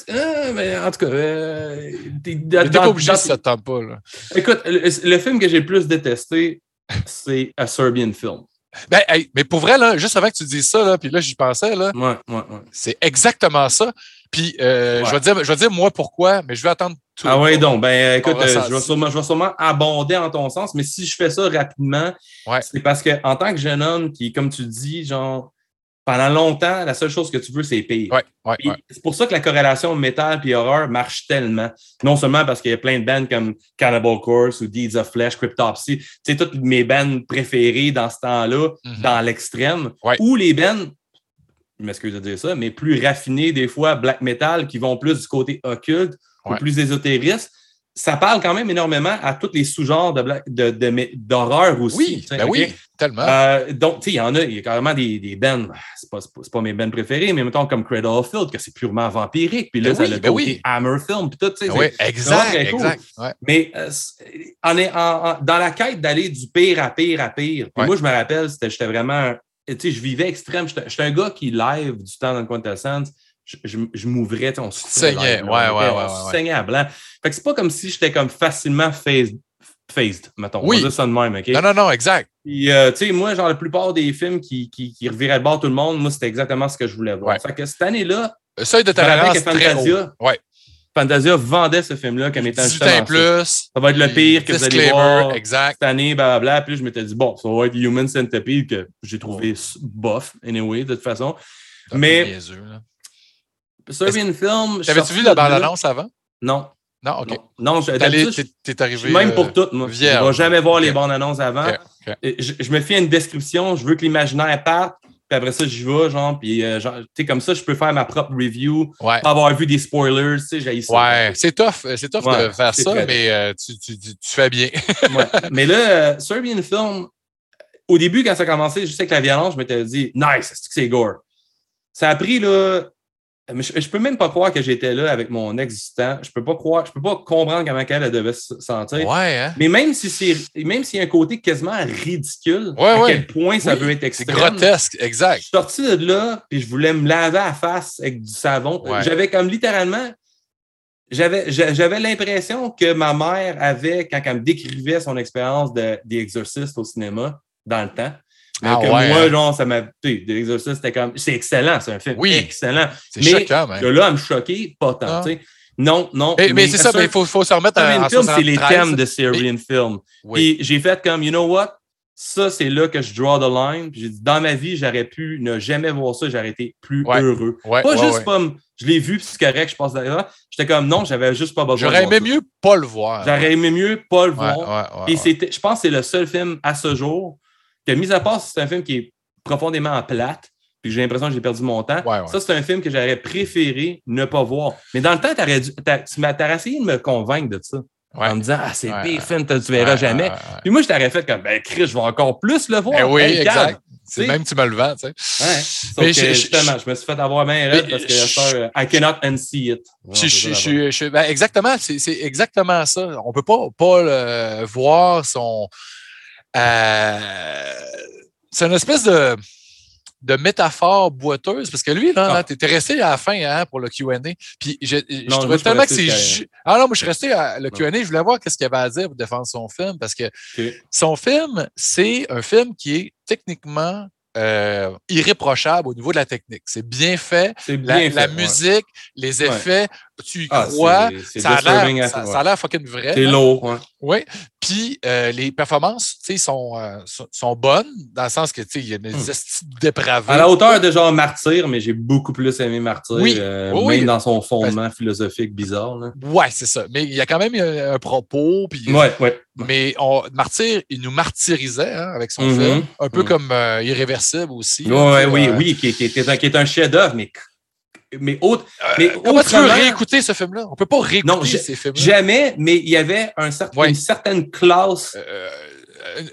mais en tout cas, euh, t'es pas obligé si ça te tente pas. Là. Écoute, le, film que j'ai le plus détesté, c'est A Serbian Film. Ben, mais pour vrai, là, juste avant que tu dises ça, là, puis là, j'y pensais, là, ouais, ouais, ouais. c'est exactement ça. Puis euh, je, vais dire, je vais dire moi pourquoi, mais je vais attendre tout. Ah oui, donc, ben écoute, euh, je, vais sûrement, je vais sûrement abonder en ton sens, mais si je fais ça rapidement, c'est parce que en tant que jeune homme qui, comme tu dis, genre, pendant longtemps, la seule chose que tu veux, c'est pire. Ouais, ouais, C'est pour ça que la corrélation métal et horreur marche tellement. Non seulement parce qu'il y a plein de bands comme Cannibal Corpse ou Deeds of Flesh, Cryptopsy, tu sais, toutes mes bands préférées dans ce temps-là, mhm. dans l'extrême, ou les bands, je m'excuse de dire ça, mais plus raffinées des fois, black metal, qui vont plus du côté occulte ou plus ésotériste ça parle quand même énormément à tous les sous-genres d'horreur de, de, aussi. Oui, ben oui tellement. Euh, donc, tu sais, il y en a, il y a carrément des, des bands, c'est pas, pas mes bands préférés, mais mettons comme Cradle of Field, que c'est purement vampirique. Puis là, ben ça a le ben Hammer Film, puis tout, tu sais. Ben oui, exact, exact. Mais euh, en, en, dans la quête d'aller du pire à pire à pire, puis moi, je me rappelle, j'étais vraiment, tu sais, je vivais extrême. J'étais un gars qui live du temps dans le Quintessence je, je, je m'ouvrais, on se saignait, ouais, ouais, ouais, on saignait à blanc. Fait que c'est pas comme si j'étais comme facilement phased, phased mettons. Oui. On va dire ça de même, OK? Non, non, non, exact. Puis, euh, tu sais, moi, genre, la plupart des films qui, qui, qui reviraient de bord tout le monde, moi, c'était exactement ce que je voulais voir. Fait que cette année-là, le seuil de tolérance Fantasia, ouais. Fantasia vendait ce film-là comme étant justement plus, ça va être le pire que vous allez voir exact. cette année, blablabla. Puis je m'étais dit, bon, ça va être Human Centipede que j'ai trouvé bof, anyway, de toute façon. Mais. Serbian Film. T'avais-tu vu la bande-annonce avant? Non. Non, OK. Non, t'es arrivé. Même pour tout, moi. Je ne vais jamais voir les bandes annonces avant. Je, me fais une description, je veux que l'imaginaire parte, puis après ça, j'y vais, genre, puis euh, tu sais, comme ça, je peux faire ma propre review, pas avoir vu des spoilers, tu sais, j'ai ça. Ouais, c'est tough, c'est tough de faire ça, mais euh, tu, tu, tu, fais bien. Mais là, euh, Serbian Film, au début, quand ça a commencé, je sais que la violence, je m'étais dit, nice, c'est gore? Ça a pris, là, je, je peux même pas croire que j'étais là avec mon existant. Je peux pas croire, je peux pas comprendre comment elle devait se sentir. Ouais, hein? Mais même si c'est, même s'il y a un côté quasiment ridicule, à quel point ça veut être extrême. grotesque, exact. Je suis sorti de là, puis je voulais me laver la face avec du savon. J'avais comme littéralement, j'avais, j'avais l'impression que ma mère avait, quand elle me décrivait son expérience de, des au cinéma dans le temps, ah, moi, hein? genre, ça m'a. L'exorciste, c'était comme. C'est excellent, c'est un film oui, excellent. C'est choquant, mais. De là à me choquer, pas tant. Ah. Non, non. mais, c'est ça, mais il faut, faut, se remettre à, film, c'est les thèmes de Syrian Film. Oui. j'ai fait comme, you know what? Ça, c'est là que je draw the line. J'ai dit, dans ma vie, j'aurais pu ne jamais voir ça, j'aurais été plus heureux. pas juste comme, je l'ai vu, puis c'est correct, je passe derrière. J'étais comme, non, j'avais juste pas besoin J'aurais aimé mieux pas le voir. J'aurais aimé mieux pas le voir. Et je pense que c'est le seul film à ce jour que, mis à part, c'est un film qui est profondément plate, puis j'ai l'impression que j'ai perdu mon temps. Ça, c'est un film que j'aurais préféré ne pas voir. Mais dans le temps, tu m'as essayé de me convaincre de ça. En me disant, ah, c'est pire film, tu verras jamais. Puis moi, je t'aurais fait comme, ben, Chris, je vais encore plus le voir. Ben oui, exact. C'est même tu me le vends, tu sais. Ouais. mais que, justement, je, me suis fait avoir main raide parce que ça, I cannot unsee it. Je, je, je, ben, exactement, c'est exactement ça. On ne peut pas, pas le voir son euh, c'est une espèce de, de métaphore boiteuse, parce que lui, là, ah. tu étais resté à la fin hein, pour le QA. Puis je, je trouvais tellement que c'est. Ah non, moi, je suis resté à le QA. Je voulais voir qu'est-ce qu'il avait à dire pour défendre son film, parce que son film, c'est un film qui est techniquement euh, irréprochable au niveau de la technique. C'est bien fait. Bien la, musique, les effets, tu y ah, crois? ça, a l'air fucking vrai. C'est lourd. Oui. Puis euh, les performances sont, euh, sont bonnes, dans le sens que il y a des hmm. dépravés. À la hauteur de genre Martyr, mais j'ai beaucoup plus aimé Martyr, oui. même dans son fondement philosophique bizarre. Oui, c'est ça. Mais il y a quand même un, propos. Puis, ouais, ouais. Mais on, Martyr, il nous martyrisait hein, avec son mm-hmm. film, un peu mm-hmm. comme Irréversible aussi. Ouais, oui, oui, qui, qui, est un, qui est un chef-d'œuvre, mais mais autre. Euh, mais comment tu veux réécouter ce film-là? On peut pas réécouter ces films-là. Jamais, mais il y avait un certain, une certaine classe. Euh,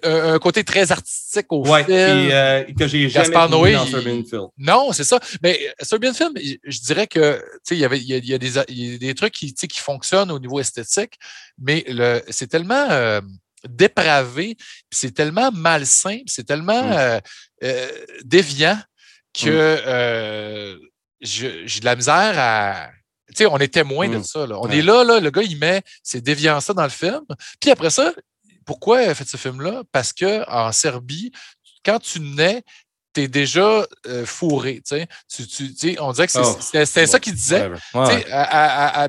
un, côté très artistique au ouais, film. Et, euh, que j'ai jamais vu dans Serbian Film. Non, c'est ça. Mais Serbian Film, je dirais que il y avait il y a, des, y a des trucs qui, qui fonctionnent au niveau esthétique, mais c'est tellement dépravé, c'est tellement malsain, c'est tellement mm. déviant que mm j'ai de la misère à. Tu sais, on est témoin de mmh. ça. Là. On est là, là, le gars, il met ses déviances dans le film. Puis après ça, pourquoi il a fait ce film-là? Parce qu'en Serbie, quand tu nais, tu es déjà euh, fourré. Tu, tu, on dirait que c'est oh, ça qu'il disait.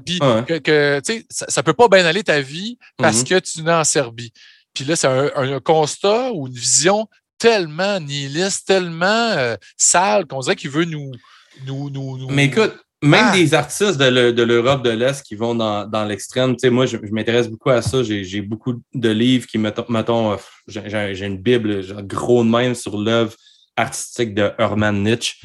puis que, ça ne peut pas bien aller ta vie parce mmh que tu nais en Serbie. Puis là, c'est un, constat ou une vision tellement nihiliste, tellement euh, sale qu'on dirait qu'il veut nous, mais écoute, même ah! des artistes de l'Europe de l'Est qui vont dans, l'extrême, tu sais, moi, je, m'intéresse beaucoup à ça. J'ai beaucoup de livres qui, mettons, euh, j'ai une Bible, gros de même sur l'œuvre artistique de Hermann Nietzsche,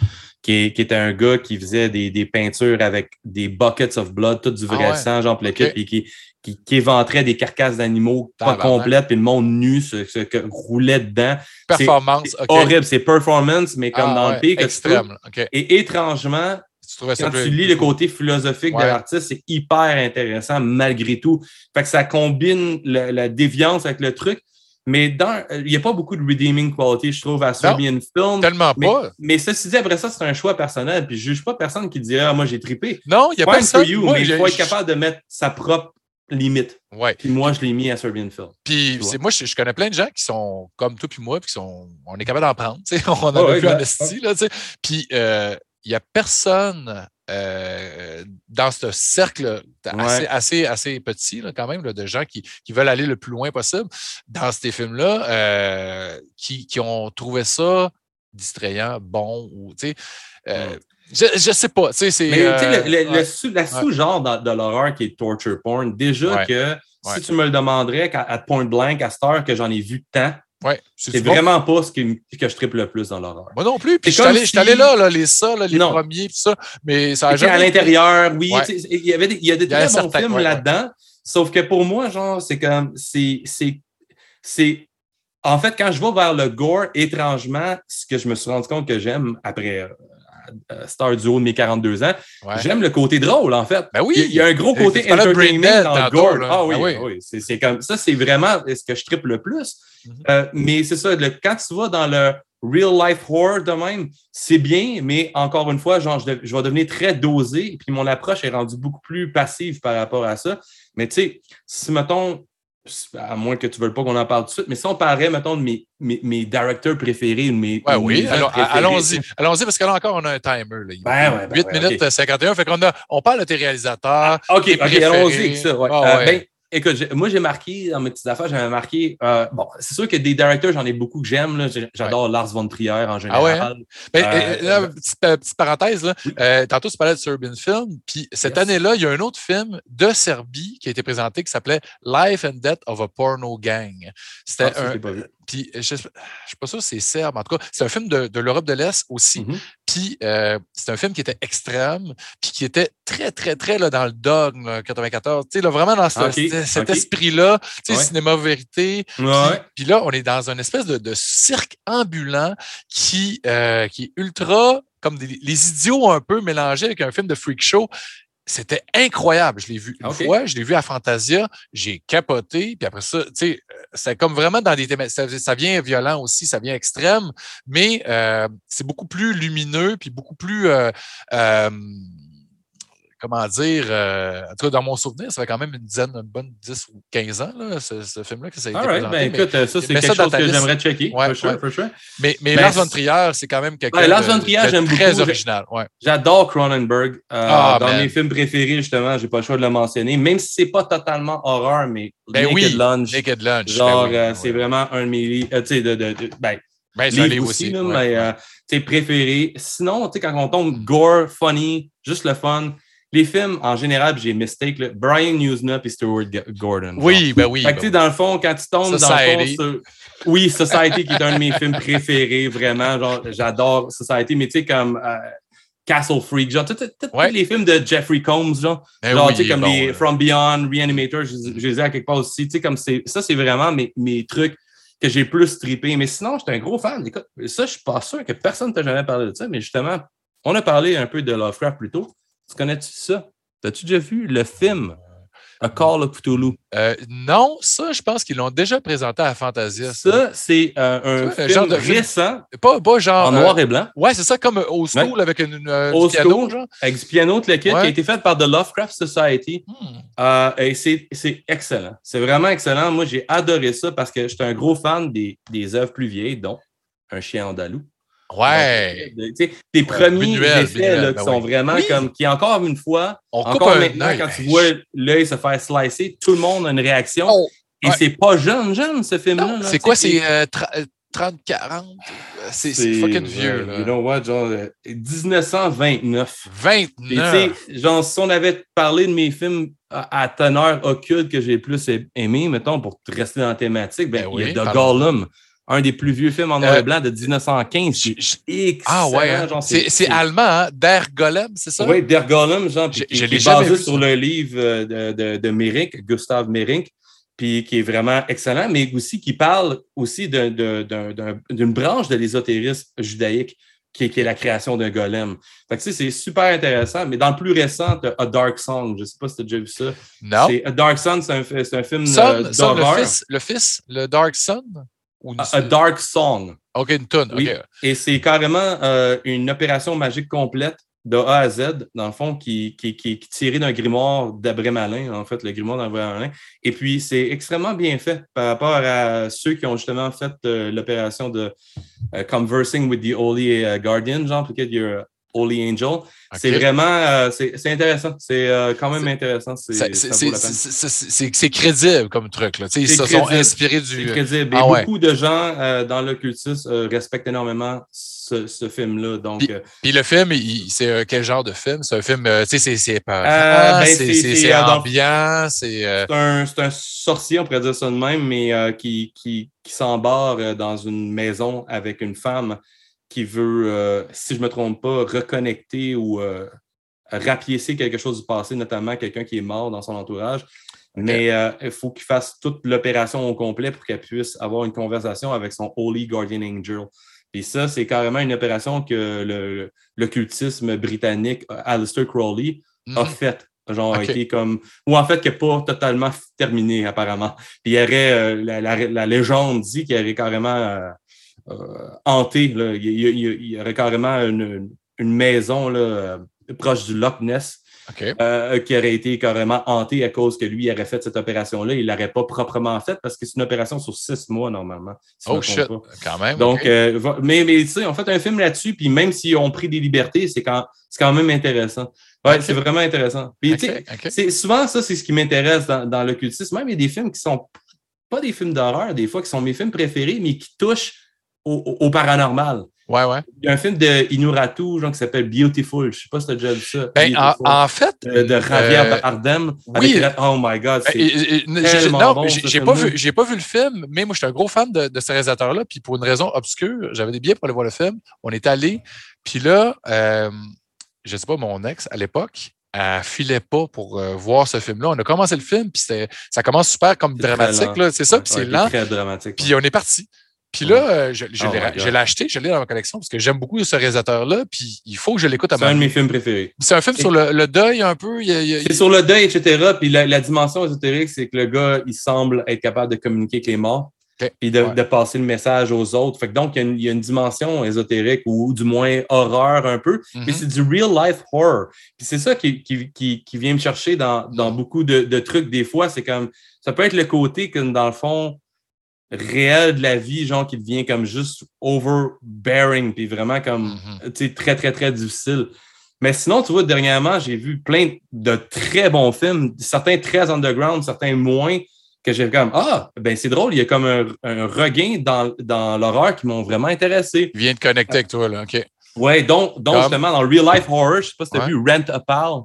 qui, était un gars qui faisait des, peintures avec des buckets of blood, tout du vrai ah sang, genre, et qui, qui, éventrait des carcasses d'animaux pas complètes, puis le monde nu se, roulait dedans. Performance, horrible, c'est performance, mais comme ah dans le pays extrême. Et étrangement, quand tu lis le côté philosophique de l'artiste, c'est hyper intéressant malgré tout. Fait que ça combine la, déviance avec le truc. Mais dans, il n'y a pas beaucoup de redeeming quality, je trouve, à Serbian Film. Tellement mais, pas. Mais ceci dit, après ça, c'est un choix personnel. Puis je ne juge pas personne qui dit Ah, moi, j'ai tripé. Non, il n'y a pas ça. mais il faut être capable de mettre sa propre limite. Ouais. Puis moi, je l'ai mis à Serbian Film. Puis moi, je, connais plein de gens qui sont comme toi puis moi, puis qui sont, on est capable d'en prendre. On en a vu en esti. Là, puis euh, il n'y a personne euh, dans ce cercle assez, assez, assez, petit, là, quand même, de gens qui, qui, veulent aller le plus loin possible dans ces films-là, euh, qui, qui, ont trouvé ça distrayant, bon ou, tu sais, euh, Mm. je, je sais pas, tu sais, c'est... Mais tu sais, le, le- sous- la sous-genre de, de l'horreur qui est torture porn, déjà que si tu me le demanderais qu'à- à point blank, à cette heure que j'en ai vu tant, Ouais, c'est vraiment pas ce qui- que je triple le plus dans l'horreur. Moi non plus. Puis je suis allé, là, là, les ça, là, les Non. premiers, puis ça. Mais ça a à jamais été- l'intérieur, oui, Ouais. il y avait des, il y a des Il y a très bons films ouais, là-dedans. Sauf que pour moi, genre, c'est comme c'est c'est c'est en fait quand je vais vers le gore, étrangement, ce que je me suis rendu compte que j'aime après euh, Star du haut de mes 42 ans, Ouais. j'aime le côté drôle en fait. Ben oui. Il y a- un gros côté entertainment dans le gore. Ah oui, Ah oui. oui. C'est, comme ça, c'est vraiment ce que je triple le plus. Mhm. Euh, mais c'est ça, le- quand tu vas dans le real life horror de même, c'est bien, mais encore une fois, genre, je, de- je vais devenir très dosé, puis mon approche est rendue beaucoup plus passive par rapport à ça. Mais tu sais, si mettons, à moins que tu ne veuilles pas qu'on en parle tout de suite, mais si on parlait, mettons, de mes, mes, mes directeurs préférés, ou de mes. Ouais, oui, préférés, allons-y. Allons-y, parce que là encore, on a un timer. Là. Ben ouais, ben 8 ouais, minutes ok. 51. Fait qu'on a, on parle de tes réalisateurs. OK, tes OK, allons-y ça. ouais. Ah Euh, ben, écoute, moi, j'ai marqué dans mes petites affaires, j'avais marqué. euh, bon, c'est sûr que des directeurs, j'en ai beaucoup que j'aime. J'adore Lars von Trier en général. Ah ouais? Ben, Euh, là, petite, euh, petite parenthèse, là. Euh, tantôt, tu parlais de Serbian Film. Puis cette Yes. année-là, il y a un autre film de Serbie qui a été présenté qui s'appelait Life and Death of a Porno Gang. C'était Ah, un. Puis je ne suis pas sûr si c'est serbe. En tout cas, c'est un film de, de l'Europe de l'Est aussi. Mhm. Puis euh, c'est un film qui était extrême, puis qui était très, très, très là, dans le dogme, là, 94. Tu sais, là, vraiment dans ce- Ok, cet, esprit-là, tu sais, Ouais. cinéma vérité. Puis, Ouais. puis là, on est dans une espèce de, de cirque ambulant qui, euh, qui est ultra, comme des, les idiots un peu mélangés avec un film de freak show. C'était incroyable. Je l'ai vu une fois, je l'ai vu à Fantasia, j'ai capoté, puis après ça, tu sais, euh, c'est comme vraiment dans des thèmes. Ça, ça vient violent aussi, ça vient extrême, mais euh, c'est beaucoup plus lumineux, puis beaucoup plus. euh, euh, comment dire, euh, en tout cas, dans mon souvenir, ça fait quand même une dizaine, une bonne 10 ou 15 ans, là, ce, ce film-là, que ça a été right, présenté. ben mais- écoute, euh, ça, c'est quelque chose que liste. j'aimerais checker. Ouais, for sure, ouais. for sure. Mais, mais Ben, Lars c'est- von Trier, c'est quand même quelqu'un Ouais, Lars von Trier, j'aime très beaucoup. original. Ouais. J'adore Cronenberg. Euh, Ah, dans man. mes films préférés, justement, j'ai pas le choix de le mentionner, même si c'est pas totalement horreur, mais Ben Naked oui, Lunch, Naked Lunch. genre, ben oui, euh, ben c'est vraiment un de mes livres, euh, tu sais, de, de, de- ben, Ben, c'est un livre livre aussi, aussi. là, ouais, mais euh, préféré. Sinon, quand on tombe gore, funny, juste le fun, les films, en général, j'ai mistake, là, Brian Newsnup et Stuart Gordon. genre. Oui, ben oui. Fait que, ben dans le fond, quand tu tombes dans le fond sur... Oui, Society, qui est un de mes films préférés, vraiment. Genre, j'adore Society, mais tu sais, comme euh, Castle Freak, genre, tous Ouais. les films de Jeffrey Combs, genre, Ben genre oui, tu sais, comme bon, les. From Beyond, Reanimator, je, je les ai à quelque part aussi. Tu sais, comme c'est... Ça, c'est vraiment mes, mes trucs que j'ai plus trippé. Mais sinon, j'étais un gros fan. Écoute, ça, je suis pas sûr que personne ne t'a jamais parlé de ça, mais justement, on a parlé un peu de Lovecraft plus tôt. Tu connais-tu ça? T'as-tu déjà vu le film A Call of Cthulhu? Euh, non, ça, je pense qu'ils l'ont déjà présenté à Fantasia. Ça. Ça, c'est euh, un film genre de film récent, Pas, pas genre. en euh, noir et blanc, Ouais, c'est ça, comme Old School avec une, piano, genre. avec du piano de le kit, Ouais. qui a été fait par The Lovecraft Society. Hmm. Euh, et c'est c'est excellent. C'est vraiment excellent. Moi, j'ai adoré ça parce que j'étais un gros fan des, des œuvres plus vieilles, dont Un chien andalou. Ouais. Donc, tes premiers effets là, ben qui sont oui. vraiment Oui. comme, qui encore une fois, On encore maintenant, quand tu vois l'œil se faire slicer, tout le monde a une réaction. Oh, et ouais. c'est pas jeune, jeune, ce film-là. c'est quoi? C'est euh, tra- euh, 30, 40? Euh, C'est c'est fucking vieux, euh, là. You know what, genre euh, 1929. Et tu 29. sais, genre, si on avait parlé de mes films à, à teneur occulte que j'ai plus a- aimé, mettons, pour rester dans la thématique, ben, Ben il y a The. Gollum, un des plus vieux films en noir Euh, et blanc de 1915. qui est je- excellent, Ah ouais, hein? c'est allemand, hein? Der Golem, c'est ça? Oui, Der Gollum, genre, puis Je- qui, je est basé vu, sur ça. le livre euh, de, de, de Gustave Merink, puis qui est vraiment excellent, mais aussi qui parle aussi d'un- d'un- d'un- d'un- d'une branche de l'ésotérisme judaïque qui est, qui est la création d'un golem. Fait que, tu sais, c'est super intéressant, mais dans le plus récent, A Dark Song. Je ne sais pas si tu as déjà vu ça. Non. A Dark Song, c'est un, film euh, Son, le d'horreur. fils, le fils, le Dark Son? Ou une- A, A Dark Song. OK, une tonne. Oui. OK. Et c'est carrément euh, une opération magique complète de A à Z, dans le fond, qui, qui, qui, qui est tirée d'un grimoire d'Abré Malin, en fait, le grimoire d'Abré Malin. Et puis, c'est extrêmement bien fait par rapport à ceux qui ont justement fait euh, l'opération de euh, Conversing with the Holy Guardian, genre, peut-être il y a Holy Angel. C'est vraiment, euh, c'est intéressant. C'est euh, quand même intéressant. C'est crédible comme truc. Là. Ils se sont inspirés du. C'est crédible. Et ah beaucoup de gens euh, dans l'occultisme respectent énormément ce, ce film-là. Puis, puis, le film, c'est quel genre de film? C'est un film, tu sais, c'est ben, c'est ambiant. C'est un, un, sorcier, on pourrait dire ça de même, mais qui, qui, qui s'embarre dans une maison avec une femme qui veut, euh, si je ne me trompe pas, reconnecter ou euh, rapiécer quelque chose du passé, notamment quelqu'un qui est mort dans son entourage. Mais euh, il faut qu'il fasse toute l'opération au complet pour qu'elle puisse avoir une conversation avec son Holy Guardian Angel. Et ça, c'est carrément une opération que l'occultisme britannique, Alistair Crowley, a mhm. faite. Genre, été comme. Ou en fait, qui n'est pas totalement terminé, apparemment. Puis il y aurait. la, la, légende dit qu'il y aurait carrément euh, hanté. Là. Il, y aurait carrément une, maison là, euh, proche du Loch Ness euh, qui aurait été carrément hantée à cause que lui aurait fait cette opération-là. Il ne l'aurait pas proprement faite parce que c'est une opération sur six mois normalement. oh shit, quand même. Donc, mais, mais tu sais, on fait un film là-dessus, puis même si on pris des libertés, c'est quand, quand même intéressant. Ouais, c'est vraiment intéressant. Puis, souvent, ça, c'est ce qui m'intéresse dans, dans l'occultisme. Même il y a des films qui sont pas des films d'horreur, des fois, qui sont mes films préférés, mais qui touchent au, paranormal. Ouais, ouais. Il y a un film de Inuratu, genre, qui s'appelle Beautiful. Je ne sais pas si tu as déjà vu ça. Ben, en, fait. de Javier euh, Bardem. Oui. oh my God. Ben, non, j'ai pas, vu, pas vu le film, mais moi, je suis un gros fan de, de ce réalisateur-là. Puis pour une raison obscure, j'avais des billets pour aller voir le film. On est allé. Puis là, euh, je ne sais pas, mon ex, à l'époque, elle filait pas pour euh, voir ce film-là. On a commencé le film, puis ça commence super comme dramatique. C'est ça, puis c'est lent. Très dramatique. Puis on est parti. Puis là, euh, je, je oh l'ai acheté, je l'ai dans ma collection parce que j'aime beaucoup ce réalisateur-là, puis il faut que je l'écoute à C'est un de mes films préférés. C'est un film sur le, deuil un peu. C'est sur le deuil, etc. Puis la, dimension ésotérique, c'est que le gars, il semble être capable de communiquer avec les morts. Puis de, passer le message aux autres. Fait que donc, il y, a une, dimension ésotérique ou, du moins horreur un peu. Mais mm-hmm. c'est du real life horror. Puis c'est ça qui, qui, qui, vient me chercher dans, dans beaucoup de, de trucs. Des fois, c'est comme ça peut être le côté que dans le fond, réel de la vie, genre qui devient comme juste overbearing, puis vraiment comme, tu sais, très, très, très difficile. Mais sinon, tu vois, dernièrement, j'ai vu plein de très bons films, certains très underground, certains moins, que j'ai comme, ah, ben c'est drôle, il y a comme un, regain dans, dans l'horreur qui m'ont vraiment intéressé. Il vient de connecter avec toi, là, OK. Ouais, donc, donc justement, dans Real Life Horror, je sais pas si tu as vu Rent a Pal.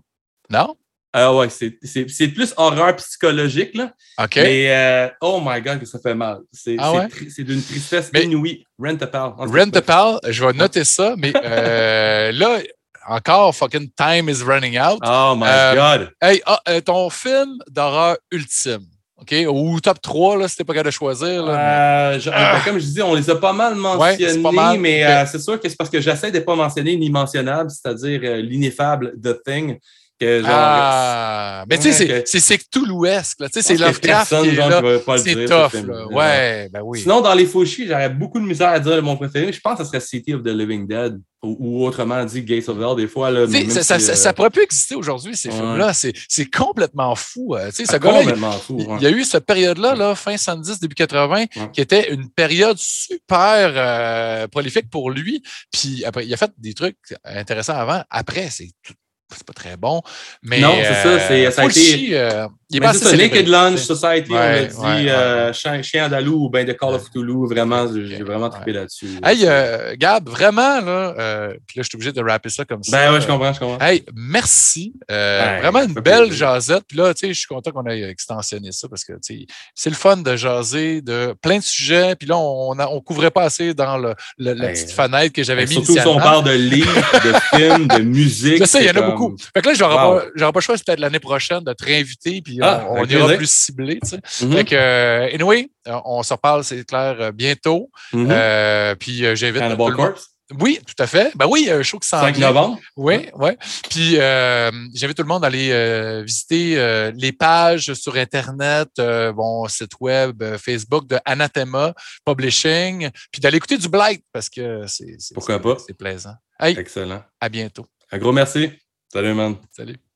Non? Ah ouais, c'est plus horreur psychologique, là. OK. Mais, euh, oh my God, que ça fait mal. C'est ah d'une tristesse inouïe. Rent a Pal. Rent a Pal, je vais noter ça, mais euh, là, encore, fucking time is running out. Oh my euh, God. Hey, ah, ton film d'horreur ultime. OK? Ou top 3, là, si t'es pas capable de choisir. Là, ben, ah. Comme je dis, on les a pas mal mentionnés, mais c'est sûr que c'est parce que j'essaie de pas mentionner l'inimentionnable, c'est-à-dire l'ineffable The Thing ah, mais tu sais, c'est tout l'Ouest. C'est Lovecraft qui est là. C'est tough. Là. Ouais, ben oui. Sinon, dans les Fauchis, j'aurais beaucoup de misère à dire mon préféré. Je pense que ce serait City of the Living Dead ou, autrement dit Gates of Hell des fois. Là, ça, ça, ça, pourrait plus exister aujourd'hui, ces films-là. C'est complètement fou. Euh, ce complètement fou. Il y a eu cette période-là, là, fin 70, début 80, qui était une période super euh, prolifique pour lui. Puis après, il a fait des trucs intéressants avant. Après, c'est tout c'est pas très bon. Mais, non, c'est ça. C'est, ça a été. Euh, il est pas ça, Naked Lunch Society, on a dit euh, Chien andalou ou bien de Call of Toulouse. Vraiment, j'ai vraiment trippé là-dessus. Hey, euh, Gab, vraiment, là, euh, puis là, je suis obligé de rapper ça comme ça. Ben ouais, je comprends, je comprends. Hey, merci. vraiment une belle jasette. Puis là, tu sais, je suis content qu'on ait extensionné ça parce que, tu sais, c'est le fun de jaser de plein de sujets. Puis là, on ne couvrait pas assez dans le, la petite fenêtre que j'avais mis Surtout si on parle de livres, de films, de musique. C'est ça, il y en a beaucoup. Fait que là, j'aurais wow. pas, pas le choix, peut-être l'année prochaine, de te réinviter. Puis ah, on, ira plus ciblé. Tu sais. Mm-hmm. Fait que, euh, anyway, on se reparle, c'est clair, euh, bientôt. Mm-hmm. euh, puis euh, j'invite. Oui, tout à fait. Ben oui, il y a un show qui s'en 5 novembre? Oui, oui. Puis euh, j'invite tout le monde à aller euh, visiter euh, les pages sur Internet, bon, site web, Facebook de Anathema Publishing, puis d'aller écouter du Blight parce que c'est Pourquoi pas? C'est plaisant. Excellent. À bientôt. Un gros merci. Salut, man. Salut.